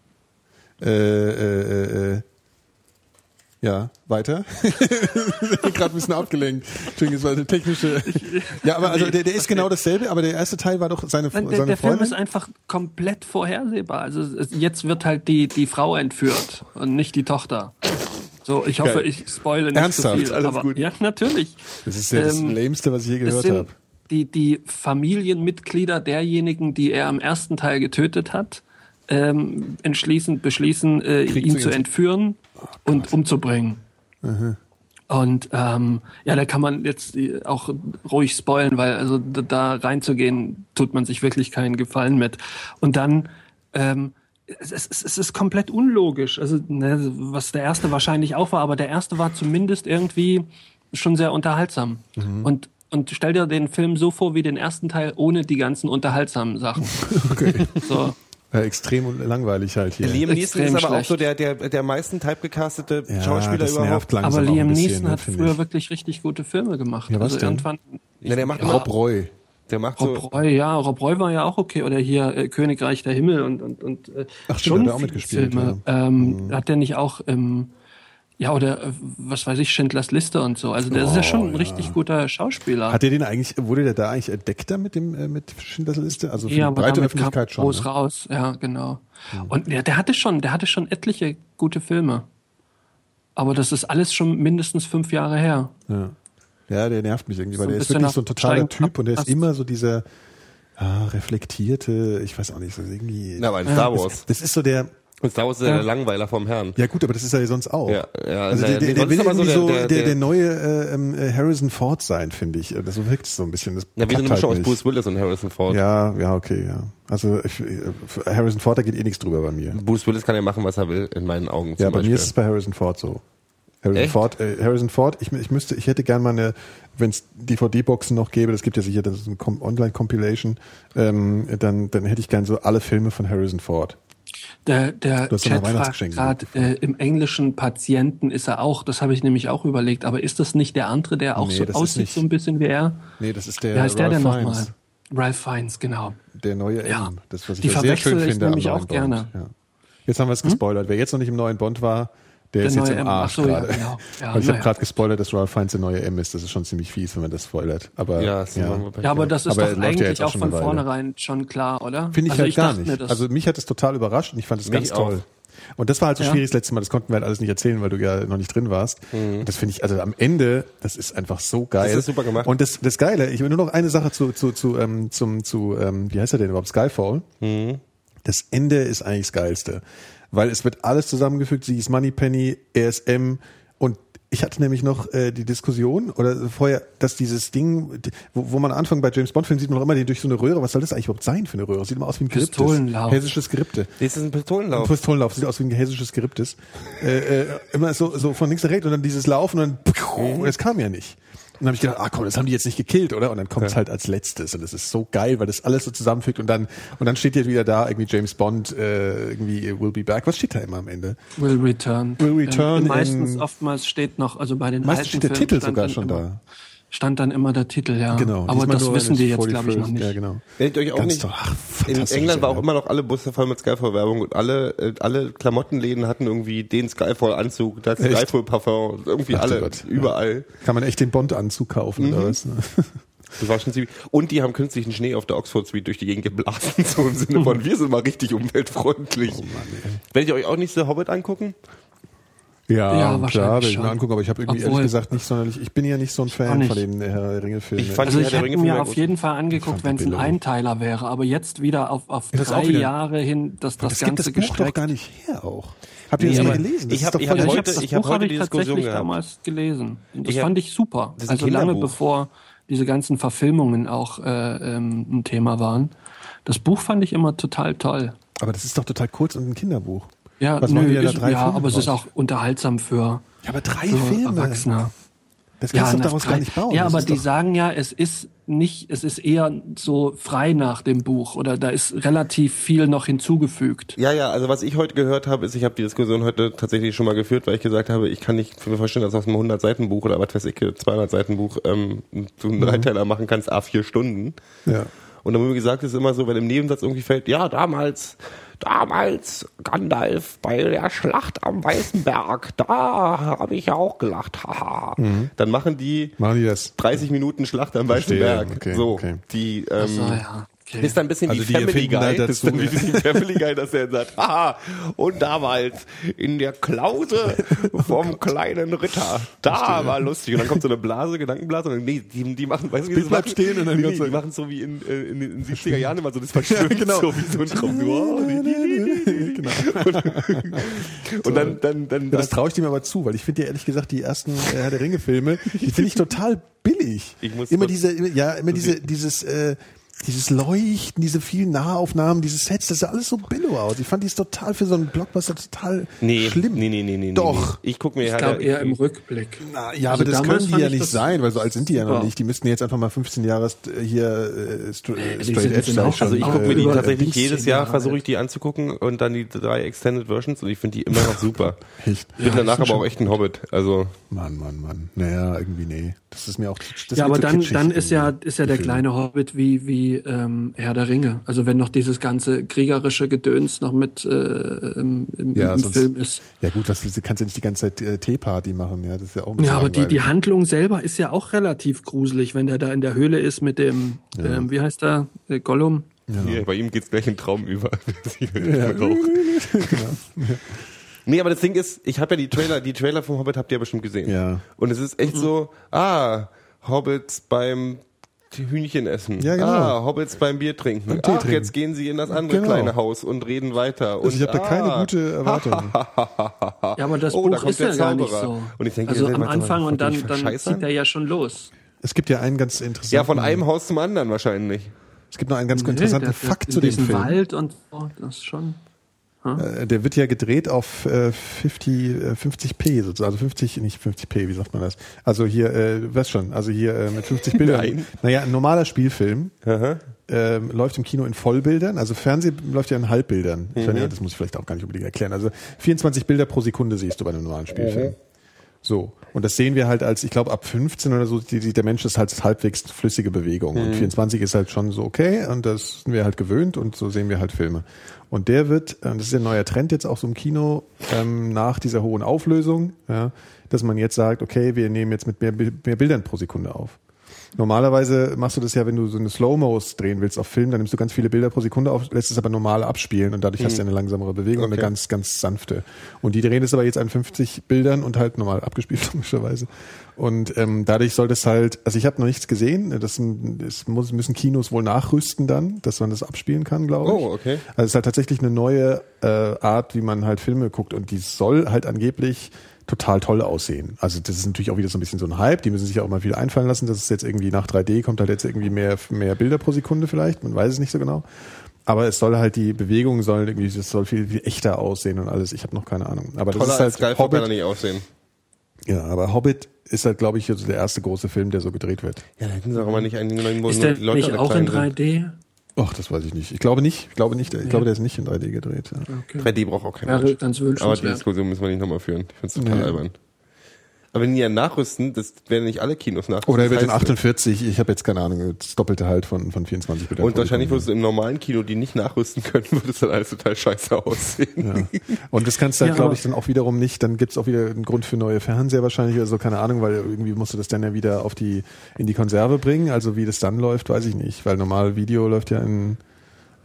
äh, äh, äh, äh, ja, weiter. ich bin gerade ein bisschen abgelenkt. Entschuldigung, es war eine technische. Ja, aber also der, der ist genau dasselbe, aber der erste Teil war doch seine, Nein, der, seine der Film Freundin. ist einfach komplett vorhersehbar. Also jetzt wird halt die, die Frau entführt und nicht die Tochter. So, ich hoffe, Geil. ich spoile nicht Ernsthaft? zu viel. Alles aber, gut. Ja, natürlich. Das ist ja das Ähm, Lämste, was ich je gehört habe. die, die Familienmitglieder derjenigen, die er im ersten Teil getötet hat, ähm, entschließen, beschließen, äh, ihn zu entführen und umzubringen. Und ähm, ja, da kann man jetzt äh, auch ruhig spoilen, weil also da, reinzugehen, tut man sich wirklich keinen Gefallen mit. Und dann ähm, es, es, es ist komplett unlogisch. Also ne, was der erste wahrscheinlich auch war, aber der erste war zumindest irgendwie schon sehr unterhaltsam. Und und stell dir den Film so vor wie den ersten Teil ohne die ganzen unterhaltsamen Sachen. Okay. So. Ja, extrem langweilig halt hier. Liam Neeson extrem ist aber auch schlecht. so der, der, der meisten typecastete ja, Schauspieler das überhaupt. Aber auch Liam Neeson ne, hat früher ich. wirklich richtig gute Filme gemacht. Ja, was also denn? irgendwann Ja, der macht Rob Roy. Der macht so, Rob Roy, ja, Rob Roy war ja auch okay. Oder hier äh, Königreich der Himmel und und und äh, Ach, stimmt, schon hat er auch viele mitgespielt, Filme. ja. Ähm, Hat der nicht auch ähm, ja oder äh, was weiß ich Schindlers Liste und so. Also der ist ja schon ein richtig guter Schauspieler. Hat er den eigentlich, wurde der da eigentlich entdeckt da mit dem, äh, mit Schindlers Liste? Also für ja, die breite Öffentlichkeit schon. groß Ne? raus. Ja, genau. Und ja, der hatte schon, der hatte schon etliche gute Filme. Aber das ist alles schon mindestens fünf Jahre her. Ja. ja, der nervt mich irgendwie, weil So der ist wirklich so ein totaler Typ und der ist immer so dieser ah, reflektierte, ich weiß auch nicht, so irgendwie. na, aber in Star Wars. Das ist so der, Und Star Wars ist ja der Langweiler vom Herrn. ja gut, aber das ist er ja sonst auch. Ja, ja, also naja, der, der, der will so irgendwie so der- der, der- der, neue äh, ähm, äh, Harrison Ford sein, finde ich. Das so wirkt es so ein bisschen. Das Ja, wie so eine Mischung halt aus. Bruce Willis und Harrison Ford. Ja, ja, okay, ja. Also ich, äh, für Harrison Ford, da geht eh nichts drüber bei mir. Bruce Willis kann ja machen, was er will, in meinen Augen. Ja, bei mir Beispiel. ist es bei Harrison Ford so. Harrison Echt? Ford, äh, Harrison Ford, ich, ich müsste, ich hätte gern mal eine, wenn es DVD-Boxen noch gäbe, das gibt ja sicher, das ist eine Com- Online-Compilation, ähm, dann, dann hätte ich gern so alle Filme von Harrison Ford. Der, der Chat fragt gerade, äh, im englischen Patienten ist er auch, das habe ich nämlich auch überlegt, aber ist das nicht der andere, der auch Nee, so aussieht, so ein bisschen wie er? Nee, das ist der Wie heißt der denn nochmal? Ralph Fiennes, genau. Der neue M. Ja. Das, was ich Die ja sehr schön verwechsel ich finde am nämlich neuen auch gerne. Hm? Bond. Ja. Jetzt haben wir es gespoilert. Wer jetzt noch nicht im neuen Bond war, der, Der ist jetzt neue im M. Arsch Ach so, ja, gerade. genau. Ja, Weil ich habe gerade gespoilert, dass Ralph Fiennes der neue M ist. Das ist schon ziemlich fies, wenn man das spoilert. Aber Ja, das ja. Ja, aber das ist Aber er doch ja eigentlich auch auch von vornherein schon klar, oder? Finde ich also halt gar dachte nicht. Mir, das also mich hat es total überrascht und ich fand es ganz auch. toll. Und das war halt so Ja. schwierig das letzte Mal, das konnten wir halt alles nicht erzählen, weil du ja noch nicht drin warst. Mhm. Das finde ich, also am Ende, das ist einfach so geil. Das ist super gemacht. Und das, das Geile, ich will nur noch eine Sache zu, zu, zu, ähm, zum, zu, ähm, wie heißt er denn überhaupt? Skyfall. Mhm. Das Ende ist eigentlich das Geilste. Weil es wird alles zusammengefügt, sie ist Moneypenny, ESM und ich hatte nämlich noch äh, die Diskussion oder vorher, dass dieses Ding, wo, wo man am Anfang bei James Bond Filmen sieht man doch immer den durch so eine Röhre. Was soll das eigentlich überhaupt sein für eine Röhre? Sieht immer aus wie ein Kryptis. Pistolenlauf. Hessisches Krypte. Das ist ein Ein Pistolenlauf. Pistolenlauf sieht aus wie ein hessisches Kryptis. Äh, äh, immer so, so von links nach rechts und dann dieses Laufen und dann, und das kam ja nicht. Und dann habe ich gedacht, ah komm, das haben die jetzt nicht gekillt, oder? Und dann kommt es halt als letztes und das ist so geil, weil das alles so zusammenfügt und dann und dann steht jetzt wieder da irgendwie James Bond äh, irgendwie will be back. Was steht da immer am Ende? Will return. Will return Ähm, meistens, oftmals steht noch, also bei den Meistens alten steht der Filmen Titel sogar schon immer, da. Stand dann immer der Titel, ja. Genau. Aber Diesmal das wissen die jetzt, 41st. glaube ich, noch nicht. Ja, genau. Ihr euch auch Ganz nicht. toll. Ach, in England war auch immer noch alle Busse voll mit Skyfall-Werbung und alle, äh, alle Klamottenläden hatten irgendwie den Skyfall-Anzug, das? Skyfall-Parfum, irgendwie Ach alle, Gott, ja. überall. Kann man echt den Bond-Anzug kaufen oder was? ne? Das war schon ziemlich. Und die haben künstlichen Schnee auf der Oxford Street durch die Gegend geblasen, so im Sinne von, wir sind mal richtig umweltfreundlich. Oh Werdet ihr euch auch nicht The Hobbit angucken? Ja, Ja, klar, wahrscheinlich will ich mir angucken, aber ich habe irgendwie Obwohl- ehrlich gesagt nicht sonderlich, ich bin ja nicht so ein Fan von den Herr der Ringe Filmen. Ich fand- Also Herr ich hätte mir auf jeden Fall angeguckt, wenn es ein Einteiler wäre, aber jetzt wieder auf, auf Das drei wieder- Jahre hin, dass das, das gibt Ganze das Buch doch gar nicht her auch. Habt ihr Nee, das mal gelesen? Das ich ist hab- hab heute- habe das ich hab Buch heute habe die ich tatsächlich gehabt. damals gelesen. Und das Ich hab- fand ich super. Das ist ein Also lange bevor diese ganzen Verfilmungen auch äh, ähm, ein Thema waren. Das Buch fand ich immer total toll. aber das ist doch total kurz und ein Kinderbuch. Ja, Was nö, ist, drei ja Filme aber es ist auch unterhaltsam für, Ja, aber drei für Filme. Erwachsene. Das kannst du na, doch daraus frei- gar nicht bauen. Ja, Das aber die doch, sagen ja, es ist nicht, es ist eher so frei nach dem Buch oder da ist relativ viel noch hinzugefügt. Ja, ja, also was ich heute gehört habe, ist, ich habe die Diskussion heute tatsächlich schon mal geführt, weil ich gesagt habe, ich kann nicht mir vorstellen, dass aus einem 100-Seiten-Buch oder was weiß ich, 200-Seiten-Buch ähm, so einen Dreiteiler machen kannst, a vier Stunden. ja. Und dann wurde mir gesagt, es ist immer so, wenn im Nebensatz irgendwie fällt, ja, damals, damals Gandalf bei der Schlacht am Weißen Berg, da habe ich ja auch gelacht, haha. Dann machen die Machen die das? 30 Minuten Schlacht am Weißen Verstehe, Berg. okay, so, okay. die ähm, so, ja. Okay. ist dann ein bisschen Also wie die Family Guy. halt das ist dazu, dann wie ja. die Family Guy, dass er sagt, haha, und damals in der Klause vom kleinen Ritter, da war lustig. Und dann kommt so eine Blase, Gedankenblase, und dann, nee, die, die machen, weißt du, wie sie bleibt stehen und dann nee, die machen so wie in, äh, in den 70er Jahren immer so, das verschwimmt genau. so wie so ein Traum. Genau. Und dann, dann, dann, Ja, das traue ich dem aber zu, weil ich finde ja ehrlich gesagt die ersten äh, Herr der Ringe Filme, die finde ich total billig. Ich muss immer diese, immer- ja, immer diese, dieses, äh, dieses Leuchten, diese vielen Nahaufnahmen, diese Sets, das sah alles so billo aus. Ich fand die ist total für so einen Blockbuster total nee, schlimm. nee, nee, nee, nee, Doch. Nee. Ich guck mir ich glaube der- eher im Rückblick. Na, ja, Also aber das können die ja ich nicht sein, weil so alt sind die ja noch nicht. Die müssten jetzt einfach mal 15 Jahre äh, hier äh, stra äh, die straight edge sein. Also ich gucke mir die tatsächlich 15 jedes Jahr, versuche ich die anzugucken und dann die drei Extended Versions und ich finde die immer noch super. Echt? Ich bin danach aber auch echt ein Hobbit. Also Mann, Mann, Mann. Naja, irgendwie nee. Das ist mir auch. Ja, aber zu dann, dann ist ja, ist ja der kleine Hobbit wie, wie ähm, Herr der Ringe. Also wenn noch dieses ganze kriegerische Gedöns noch mit äh, im, Ja, im sonst- Film ist. Ja gut, das, du kannst ja nicht die ganze Zeit äh, Teeparty machen, ja, das ist ja auch ein bisschen Ja, aber die, die. Handlung selber ist ja auch relativ gruselig, wenn der da in der Höhle ist mit dem, ähm, wie heißt der, äh, Gollum? hier, bei ihm geht's gleich in Traum über. Rauch. Nee, aber das Ding ist, ich habe ja die Trailer, die Trailer vom Hobbit habt ihr ja bestimmt gesehen. Ja. Und es ist echt so, ah, Hobbits beim Hühnchen essen. Ja, genau. Ah, Hobbits beim Bier trinken. Beim Tee Ach, trinken. jetzt gehen sie in das andere Genau. kleine Haus und reden weiter. Und Also ich habe da keine ah, gute Erwartung. Ja, aber das Oh, da Buch kommt ist ja gar nicht so. Und ich denke, also am mal- Anfang und wollt ihr dann, dann zieht er ja schon los. Es gibt ja einen ganz interessanten. Ja, von einem Haus zum anderen wahrscheinlich. Es gibt noch einen ganz Nee, interessanten der- Fakt in zu dem diesem Film. Wald und oh, das ist schon. Äh, der wird ja gedreht auf äh, 50, äh, 50p sozusagen, also 50, nicht 50p, wie sagt man das? Also hier, äh, weißt schon, also hier äh, mit 50 Bildern. Nein. Naja, ein normaler Spielfilm Aha. ähm, läuft im Kino in Vollbildern, also Fernsehen läuft ja in Halbbildern. Mhm. meine, das muss ich vielleicht auch gar nicht unbedingt erklären. Also 24 Bilder pro Sekunde siehst du bei einem normalen Spielfilm. Mhm. So. Und das sehen wir halt als, ich glaube, ab 15 oder so, die, die, der Mensch ist halt halbwegs flüssige Bewegung. Mhm. Und 24 ist halt schon so okay und das sind wir halt gewöhnt und so sehen wir halt Filme. Und der wird, äh, das ist ja ein neuer Trend jetzt auch so im Kino, ähm, nach dieser hohen Auflösung, ja, dass man jetzt sagt, okay, wir nehmen jetzt mit mehr, mehr Bildern pro Sekunde auf. Normalerweise machst du das ja, wenn du so eine Slow-Mos drehen willst auf Film, dann nimmst du ganz viele Bilder pro Sekunde auf, lässt es aber normal abspielen und dadurch hast du eine langsamere Bewegung und eine Okay. ganz, ganz sanfte. Und die drehen es aber jetzt an 50 Bildern und halt normal abgespielt, logischerweise. Und ähm, dadurch soll das halt, also ich habe noch nichts gesehen, das, sind- das muss, müssen Kinos wohl nachrüsten dann, dass man das abspielen kann, glaube ich. Oh, okay. Also es ist halt tatsächlich eine neue äh, Art, wie man halt Filme guckt und die soll halt angeblich total toll aussehen. Also das ist natürlich auch wieder so ein bisschen so ein Hype, die müssen sich auch mal viel einfallen lassen, dass es jetzt irgendwie nach 3D kommt halt jetzt irgendwie mehr, mehr Bilder pro Sekunde vielleicht, man weiß es nicht so genau. Aber es soll halt, die Bewegung soll irgendwie, das soll viel, viel echter aussehen und alles. Ich habe noch keine Ahnung. Aber das Toller ist als halt Skyfall kann er Hobbit. nicht aussehen. Ja, aber Hobbit ist halt, glaube ich, so der erste große Film, der so gedreht wird. Ja, da hätten sie auch mal nicht einen, wo Ist der Leute nicht auch in klein sind. 3D? Ach, das weiß ich nicht. Ich glaube nicht. Ich glaube nicht. Ich glaube, der ist nicht in 3D gedreht. Ja. Okay. 3D braucht auch kein Wäre Mensch. ganz Aber die wünschenswert. Diskussion müssen wir nicht nochmal führen. Ich finde es total Nee. albern. Aber wenn die ja nachrüsten, das werden nicht alle Kinos nachrüsten. Oder er wird in heißt, 48, ich habe jetzt keine Ahnung, das doppelte halt von, von 24 Bildern. Und wahrscheinlich würdest du im normalen Kino, die nicht nachrüsten können, würde es dann alles total scheiße aussehen. Ja. Und das kannst du halt, Ja, glaube ich, dann auch wiederum nicht. Dann gibt's auch wieder einen Grund für neue Fernseher wahrscheinlich oder so, keine Ahnung, weil irgendwie musst du das dann ja wieder auf die in die Konserve bringen. Also wie das dann läuft, weiß ich nicht, weil normal Video läuft ja in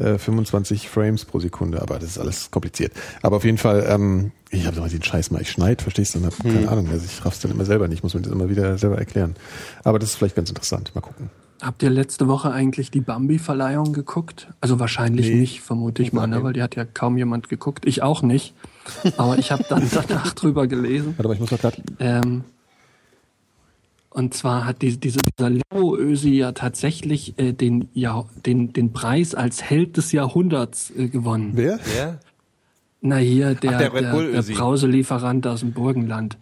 äh, 25 Frames pro Sekunde, aber das ist alles kompliziert. Aber auf jeden Fall, ähm, ich habe mal den Scheiß mal, ich schneid, verstehst du? Und hab keine Ahnung, also ich raff's dann immer selber nicht, muss mir das immer wieder selber erklären. Aber das ist vielleicht ganz interessant. Mal gucken. Habt ihr letzte Woche eigentlich die Bambi-Verleihung geguckt? Also wahrscheinlich Nee. nicht, vermute ich mal, ne? Weil die hat ja kaum jemand geguckt. Ich auch nicht. Aber ich habe dann danach drüber gelesen. Warte mal, ich muss mal gerade. Ähm, und zwar hat die, diese, dieser Leo Ösi ja tatsächlich äh, den, ja, den, den Preis als Held des Jahrhunderts äh, gewonnen. Wer? Ja? Na hier, der, Ach, der Red der, der. Brauselieferant aus dem Burgenland.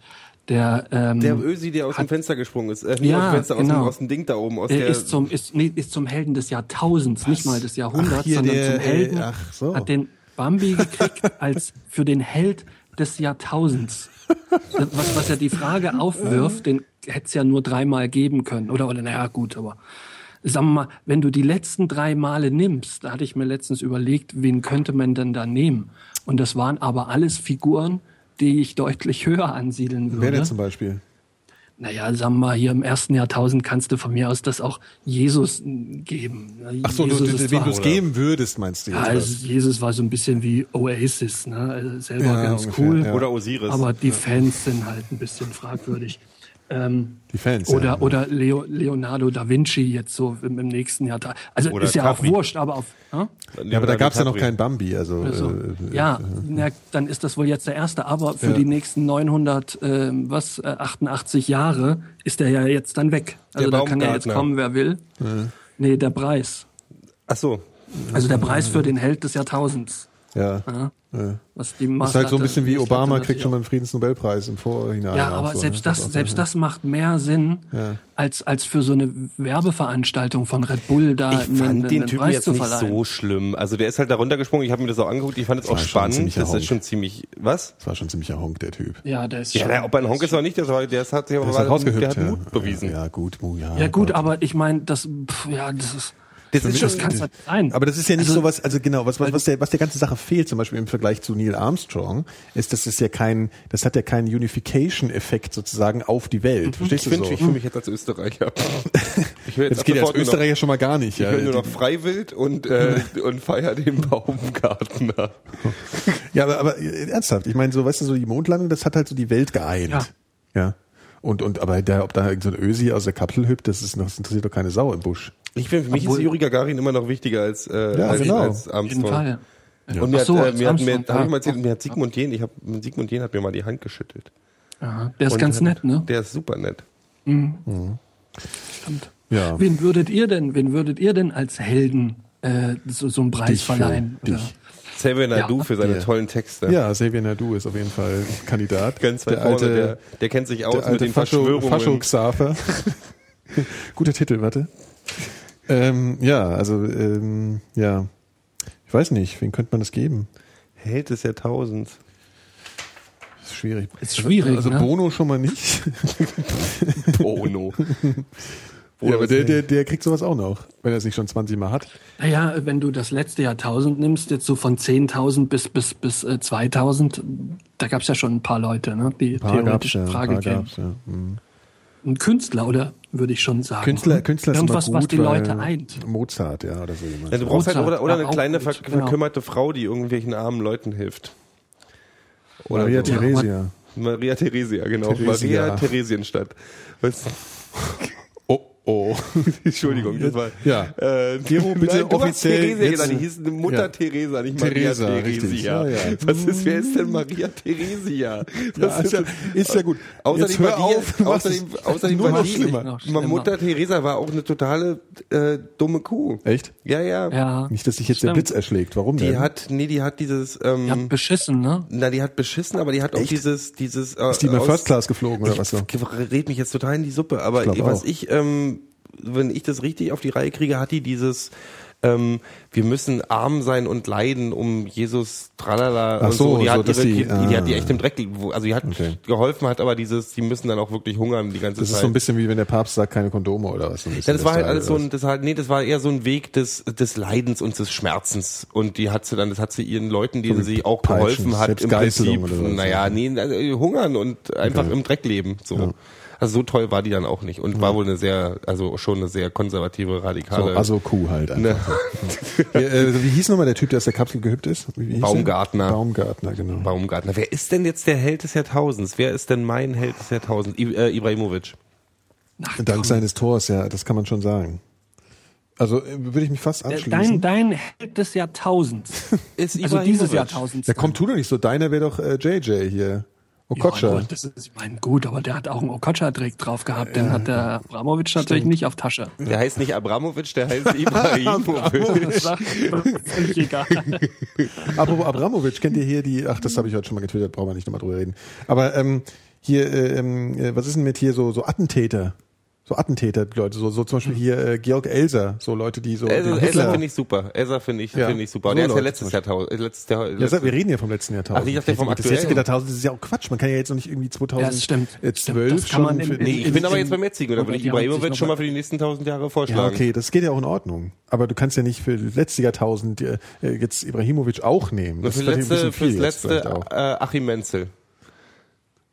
Der, ähm, Der Ösi, der aus dem Fenster gesprungen ist. Äh, nicht Ja, aus dem Fenster, aus, dem, genau. aus dem Ding da oben. Aus Er der, ist zum, ist, nee, ist zum Helden des Jahrtausends, nicht mal des Jahrhunderts, Ach, hier sondern der, zum Helden. äh, ach so. Hat den Bambi gekriegt als für den Held des Jahrtausends. Was, was ja die Frage aufwirft, den hätte es ja nur dreimal geben können. Oder, oder naja, gut, aber sagen wir mal, wenn du die letzten drei Male nimmst, da hatte ich mir letztens überlegt, wen könnte man denn da nehmen? Und das waren aber alles Figuren, die ich deutlich höher ansiedeln würde. Wer denn zum Beispiel? Naja, sagen wir mal, hier im ersten Jahrtausend kannst du von mir aus das auch Jesus mm, geben. Ach so, du, Jesus du, zwar- du es geben würdest, meinst du ja, jetzt? also Jesus war so ein bisschen wie Oasis, ne? Also selber Ja, ganz ungefähr, cool. ja. Oder Osiris. Aber die Fans sind halt ein bisschen fragwürdig. Ähm, Die Fans. oder ja. oder Leo, Leonardo da Vinci jetzt so im, im nächsten Jahr. Also Oder ist ja Capri. auch wurscht, aber auf. Hm? Ja, aber da gab's ja noch keinen Bambi, also. Also, äh, ja, na, dann ist das wohl jetzt der erste. Aber für Ja. die nächsten 900, ähm, was, äh, 88 Jahre ist der ja jetzt dann weg. Also Der da kann ja jetzt kommen, wer will. Nee, der Preis. Ach so. Also der Preis für den Held des Jahrtausends. Ja. Ja, was die Das ist halt so ein bisschen wie Obama kriegt schon mal einen Friedensnobelpreis im Vorhinein. Ja, aber so, selbst ne? das, ist auch selbst so, das macht mehr Sinn, Ja. als, als für so eine Werbeveranstaltung von Red Bull da Ich fand den Typen Preis jetzt nicht verleihen. so schlimm. Also der ist halt da runtergesprungen. Ich habe mir das auch angeguckt. Ich fand es auch ein spannend. Das Honk. ist schon ziemlich. Was? Das war schon ein ziemlicher Honk, der Typ. Ja, der ist Ja, schon, ob ein Honk ist oder nicht, das war, der hat sich aber Der der hat ja. Mut bewiesen. Ja, gut, Mu, ja. Ja gut, aber ich meine, das, pff, ja, das ist, Das ist das schon kann es nicht sein. Aber das ist ja nicht Also- sowas, also genau, was, was, was, der, was der ganze Sache fehlt, zum Beispiel im Vergleich zu Neil Armstrong, ist, das ist ja kein, das hat ja keinen Unification-Effekt sozusagen auf die Welt. Verstehst Ich du finde so? ich fühl mich jetzt als Österreicher. Ich will Jetzt ab geht ja als nur noch- Österreicher schon mal gar nicht. Ich Ja, will nur noch Freiwild und, äh, und feier den Baumgartner. ja aber, aber äh, ernsthaft, ich meine, so, weißt du, so die Mondlandung, das hat halt so die Welt geeint. Ja. ja. Und, und, aber der, ob da irgend so ein Ösi aus der Kapsel hüpft, das ist noch, das interessiert doch keine Sau im Busch. Ich finde, für mich Obwohl- ist Juri Gagarin immer noch wichtiger als, äh, Ja, als, genau. als Auf jeden Armstrong. Fall. Und mir so, hat, äh, mir hat, mir, Armstrong, hab ich ja. mal erzählt, mir hat Sigmund Jähn, ich hab, Sigmund Jähn hat mir mal die Hand geschüttelt. Ja, der ist Und ganz hat- nett, ne? Der ist super nett. Stimmt. Ja. Wen würdet ihr denn, wen würdet ihr denn als Helden äh, so, so einen Preis Dich, verleihen? Oder dich. Xavier Naidu Ja. für seine Ja. tollen Texte. Ja, Xavier Naidu ist auf jeden Fall Kandidat. Ganz weit der vorne, alte, der, der kennt sich aus der mit alte den Fascho, Verschwörungen. Fascho Xaver. Guter Titel, warte. Ähm, ja, also ähm, ja, ich weiß nicht, wen könnte man das geben? Held des Jahrtausends. Das ist schwierig. Ist schwierig, Also ne? Bono schon mal nicht. Bono. ja, aber der, der, der kriegt sowas auch noch, wenn er es nicht schon 20 Mal hat. Naja, wenn du das letzte Jahrtausend nimmst, jetzt so von 10.000 bis, bis, bis äh, 2.000, da gab's ja schon ein paar Leute, ne, die theoretisch ja, Frage kämen. gab's, ja. Mhm. Ein Künstler, oder? Würde ich schon sagen. Künstler, Künstler ist Irgendwas, immer gut, was die Leute eint. Mozart, ja, oder so jemand. Ja, du brauchst halt, Mozart, oder, oder ja, eine kleine gut, ver genau. verkümmerte Frau, die irgendwelchen armen Leuten hilft. Oder Maria so. Theresia. Maria Theresia, genau. Theresia. Maria Theresienstadt. Was? Oh, oh. Entschuldigung, das war. Ja. Äh, Gero, bitte nein, offiziell Theresia jetzt- genannt. Die hieß Mutter Ja. Theresa, nicht Theresa, Maria. Theresia. Ja, ja. Was ist, wer ist denn Maria Theresia? Ja, Was ist, ja, ist ja gut. Außerdem Jetzt hör war die, auf, außerdem, außerdem nur noch die, schlimmer. Noch schlimmer. Mutter Theresa war auch eine totale äh, dumme Kuh. Echt? Ja, ja. Ja. Nicht, dass sich jetzt der Stimmt. Blitz erschlägt. Warum Die denn? hat, nee, die hat dieses, ähm, Die hat beschissen, ne? na, die hat beschissen, aber die hat auch Echt? dieses, dieses. Äh, ist die mal First Class geflogen oder ich was so? red mich jetzt total in die Suppe, aber Ich was auch. ich, ähm, wenn ich das richtig auf die Reihe kriege, hat die dieses, ähm, wir müssen arm sein und leiden, um Jesus, tralala Ach und so. so, Die so, hat, ihre, die- die, die hat die ah. echt im Dreck, also die hat Okay. geholfen, hat aber dieses, die müssen dann auch wirklich hungern die ganze Das Zeit. ist so ein bisschen wie wenn der Papst sagt, keine Kondome oder was. Ja, das war halt alles so ein, das halt, nee, das war eher so ein Weg des, des Leidens und des Schmerzens. Und die hat sie dann, das hat sie ihren Leuten, denen So sie auch Peitschen, geholfen hat, im Prinzip, naja, ja. nee, also hungern und einfach im Dreck leben, so. Also so toll war die dann auch nicht und war wohl eine sehr, also schon eine sehr konservative, radikale. So, also Kuh halt ne, einfach. Ja, äh, wie hieß nochmal der Typ, der aus der Kapsel gehüpft ist? Baumgartner. Der? Baumgartner, genau. Baumgartner. Wer ist denn jetzt der Held des Jahrtausends? Wer ist denn mein Held des Jahrtausends? I, äh, Ibrahimovic. Ach, Dank komm. seines Tors, ja, das kann man schon sagen. Also äh, würde ich mich fast Dein, anschließen. dein Held des Jahrtausends. Ist Also dieses Ibrahimovic. Jahrtausends. Ja, komm, tu doch nicht so. Deiner wäre doch äh, JJ hier. Okocha. Ja, das ist, ich meine, gut, aber der hat auch einen Okocha-Dreck drauf gehabt. Den hat der Abramowitsch natürlich nicht auf Tasche. Der heißt nicht Abramovic, der heißt Ibrahimovic. Das sagt völlig egal. Apropos Abramovic, kennt ihr hier die, ach, das habe ich heute schon mal getwittert, brauchen wir nicht nochmal drüber reden. Aber ähm, hier, äh, ähm, äh, was ist denn mit hier so, so Attentäter? So Attentäter, die Leute, so, so zum Beispiel hier äh, Georg Elser, so Leute, die so Elsa, Hitler- finde ich super. Elsa finde ich, Ja. finde ich super. So Und der ist ja Leute letztes Jahrtausend. äh, Letztes Jahr, Ja, letztes, sag, wir reden ja vom letzten Jahrtausend. Ach, ich dachte vom Das aktuellen. jetzige Jahrtausend das ist ja auch Quatsch. Man kann ja jetzt noch nicht irgendwie 2012 Ja, das stimmt. Das kann schon man in- für, in- nee, ich bin aber in- jetzt beim jetzigen. Da würde ich Ja, Ibrahimovic schon mal für die nächsten tausend Jahre Ja, vorschlagen. okay, das geht ja auch in Ordnung. Aber du kannst ja nicht für das letzte Jahrtausend äh, jetzt Ibrahimovic auch nehmen. Das für letzte, bisschen fürs letzte äh, Achim Menzel.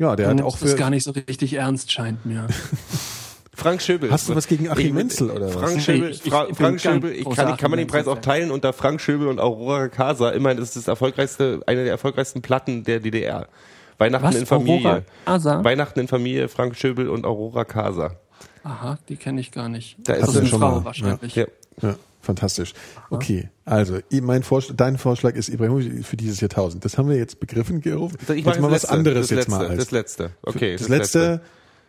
Ja, der hat auch das für, gar nicht so richtig ernst, scheint mir. Frank Schöbel. Hast du was gegen Achim Ich- Menzel oder was? Frank Nee, Schöbel, ich- ich Fra Frank Schöbel, ich kann, kann man den Preis auch teilen unter Frank Schöbel und Aurora Casa. Immerhin ist es das erfolgreichste, eine der erfolgreichsten Platten der DDR. Weihnachten Was? in Familie. Weihnachten in Familie, Frank Schöbel und Aurora Casa. Aha, die kenne ich gar nicht. Da ist das ist eine schon Frau mal. wahrscheinlich. Ja. Ja, fantastisch. Okay, also mein Vorschlag, dein Vorschlag ist Ibrahimovic für dieses Jahrtausend. Das haben wir jetzt begriffen, Gero. Ich Jetzt mal das was letzte, anderes das jetzt letzte, mal. Als, Das letzte. Okay. das letzte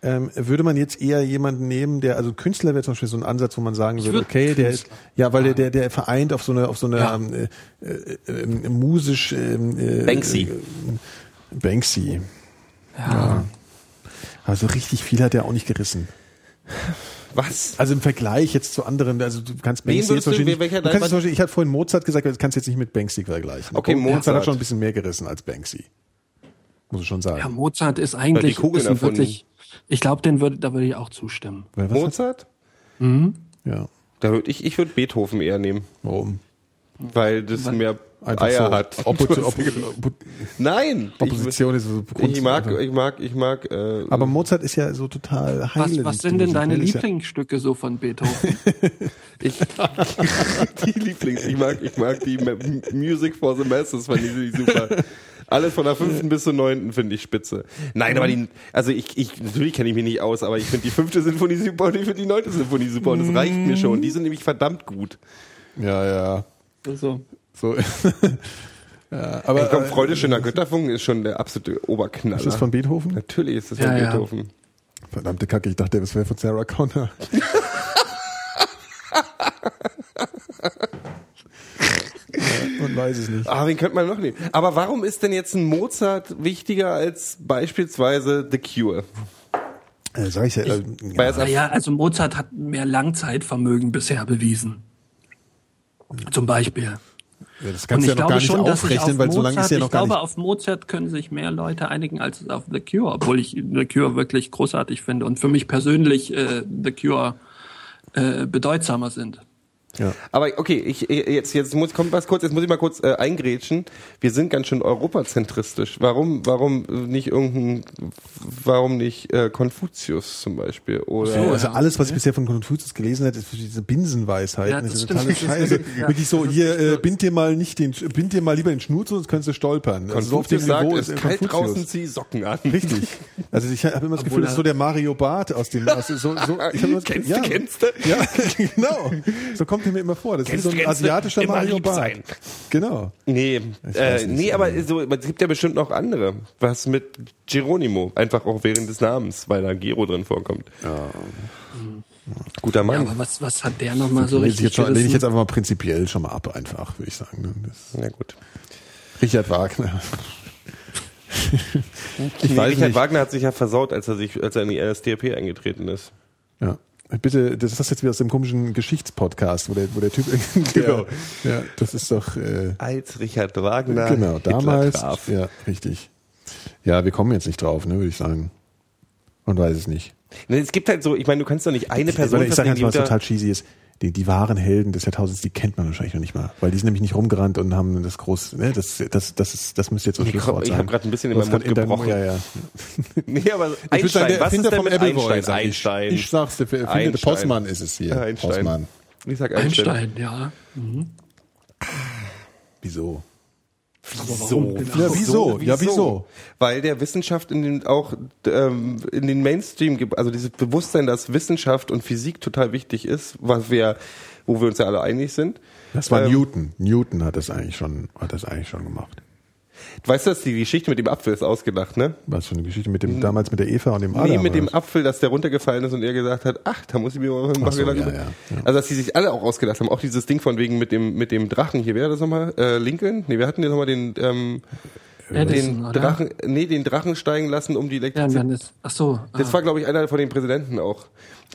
ähm, würde man jetzt eher jemanden nehmen, der, also Künstler wäre zum Beispiel so ein Ansatz, wo man sagen würde, würd okay, der ist, Künstler. ja, weil der, der, der vereint auf so eine, auf so eine Ja. ähm, äh, äh, äh, musisch ähm, äh, Banksy. Äh, Banksy. Ja. Also richtig viel hat er auch nicht gerissen. Was? Also im Vergleich jetzt zu anderen, also du kannst Banksy jetzt zum du- welcher du kannst Beispiel, ich hatte vorhin Mozart gesagt, aber das kannst du jetzt nicht mit Banksy vergleichen. Okay, Mozart. hat schon ein bisschen mehr gerissen als Banksy. Muss ich schon sagen. ja, Mozart ist eigentlich ist ein wirklich. Ich glaube, den würde, da würde ich auch zustimmen. Weil was Mozart? Ja, Da würd ich, ich würde Beethoven eher nehmen, warum? weil das mehr Einfach Eier so. hat. Oppo- Oppo- Oppo- Nein! Opposition ist so Ich, ich mag, ich mag, ich mag. Äh, Aber Mozart ist ja so total Was, heilend. was sind denn deine Ist ja- Lieblingsstücke so von Beethoven? ich, die Lieblings, ich mag, ich mag die Music for the Masses, fand ich super. Alles von der fünften bis zur neunten finde ich spitze. Nein, aber die, also ich, ich, natürlich kenne ich mich nicht aus, aber ich finde die fünfte Sinfonie super und ich finde die neunte Sinfonie super und das reicht mir schon. Die sind nämlich verdammt gut. Ja, ja. also, So. ja, aber Ich komm, äh, Freude schöner Götterfunken ist schon der absolute Oberknaller. ist das von Beethoven? Natürlich ist das Ja, von ja. Beethoven. Verdammte Kacke, ich dachte, das wäre von Sarah Connor. Man weiß es nicht. Ah, wen könnte man noch nehmen? Aber warum ist denn jetzt ein Mozart wichtiger als beispielsweise The Cure? Äh, sag ich ja, äh, es Naja, also Mozart hat mehr Langzeitvermögen bisher bewiesen. Zum Beispiel. ja, das kannst du ich ja noch glaube gar nicht schon, aufrechnen, auf weil so lange ist Mozart, ja noch ich gar glaube, nicht. auf Mozart können sich mehr Leute einigen als auf The Cure, obwohl ich The Cure wirklich großartig finde und für mich persönlich äh, The Cure äh, bedeutsamer sind. Ja. Aber okay, ich jetzt jetzt muss kommt was kurz, jetzt muss ich mal kurz äh, eingrätschen. Wir sind ganz schön europazentristisch. Warum warum nicht irgendein warum nicht äh, Konfuzius zum Beispiel oder So, also alles, was ich bisher von Konfuzius gelesen habe, ist für diese Binsenweisheiten. Ja, das das ist totale stimmt. Scheiße. Ja. Wirklich so, hier, äh, bind dir mal nicht den, bind dir mal lieber den Schnur zu, sonst könntest du stolpern. Also so auf dem Konfuzius sagt, Niveau es ist kalt Konfuzius. draußen, zieh Socken an. Richtig. Also ich habe immer das Gefühl, das ist so der Mario Barth aus dem, aus, so, so, ich hab immer das Gefühl, Kennst du, kennst du? Ja, genau. So kommt er mir immer vor. Das ist wie so ein Kennst asiatischer immer Mario lieb Barth. sein. Genau. Nee, äh, nicht, nee, aber so, es gibt ja bestimmt noch andere. Was mit Geronimo? Einfach auch während des Namens, weil da Gero drin vorkommt. Guter Ja, Mann. aber was, was hat der nochmal so ich, richtig jetzt schon, lehne ich jetzt einfach mal prinzipiell schon mal ab, einfach, würde ich sagen. ne. Das, Na gut. Richard Wagner. Ich weiß Richard nicht. Wagner hat sich ja versaut, als er sich, als er in die NSDAP eingetreten ist. Ja. Bitte, das ist das jetzt wieder aus dem komischen Geschichtspodcast, wo der, wo der Typ Genau. Ja, das ist doch äh, Als Richard Wagner genau Hitler damals. traf. Ja, richtig. Ja, wir kommen jetzt nicht drauf, ne, würde ich sagen. Und weiß es nicht. Nee, Es gibt halt so, ich meine, du kannst doch nicht eine Person ich sage festlegen, einfach, was total cheesy ist. Die, die wahren Helden des Jahrtausends, die kennt man wahrscheinlich noch nicht mal, weil die sind nämlich nicht rumgerannt und haben das groß, ne, das, das, das ist, das müsste jetzt Ich Schlusswort ich sein. hab grad ein bisschen in meinem Mund deinem- gebrochen. Ja, ja. Nee, aber Ich würde sagen, Einstein, der was ist Erfinder denn vom mit Appleboy, Einstein? sag ich. Einstein. Ich sag's, der Erfinder, der Einstein. Postmann ist es hier. Einstein. Postmann. Ich sag Einstein. Einstein, ja. Wieso? Wieso? Ja, wieso? Ja, wieso? Weil der Wissenschaft in den auch ähm, in den Mainstream gibt, also dieses Bewusstsein, dass Wissenschaft und Physik total wichtig ist, was wir, wo wir uns ja alle einig sind. Das war Ähm, Newton. Newton hat das eigentlich schon, hat das eigentlich schon gemacht. Weißt du, dass die Geschichte mit dem Apfel ist ausgedacht, ne? Was für eine Geschichte mit dem, damals mit der Eva und dem Adam? nee, mit dem oder was? Apfel, dass der runtergefallen ist und er gesagt hat, ach, da muss ich mir mal Ach so, ja, ja, ja. Also, dass die sich alle auch ausgedacht haben. Auch dieses Ding von wegen mit dem, mit dem Drachen hier. Wer hat das nochmal? Äh, Lincoln? Nee, wir hatten den nochmal den, ähm, Edison, den oder? Drachen, nee, den Drachen steigen lassen, um die Ja, Elektrizität. ist, ach so. Das ah. war, glaube ich, einer von den Präsidenten auch.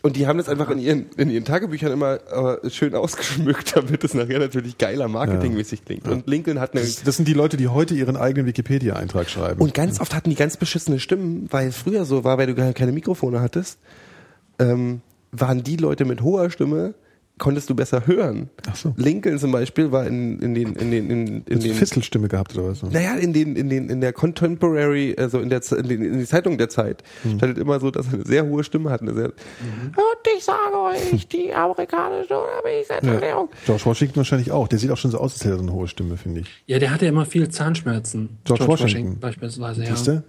Und die haben das einfach in ihren, in ihren Tagebüchern immer äh, schön ausgeschmückt, damit es nachher natürlich geiler marketingmäßig klingt. Und Lincoln hat eine. Das, das sind die Leute, die heute ihren eigenen Wikipedia-Eintrag schreiben. Und ganz oft hatten die ganz beschissene Stimmen, weil früher so war, weil du gar keine Mikrofone hattest, ähm, waren die Leute mit hoher Stimme, konntest du besser hören. Ach so. Lincoln zum Beispiel war in, in den, in den, in, in Hast du den Fistelstimme gehabt oder was? Naja, in den, in den, in der Contemporary, also in der, in, den, in die Zeitung der Zeit, Hm. stand immer so, dass er eine sehr hohe Stimme hat, eine sehr, Mhm. und ich sage euch, die amerikanische Erklärung. George Washington wahrscheinlich auch. Der sieht auch schon so aus, als hätte er so eine hohe Stimme, finde ich. Ja, der hatte ja immer viel Zahnschmerzen. George Washington. beispielsweise, ja. Siehst du?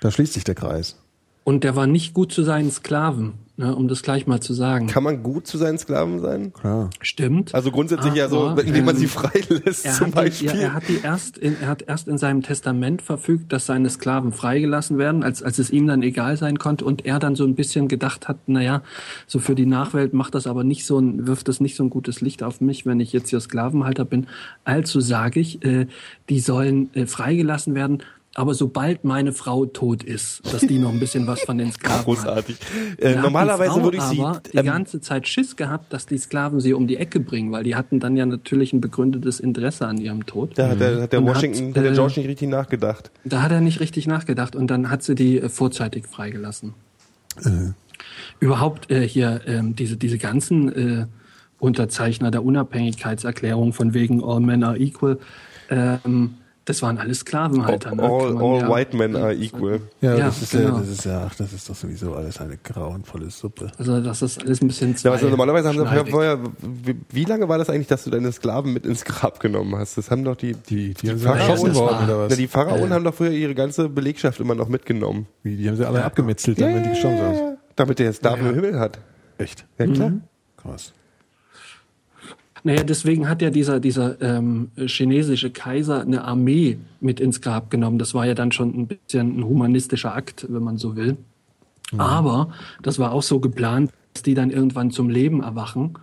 Da schließt sich der Kreis. Und der war nicht gut zu seinen Sklaven, ne, um das gleich mal zu sagen. Kann man gut zu seinen Sklaven sein? Klar. Stimmt. Also grundsätzlich ja so, Aber, indem man ähm, sie freilässt zum hat, die, Beispiel. ja, er hat die erst in, er hat erst in seinem Testament verfügt, dass seine Sklaven freigelassen werden, als, als es ihm dann egal sein konnte und er dann so ein bisschen gedacht hat, naja, so für die Nachwelt macht das aber nicht so ein, wirft das nicht so ein gutes Licht auf mich, wenn ich jetzt hier Sklavenhalter bin. Also sage ich, äh, die sollen äh, freigelassen werden, aber sobald meine Frau tot ist, dass die noch ein bisschen was von den Sklaven hat. Großartig. Äh, hat normalerweise die Frau würde ich sie. aber die ähm, ganze Zeit Schiss gehabt, dass die Sklaven sie um die Ecke bringen, weil die hatten dann ja natürlich ein begründetes Interesse an ihrem Tod. da hat der, hat der Und Washington, hat, hat, der äh, George nicht richtig nachgedacht. Da hat er nicht richtig nachgedacht und dann hat sie die äh, vorzeitig freigelassen. Überhaupt äh, hier ähm, diese diese ganzen äh, Unterzeichner der Unabhängigkeitserklärung von wegen All Men are equal, ähm, das waren alles Sklavenhalter. ne? All, all ja- white men are equal. Ja, Ja, das ist ja, genau. das ist ja, ach, das ist doch sowieso alles eine grauenvolle Suppe. Also das ist alles ein bisschen Ja, also normalerweise haben sie vorher, wie, wie lange war das eigentlich, dass du deine Sklaven mit ins Grab genommen hast? Das haben doch die, Die, die, sie Pharaonen- war- oder Na, was? die Pharaonen haben doch früher ihre ganze Belegschaft immer noch mitgenommen. Wie, die haben sie alle abgemetzelt, dann, wenn die gestorben sind. Damit der Sklaven Ja. im Himmel hat. Echt? Ja, klar. Krass. Naja, deswegen hat ja dieser, dieser ähm, chinesische Kaiser eine Armee mit ins Grab genommen. Das war ja dann schon ein bisschen ein humanistischer Akt, wenn man so will. Aber das war auch so geplant, dass die dann irgendwann zum Leben erwachen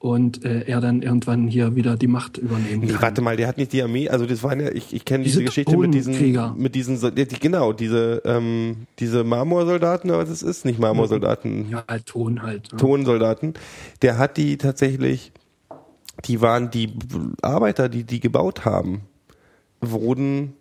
und äh, er dann irgendwann hier wieder die Macht übernehmen kann. warte mal, der hat nicht die Armee, also das waren ja, ich, ich kenne diese, Diese Geschichte mit diesen, mit diesen, ja, genau, diese, ähm, diese Marmorsoldaten, aber das ist nicht Marmorsoldaten, Ja, halt Ton halt. Ne? Tonsoldaten. Der hat die tatsächlich, die waren die Arbeiter, die die gebaut haben, wurden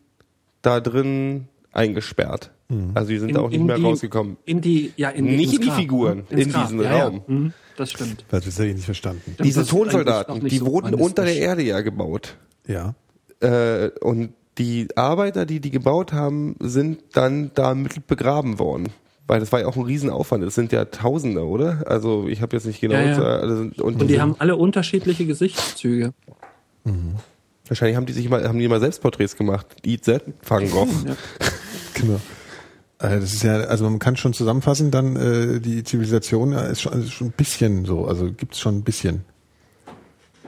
da drin eingesperrt. Also die sind da auch nicht mehr die, rausgekommen. In die, ja, in Nicht in die Figuren, ne? Ins in Grab, diesen ja, Raum. Ja. Mhm, das stimmt. Das habe ich nicht verstanden. Diese ist eigentlich Tonsoldaten, die so wurden unter der. Erde ja gebaut. Ja. Äh, und die Arbeiter, die die gebaut haben, sind dann da mittel begraben worden. Weil das war ja auch ein Riesenaufwand. Das sind ja Tausende, oder? Also ich habe jetzt nicht genau. Ja, ja. Also, und Und die haben alle unterschiedliche Gesichtszüge. wahrscheinlich haben die sich mal, haben die mal Selbstporträts gemacht. Eat that, Van Gogh. Ja. Genau. Äh, Das ist ja, also man kann schon zusammenfassen, dann äh, die Zivilisation äh, ist schon, ist schon ein bisschen so, also gibt's schon ein bisschen.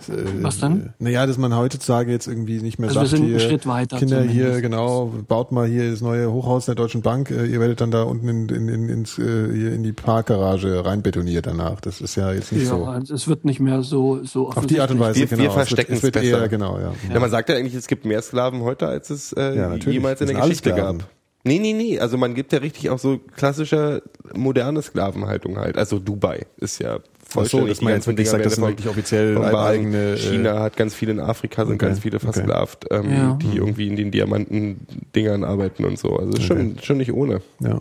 Äh, Was dann? Naja, dass man heutzutage jetzt irgendwie nicht mehr Also wir sagt, sind einen hier, Schritt weiter Kinder hier, genau, baut mal hier das neue Hochhaus der Deutschen Bank, äh, ihr werdet dann da unten in, in, in, ins, äh, hier in die Parkgarage reinbetoniert danach. Das ist ja jetzt nicht Ja, so. also es wird nicht mehr so, so Auf die Art und Weise, Wir- genau. wir Es wird- verstecken es wird es eher, besser. genau, ja. Ja. man sagt ja eigentlich, es gibt mehr Sklaven heute, als es äh, Ja, natürlich. jemals in der Geschichte gab. Nee, nee, nee. Also man gibt ja richtig auch so klassische moderne Sklavenhaltung halt. Also Dubai ist ja vollständig. dass man jetzt wirklich sagt, das sind wirklich offiziell eigene, äh, China hat ganz viele in Afrika, sind Okay, ganz viele okay. versklavt, ähm, Ja. die irgendwie in den Diamanten-Dingern arbeiten und so. Also ist schon, schon nicht ohne. Ja.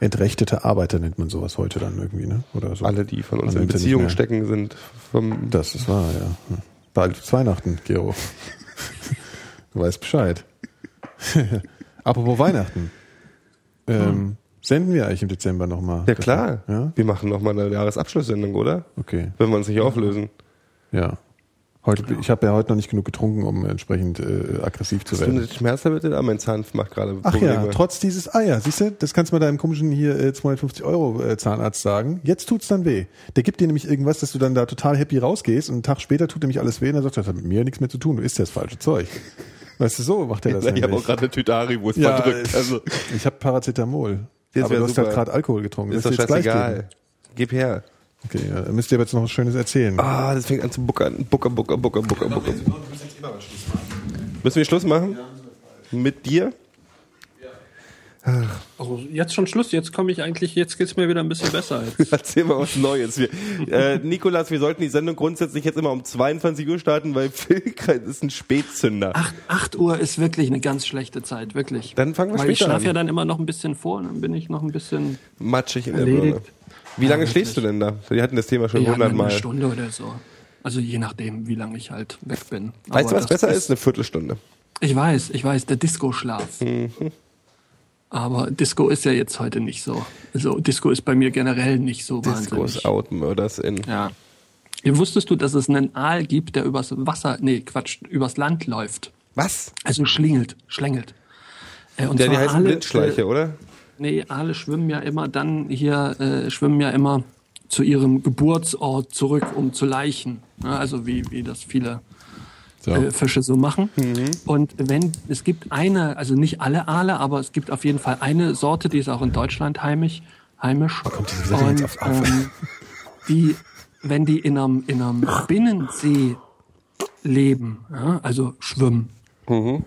Entrechtete Arbeiter nennt man sowas heute dann irgendwie, ne? Oder so. Alle, die von uns in Beziehungen stecken, sind vom Das ist wahr, ja. Bald ist Weihnachten, Gero. du weißt Bescheid. Apropos Weihnachten. Ähm, Senden wir eigentlich im Dezember nochmal? Ja klar. Ja? Wir machen nochmal eine Jahresabschlusssendung, oder? Okay. Wenn wir uns nicht auflösen. Ja. Heute, ich habe ja heute noch nicht genug getrunken, um entsprechend äh, aggressiv zu Hast du eine werden. Schmerztablette da? Mein Zahn macht gerade Ach Probleme. ja, trotz dieses Eier, siehst du, das kannst du mal deinem komischen hier äh, 250 Euro äh, Zahnarzt sagen. Jetzt tut's dann weh. Der gibt dir nämlich irgendwas, dass du dann da total happy rausgehst und einen Tag später tut nämlich alles weh und dann sagt er, das hat mit mir nichts mehr zu tun, du isst ja das falsche Zeug. Weißt du, so macht er das ich habe auch gerade eine Tüte Haribo Ja, verdrückt. Also Ich habe Paracetamol. Das aber du hast halt gerade Alkohol getrunken. ist gleich scheißegal. Gib her. Okay, ja, dann müsst ihr aber jetzt noch was Schönes erzählen. Ah, das fängt an zu buckern. Bucker, bucker, bucker, bucker, bucker. Müssen wir Schluss machen? Mit dir? Also jetzt schon Schluss, jetzt komme ich eigentlich, jetzt geht's mir wieder ein bisschen besser. Jetzt. Erzähl mal was Neues. Wir, äh, Nikolas, wir sollten die Sendung grundsätzlich jetzt immer um 22 Uhr starten, weil Phil ist ein Spätzünder. 8, 8 Uhr ist wirklich eine ganz schlechte Zeit, wirklich. Dann fangen wir Weil ich später schlafe an. ja dann immer noch ein bisschen vor und dann bin ich noch ein bisschen Matschig in der Erledigt. Birne. Wie lange Ja, schläfst du denn da? Wir hatten das Thema schon ja, eine hundertmal. Stunde oder so. Also je nachdem, wie lange ich halt weg bin. Weißt du, was besser ist? Eine Viertelstunde. Ich weiß, ich weiß, der Disco-Schlaf. Mhm. Aber Disco ist ja jetzt heute nicht so. Also Disco ist bei mir generell nicht so Discos wahnsinnig. out Murders in. Ja. Ja, Wusstest du, dass es einen Aal gibt, der übers Wasser, nee, Quatsch, übers Land läuft? Was? Also schlingelt, schlängelt. Äh, und Der, die heißen Aale, Blindschleiche, äh, oder? Nee, Aale schwimmen ja immer dann hier, äh, schwimmen ja immer zu ihrem Geburtsort zurück, um zu laichen. Ja, also wie, wie das viele So. äh, Fische so machen. Mhm. Und wenn, es gibt eine, also nicht alle Aale, aber es gibt auf jeden Fall eine Sorte, die ist auch in Deutschland heimisch, heimisch. kommt diese Sache jetzt auf- auf. ähm, die, wenn die in einem, in einem Binnensee leben, ja, also schwimmen, Mhm.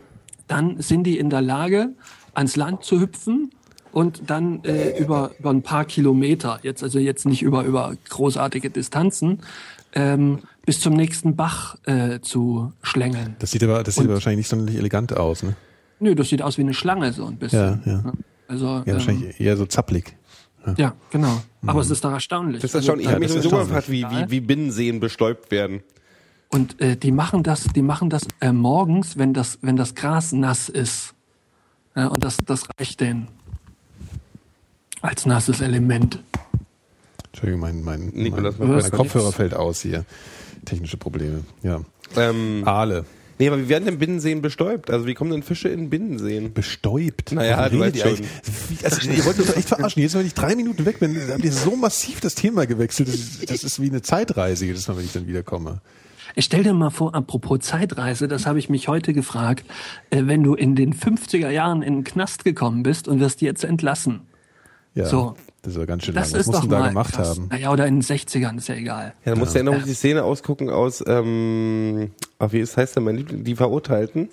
dann sind die in der Lage, ans Land zu hüpfen und dann äh, über, über ein paar Kilometer, jetzt also jetzt nicht über, über großartige Distanzen, ähm, bis zum nächsten Bach äh, zu schlängeln. Das sieht aber, das sieht aber wahrscheinlich nicht sonderlich elegant aus, ne? Nö, das sieht aus wie eine Schlange so ein bisschen. Ja, ja. Also, Ja, ähm, wahrscheinlich eher so zapplig. ja, genau. Aber es ist doch erstaunlich. Das ist schon, ich habe mich sowieso erstaunlich. gefragt, wie, wie, wie Binnenseen bestäubt werden. Und äh, die machen das, die machen das äh, morgens, wenn das, wenn das Gras nass ist. Ja, und das, das reicht denen als nasses Element. Entschuldigung, mein, mein, Nikolas, mein, mein. Kopfhörer fällt aus hier. Technische Probleme. Ja. Ähm, Aale. nee, aber wie werden denn Binnenseen bestäubt? Also wie kommen denn Fische in Binnenseen? Bestäubt. Naja, du weißt? Wie- Also, ihr wollt uns doch echt verarschen. Jetzt, wenn ich drei Minuten weg bin, habt ihr so massiv das Thema gewechselt. Das ist, das ist wie eine Zeitreise jedes Mal, wenn ich dann wiederkomme. Ich stell dir mal vor, apropos Zeitreise, das habe ich mich heute gefragt, äh, wenn du in den 50er Jahren in den Knast gekommen bist und wirst jetzt entlassen. Ja. So. Das ist ja ganz schön Das lang. Was ist musst doch du da mal gemacht krass. haben? Naja, oder in den 60ern, ist ja egal. Ja, dann musst du ja noch die Szene ausgucken aus, ähm, ach, wie es heißt denn mein Liebling, die Verurteilten,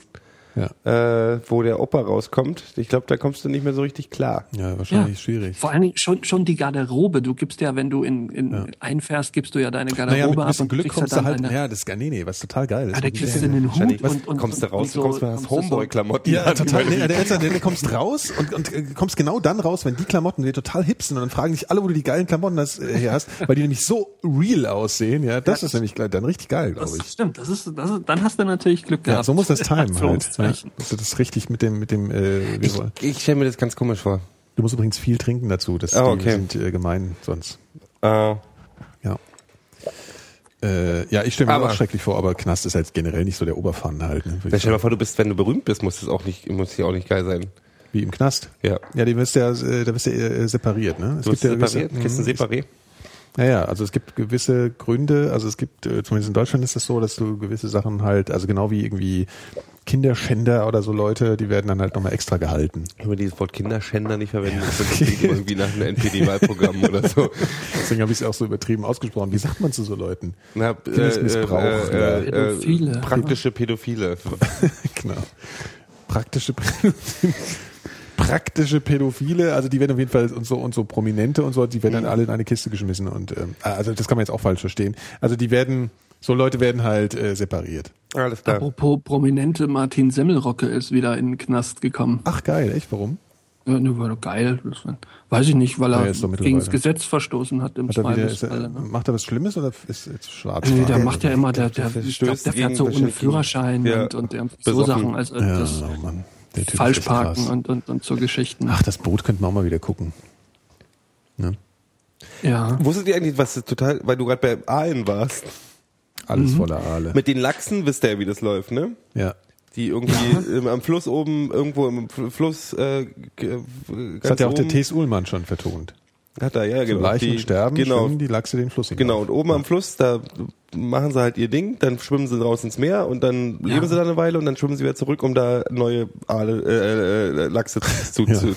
Ja, äh, wo der Opa rauskommt. Ich glaube, da kommst du nicht mehr so richtig klar. ja wahrscheinlich schwierig. Vor allen Dingen schon, schon die Garderobe. Du gibst ja, wenn du in, in einfährst, gibst du ja deine Garderobe Naja, mit ein ab bisschen Glück kriegst kommst ja du halt, eine, ja, das ist, nee, nee, was total geil ist. ja, da kriegst du einen Wahrscheinlich Hut und, und, kommst du raus, und du kommst mit du Homeboy-Klamotten. Ja, an. total. Nee, der Elster, der kommst raus und, und äh, kommst genau dann raus, wenn die Klamotten dir total hip sind und dann fragen dich alle, wo du die geilen Klamotten hast, äh, her hast, weil die nämlich so real aussehen. Ja, das ist nämlich gleich dann richtig geil, glaube Das ich. stimmt, das ist, das ist, dann hast du natürlich Glück Ja, gehabt. so muss das timen halt. Ja, dass du das richtig mit dem, mit dem, äh, wie Ich, ich stelle mir das ganz komisch vor. du musst übrigens viel trinken dazu. Das die okay. sind äh, gemein sonst. Äh, Ja. Äh, ja, ich stelle mir Aber- auch schrecklich vor, aber Knast ist halt generell nicht so der Oberfan halt. Ne, stell dir mal vor, du bist, wenn du berühmt bist, muss das auch nicht, muss ja auch nicht geil sein. Wie im Knast. Ja. Ja, die wirst ja, äh, da wirst du äh, separiert, ne? Es Du bist ja gewisse- separiert, kriegst ein Mhm. Separé. Naja, also es gibt gewisse Gründe, also es gibt, äh, zumindest in Deutschland ist es so, dass du gewisse Sachen halt, also genau wie irgendwie Kinderschänder oder so Leute, die werden dann halt nochmal extra gehalten. Ich will dieses Wort Kinderschänder nicht verwenden. Das klingt irgendwie nach einem NPD-Wahlprogramm oder so. Deswegen habe ich es auch so übertrieben ausgesprochen. Wie sagt man zu so Leuten? Na, äh, Kindesmissbrauch, äh, äh, äh, Pädophile. praktische Pädophile. genau. Praktische praktische Pädophile, also die werden auf jeden Fall und so und so Prominente und so, die werden dann alle in eine Kiste geschmissen und ähm, also das kann man jetzt auch falsch verstehen. Also die werden so Leute werden halt äh, separiert. Alles klar. Apropos prominente Martin Semmelrocke ist wieder in den Knast gekommen. Ach geil, echt? Warum? Ja, ne, war doch geil. Das war, weiß ich nicht, weil Ja, er mittlerweile. gegen das Gesetz verstoßen hat im Hat er wieder, ist er, Zweifelsfall. Ne? macht er was Schlimmes oder ist jetzt schwarz? Nee, der macht ja immer, der, der, der ich glaub, der fährt so ohne Führerschein Ja, und, und irgendwie so. Sachen, also ja, das oh Mann. Der Typ ist falsch echt parken krass. und, und, und so Geschichten. Ach, das Boot könnten wir auch mal wieder gucken. Ne? Ja. Wusstet ihr eigentlich, was total, weil du gerade bei Aalen warst? Alles Mhm. voller Aale. Mit den Lachsen wisst ihr ja, wie das läuft, ne? ja. Die irgendwie ähm, am Fluss oben, irgendwo im Fl- Fluss, äh, Das hat ja auch der T.S. Ullmann schon vertont. Hat er, ja, So genau. Leichen Die- sterben, genau, schwimmen die Lachse den Fluss hinauf. Genau, und oben am Fluss, da machen sie halt ihr Ding, dann schwimmen sie raus ins Meer und dann leben sie da eine Weile und dann schwimmen sie wieder zurück, um da neue Aale, äh, äh, Lachse zu, Ja. zu.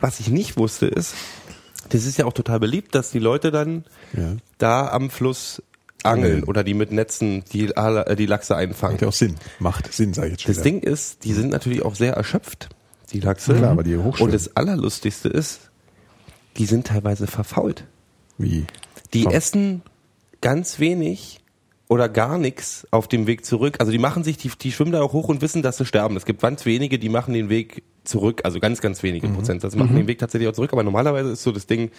Was ich nicht wusste ist, das ist ja auch total beliebt, dass die Leute dann Ja. da am Fluss angeln Angeln. oder die mit Netzen die, äh, die Lachse einfangen. Macht ja auch Sinn. Macht Sinn, sage ich jetzt schon Das wieder. Ding ist, die sind natürlich auch sehr erschöpft, die Lachse. Klar, weil die hochschwimmen. Und das Allerlustigste ist, die sind teilweise verfault. Wie? Die Komm. essen ganz wenig oder gar nichts auf dem Weg zurück. Also die machen sich, die, die schwimmen da auch hoch und wissen, dass sie sterben. Es gibt ganz wenige, die machen den Weg zurück, also ganz, ganz wenige Mhm. Prozent. Das machen den Weg tatsächlich auch zurück. Aber normalerweise ist so das Ding,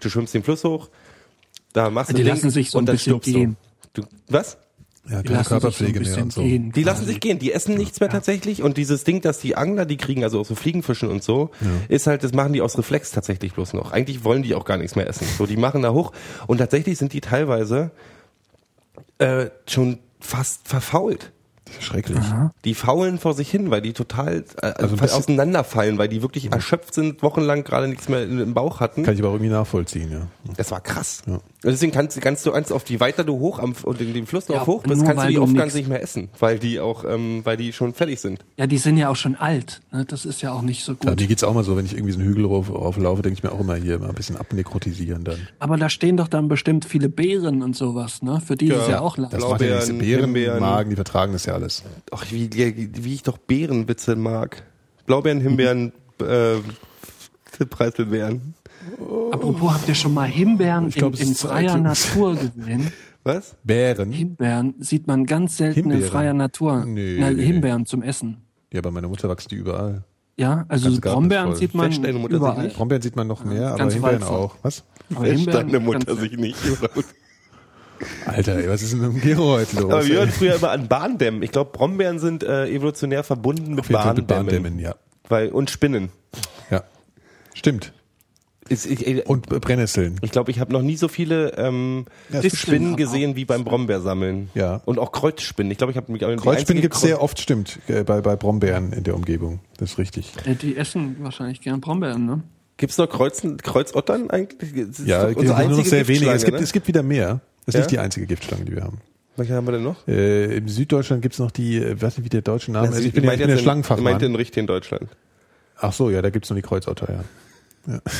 du schwimmst den Fluss hoch, da machst du Die lassen sich so und ein dann bisschen stirbst gehen. Du. du. Was? Ja, Die lassen sich so ein Körperpflege mehr bisschen und so. gehen. Die lassen quasi. sich gehen, die essen nichts mehr tatsächlich und dieses Ding, dass die Angler, die kriegen, also auch so Fliegenfischen und so, ist halt, das machen die aus Reflex tatsächlich bloß noch. Eigentlich wollen die auch gar nichts mehr essen. So, die machen da hoch und tatsächlich sind die teilweise äh, schon fast verfault. Schrecklich. Die faulen vor sich hin, weil die total äh, Also also auseinanderfallen, weil die wirklich erschöpft sind, wochenlang gerade nichts mehr im Bauch hatten. Kann ich aber irgendwie nachvollziehen, ja. Das war krass. Ja. Und deswegen kannst, kannst du eins auf die weiter du hoch am und in dem Flusslauf Ja, hoch bist, kannst du die oft ganz nicht mehr essen, weil die auch, ähm, weil die schon fertig sind. Ja, die sind ja auch schon alt. Ne? Das ist ja auch nicht so Ja, gut. mir geht's auch mal so, wenn ich irgendwie so einen Hügel rauf, rauflaufe, denke ich mir auch immer hier mal ein bisschen abnekrotisieren dann. Aber da stehen doch dann bestimmt viele Beeren und sowas, ne? Für die ist es ja auch leicht. Das Blaubeeren, macht ja nichts. Beeren, Himbeeren. Magen, die vertragen das ja alles. Ach, wie, wie ich doch Beerenwitze mag. Blaubeeren, Himbeeren, äh, Preiselbeeren. Apropos, habt ihr schon mal Himbeeren Ich glaub, in, in freier. Natur gesehen? Was? Bären? Himbeeren sieht man ganz selten in Himbeeren? freier Natur. Nee, Na, nee, Himbeeren zum Essen. Ja, bei meiner Mutter wachsen die überall. Ja, also Garten Brombeeren sieht man Fetcht deine Mutter sich überall. nicht? Brombeeren sieht man noch mehr, aber ganz Himbeeren auch. Was? Aber Himbeeren deine Mutter ganz- sich nicht. Alter, ey, was ist denn mit dem Gero heute los? Aber wir hören früher immer an Bahndämmen. Ich glaube, Brombeeren sind äh, evolutionär verbunden mit Bahndämmen. Bahndämmen, ja. Weil, und Spinnen. Ja. Stimmt. Ist, ich ich, Und Brennnesseln. ich, glaube, ich habe noch nie so viele ähm, Ja, Spinnen gesehen wie beim Brombeersammeln. Ja. Und auch Kreuzspinnen. Ich glaube, ich habe mich Kreuzspinnen gibt's Kreuz- sehr oft, stimmt, äh, bei, bei Brombeeren in der Umgebung. Das ist richtig. Äh, Die essen wahrscheinlich gern Brombeeren, ne? Gibt's noch Kreuzen, Kreuzottern eigentlich? Das Ja, es gibt nur noch sehr wenige. Es gibt, ne? es gibt wieder mehr. Das ist Ja? nicht die einzige Giftschlange, die wir haben. Welche haben wir denn noch? Äh, Im Süddeutschland gibt's noch die, äh, weiß nicht, wie der deutsche Name ist. Ich bin ich bin meinte Schlangenfachmann. in richtig in Deutschland. Ach so, ja, da gibt's noch die Kreuzotter, ja.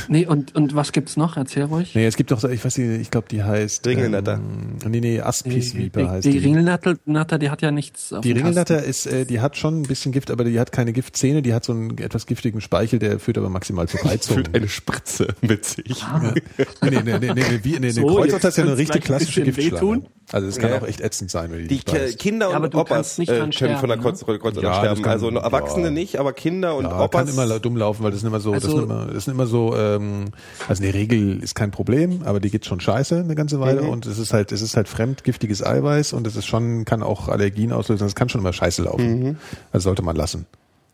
Nee, und, und was gibt's noch? Erzähl ruhig. Nee, es gibt doch, so- ich weiß nicht, ich glaube, die heißt. Ringelnatter. Ähm, nee, nee, Aspisviper die, heißt die die. Ringelnatter, Natter, die hat ja nichts auf Die Ringelnatter ist, äh, die hat schon ein bisschen Gift, aber die hat keine Giftzähne, die hat so einen etwas giftigen Speichel, der führt aber maximal zur Reizung. Fühlt eine Spritze mit sich. Nee, nee, nee, nee, nee, nee, wie, nee, nee So, Kreuzotter ist ja eine richtig klassische Giftschlange. wehtun. Also es kann Ja. auch echt ätzend sein, wenn die, Die. Kinder Ja, aber und du Opas äh, dran können von der sterben, Kreuz, Kreuzotter Ja, das sterben. kann- Also Erwachsene ja. nicht, aber Kinder und Ja, Opas. kann immer dumm laufen, weil das sind immer so, das Also- sind immer, das sind immer so, ähm, also eine Regel ist kein Problem, aber die geht schon scheiße eine ganze Weile Mhm. und es ist halt, es ist halt fremdgiftiges Eiweiß und es ist schon, kann auch Allergien auslösen, das kann schon immer scheiße laufen. Mhm. Also sollte man lassen.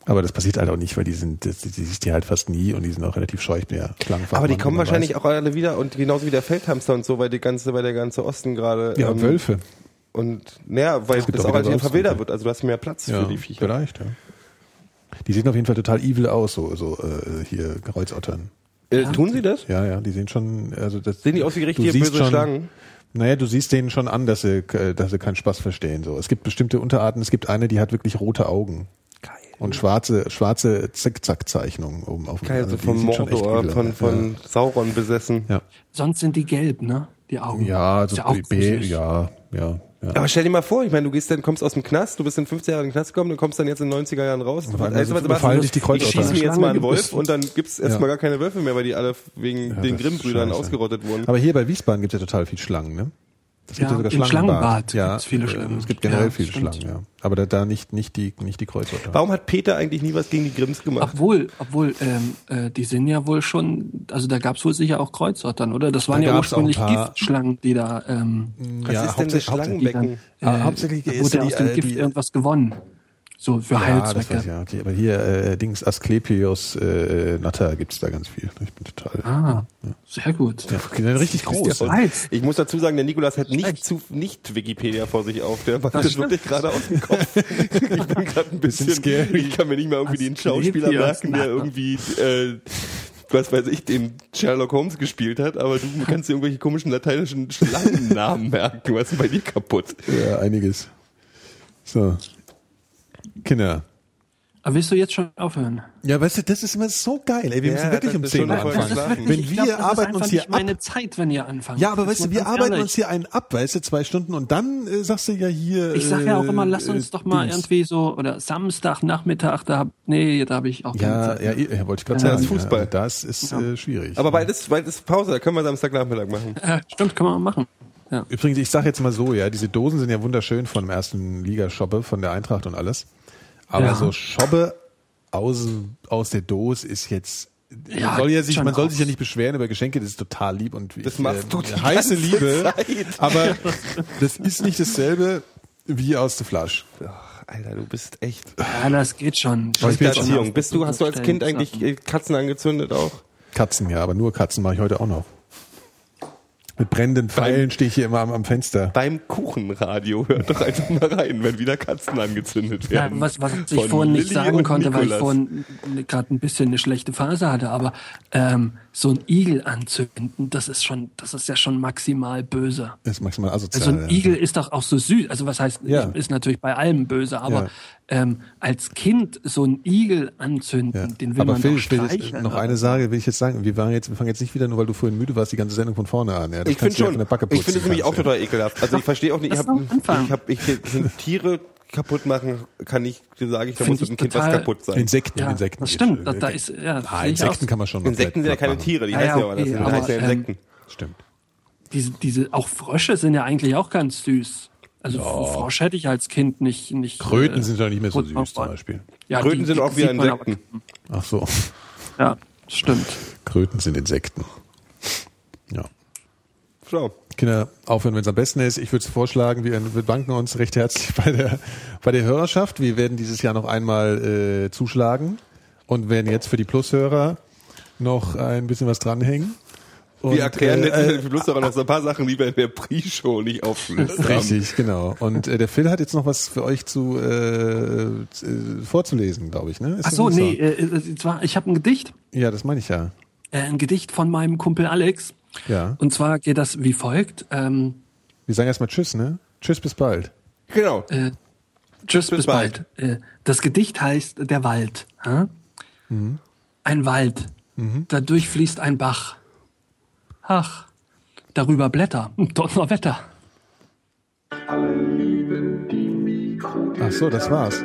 Aber das passiert halt auch nicht, weil die sind, das, die siehst du halt fast nie und die sind auch relativ scheu. Ich bin ja Schlangenfachmann, aber die kommen wahrscheinlich weiß. auch alle wieder und genauso wie der Feldhamster und so, weil die ganze, weil der ganze Osten gerade. Ja, ähm, Wölfe. Und naja, weil gibt das auch auch halt Wölfe. verwildert wird. Also du hast mehr Platz Ja, für die Viecher. vielleicht, ja. Die sehen auf jeden Fall total evil aus, so, so äh, hier Kreuzottern. Äh, Tun sie das? Ja, ja, die sehen schon, also das. Sehen die aus wie richtige böse schon- Schlangen? Naja, du siehst denen schon an, dass sie, äh, dass sie keinen Spaß verstehen. So, es gibt bestimmte Unterarten. Es gibt eine, die hat wirklich rote Augen. Und schwarze, schwarze Zickzack-Zeichnungen oben auf dem. Also von Mordor, von, von Sauron besessen. ja. Sonst sind die gelb, ne? Die Augen. Ja, Ist also ja auch B, ja, ja, ja. Aber stell dir mal vor, ich meine, du gehst dann, kommst aus dem Knast, du bist in 15 Jahren in den Knast gekommen, du kommst dann jetzt in den 90er Jahren raus. Du, also, so was dich die ich schieße mir jetzt mal einen Wolf und dann gibt's erstmal Ja. gar keine Wölfe mehr, weil die alle wegen den das ist Grimm-Brüdern ausgerottet wurden. Aber hier bei Wiesbaden gibt es ja total viel Schlangen, ne? Es gibt Ja, ja sogar im Schlangenbad. Schlangenbad Ja, gibt's viele äh, Schlangen. Es gibt generell Ja, viele stimmt. Schlangen, ja. Aber da, da nicht, nicht die, nicht die Kreuzotter. Warum hat Peter eigentlich nie was gegen die Grimms gemacht? Obwohl, obwohl, ähm, äh, die sind ja wohl schon, also da gab's wohl sicher auch Kreuzottern, oder? Das waren Da ja ursprünglich paar- Giftschlangen, die da, ähm, Was ja, ist denn das die dann, Schlangenbecken? Ah, äh, hauptsächlich da ist wurde ja aus die, dem äh, Gift die- irgendwas gewonnen. So für Ja, das Heilzwecke. weiß ich, ja. Aber hier, äh, Dings, Asklepios äh, Natter gibt's da ganz viel. Ich bin total. Ah, sehr gut. Ja, okay, dann richtig groß. Ich muss dazu sagen, der Nikolas hat nicht zu nicht Wikipedia vor sich auf. Der macht Das das, wirklich gerade aus dem Kopf. ich bin gerade ein bisschen, scary. ich kann mir nicht mal irgendwie den Schauspieler Asklepios merken, der irgendwie äh, was weiß ich, den Sherlock Holmes gespielt hat, aber du kannst dir irgendwelche komischen lateinischen Schlangennamen merken. Was ist bei dir kaputt? Ja, einiges. So. Kinder. Aber willst du jetzt schon aufhören? Ja, weißt du, das ist immer so geil. Ey, wir Ja, müssen wirklich um ist 10 schon Uhr anfangen. schlafen. Wenn ich wir glaub, das arbeiten ist uns hier nicht meine ab. Zeit, wenn ihr anfangt. Ja, aber Das weißt du, wir arbeiten ehrlich. uns hier einen ab, weißt du, zwei Stunden und dann äh, sagst du ja hier. Ich sag ja auch immer, äh, lass uns äh, doch mal Dings. irgendwie so, oder Samstag, Nachmittag, da hab, nee, da habe ich auch keine Ja, Zeit. ja, ja, wollte ich gerade Ja, sagen. das ist Fußball. Ja, das ist äh, schwierig. Aber bald ist, bald ist Pause, da können wir Samstagnachmittag machen. Äh, stimmt, kann man machen. Ja. Übrigens, ich sag jetzt mal so, ja, diese Dosen sind ja wunderschön von dem ersten Ligashoppe, von der Eintracht und alles. Aber Ja. so Schobbe aus, aus der Dose ist jetzt. Ja, man soll ja sich, schon man soll sich ja nicht beschweren über Geschenke, das ist total lieb und Das ich, machst du die heiße ganze Liebe, Zeit. aber das ist nicht dasselbe wie aus der Flasche. Ach, Alter, du bist echt. ja, das geht schon. Ich bin Erziehung. Bist du, hast du als Kind eigentlich Katzen angezündet auch? Katzen, ja, aber nur Katzen mache ich heute auch noch. Mit brennenden Pfeilen stehe ich hier immer am, am Fenster. Beim Kuchenradio hört doch einfach mal rein, wenn wieder Katzen angezündet Ja, werden. was, was ich vorhin nicht Lilly sagen konnte, weil ich Nikolas. vorhin gerade ein bisschen eine schlechte Phase hatte, aber ähm, so ein Igel anzünden, das ist schon, das ist ja schon maximal böse. Das ist maximal asozial. Also ein ja. Igel ist doch auch so süß. Also was heißt, Ja. ist natürlich bei allem böse, aber Ja. ähm, als Kind so ein Igel anzünden, Ja. den will Aber man Phil, doch Phil, streicheln. noch eine. Sache will ich jetzt sagen. Wir, waren jetzt, wir fangen jetzt nicht wieder, nur weil du vorhin müde warst, die ganze Sendung von vorne an. Ja, das Ich kannst finde schon. von der Backe Ich finde es nämlich auch total ekelhaft. Also ich verstehe auch nicht, ich habe doch anfangen. ich hab, ich, sind Tiere kaputt machen, kann ich dir sagen, da Find muss mit ich dem Kind was kaputt sein. Insekten, Ja, Insekten. das stimmt. Da, da ist, ja, ah, ich Insekten kann man schon Insekten sind ja keine machen. Tiere, die Ja, heißen ja, ja okay, Die aber, heißen ja ähm, Insekten. Stimmt. diese, diese, auch Frösche sind ja eigentlich auch ganz süß. Also Frosch hätte ich als Kind nicht, nicht. Kröten äh, sind ja nicht mehr so süß drauf zum. Beispiel. Ja, Kröten die- sind die auch wieder aber- Insekten. Ach so. Ja, stimmt. Kröten sind Insekten. Ja. So. Kinder, aufhören, wenn es am besten ist. Ich würde vorschlagen, wir, wir bedanken uns recht herzlich bei der, bei der Hörerschaft. Wir werden dieses Jahr noch einmal äh, zuschlagen und werden jetzt für die Plushörer noch ein bisschen was dranhängen. Und, Wir erklären äh, äh, für Lust aber noch so ein paar Sachen, die wir in der Pre-Show nicht aufgelöst haben. Richtig, genau. Und äh, der Phil hat jetzt noch was für euch zu äh, äh, vorzulesen, glaube ich. Ne? Ist Ach so, nee, äh, äh, zwar, ich habe ein Gedicht, Ja, das meine ich ja. äh, ein Gedicht von meinem Kumpel Alex. Ja. Und zwar geht das wie folgt. Ähm, Wir sagen erstmal Tschüss, ne? Tschüss, bis bald. Genau. äh, tschüss, bis, bald. bald. Äh, das Gedicht heißt Der Wald. Hä? Mhm. Ein Wald Dadurch fließt ein Bach. Ach, darüber Blätter. Donnerwetter. Ach so, das war's.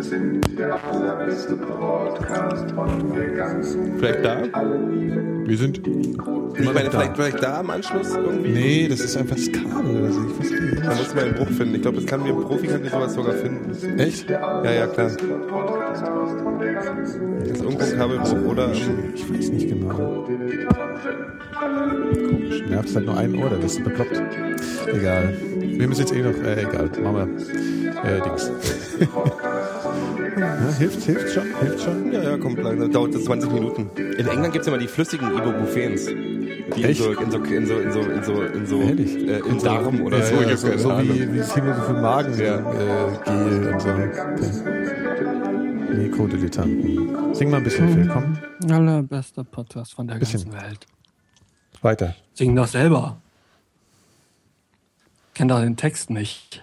sind der allerbeste Podcast von der ganzen Vielleicht da? wir sind. Ich meine, vielleicht, vielleicht da am Anschluss irgendwie? Nee, das ist einfach das Kabel oder so. Ich verstehe Da muss man einen Bruch finden. Ich glaube, das kann mir ein Profi kann dir sowas sogar finden. Echt? Ja, ja, klar. Das ist irgendwo ein Kabelbruch oder Ich weiß nicht genau. Komisch. Nervt halt nur ein Ohr, das ist bekloppt. Egal. Wir müssen jetzt eh noch. Äh, egal. Machen wir. Äh, Dings. ja, hilft, hilft schon, hilft schon. Ja, ja, kommt langsam. Dauert das 20 Minuten. In England gibt es mal die flüssigen Ibuprofens. Die in Echt? so, in so, in so, in so, in so, in so, äh, im Darm oder ja, so. Ja, so, so wie, wie es hier so für Magen Ja. äh, Gel und so. Okay. Mikrodilettanten. Sing mal ein bisschen, Phil, komm. Allerbester Podcast von der Bisschen. ganzen Welt. Weiter. Sing doch selber. Kennt doch den Text nicht.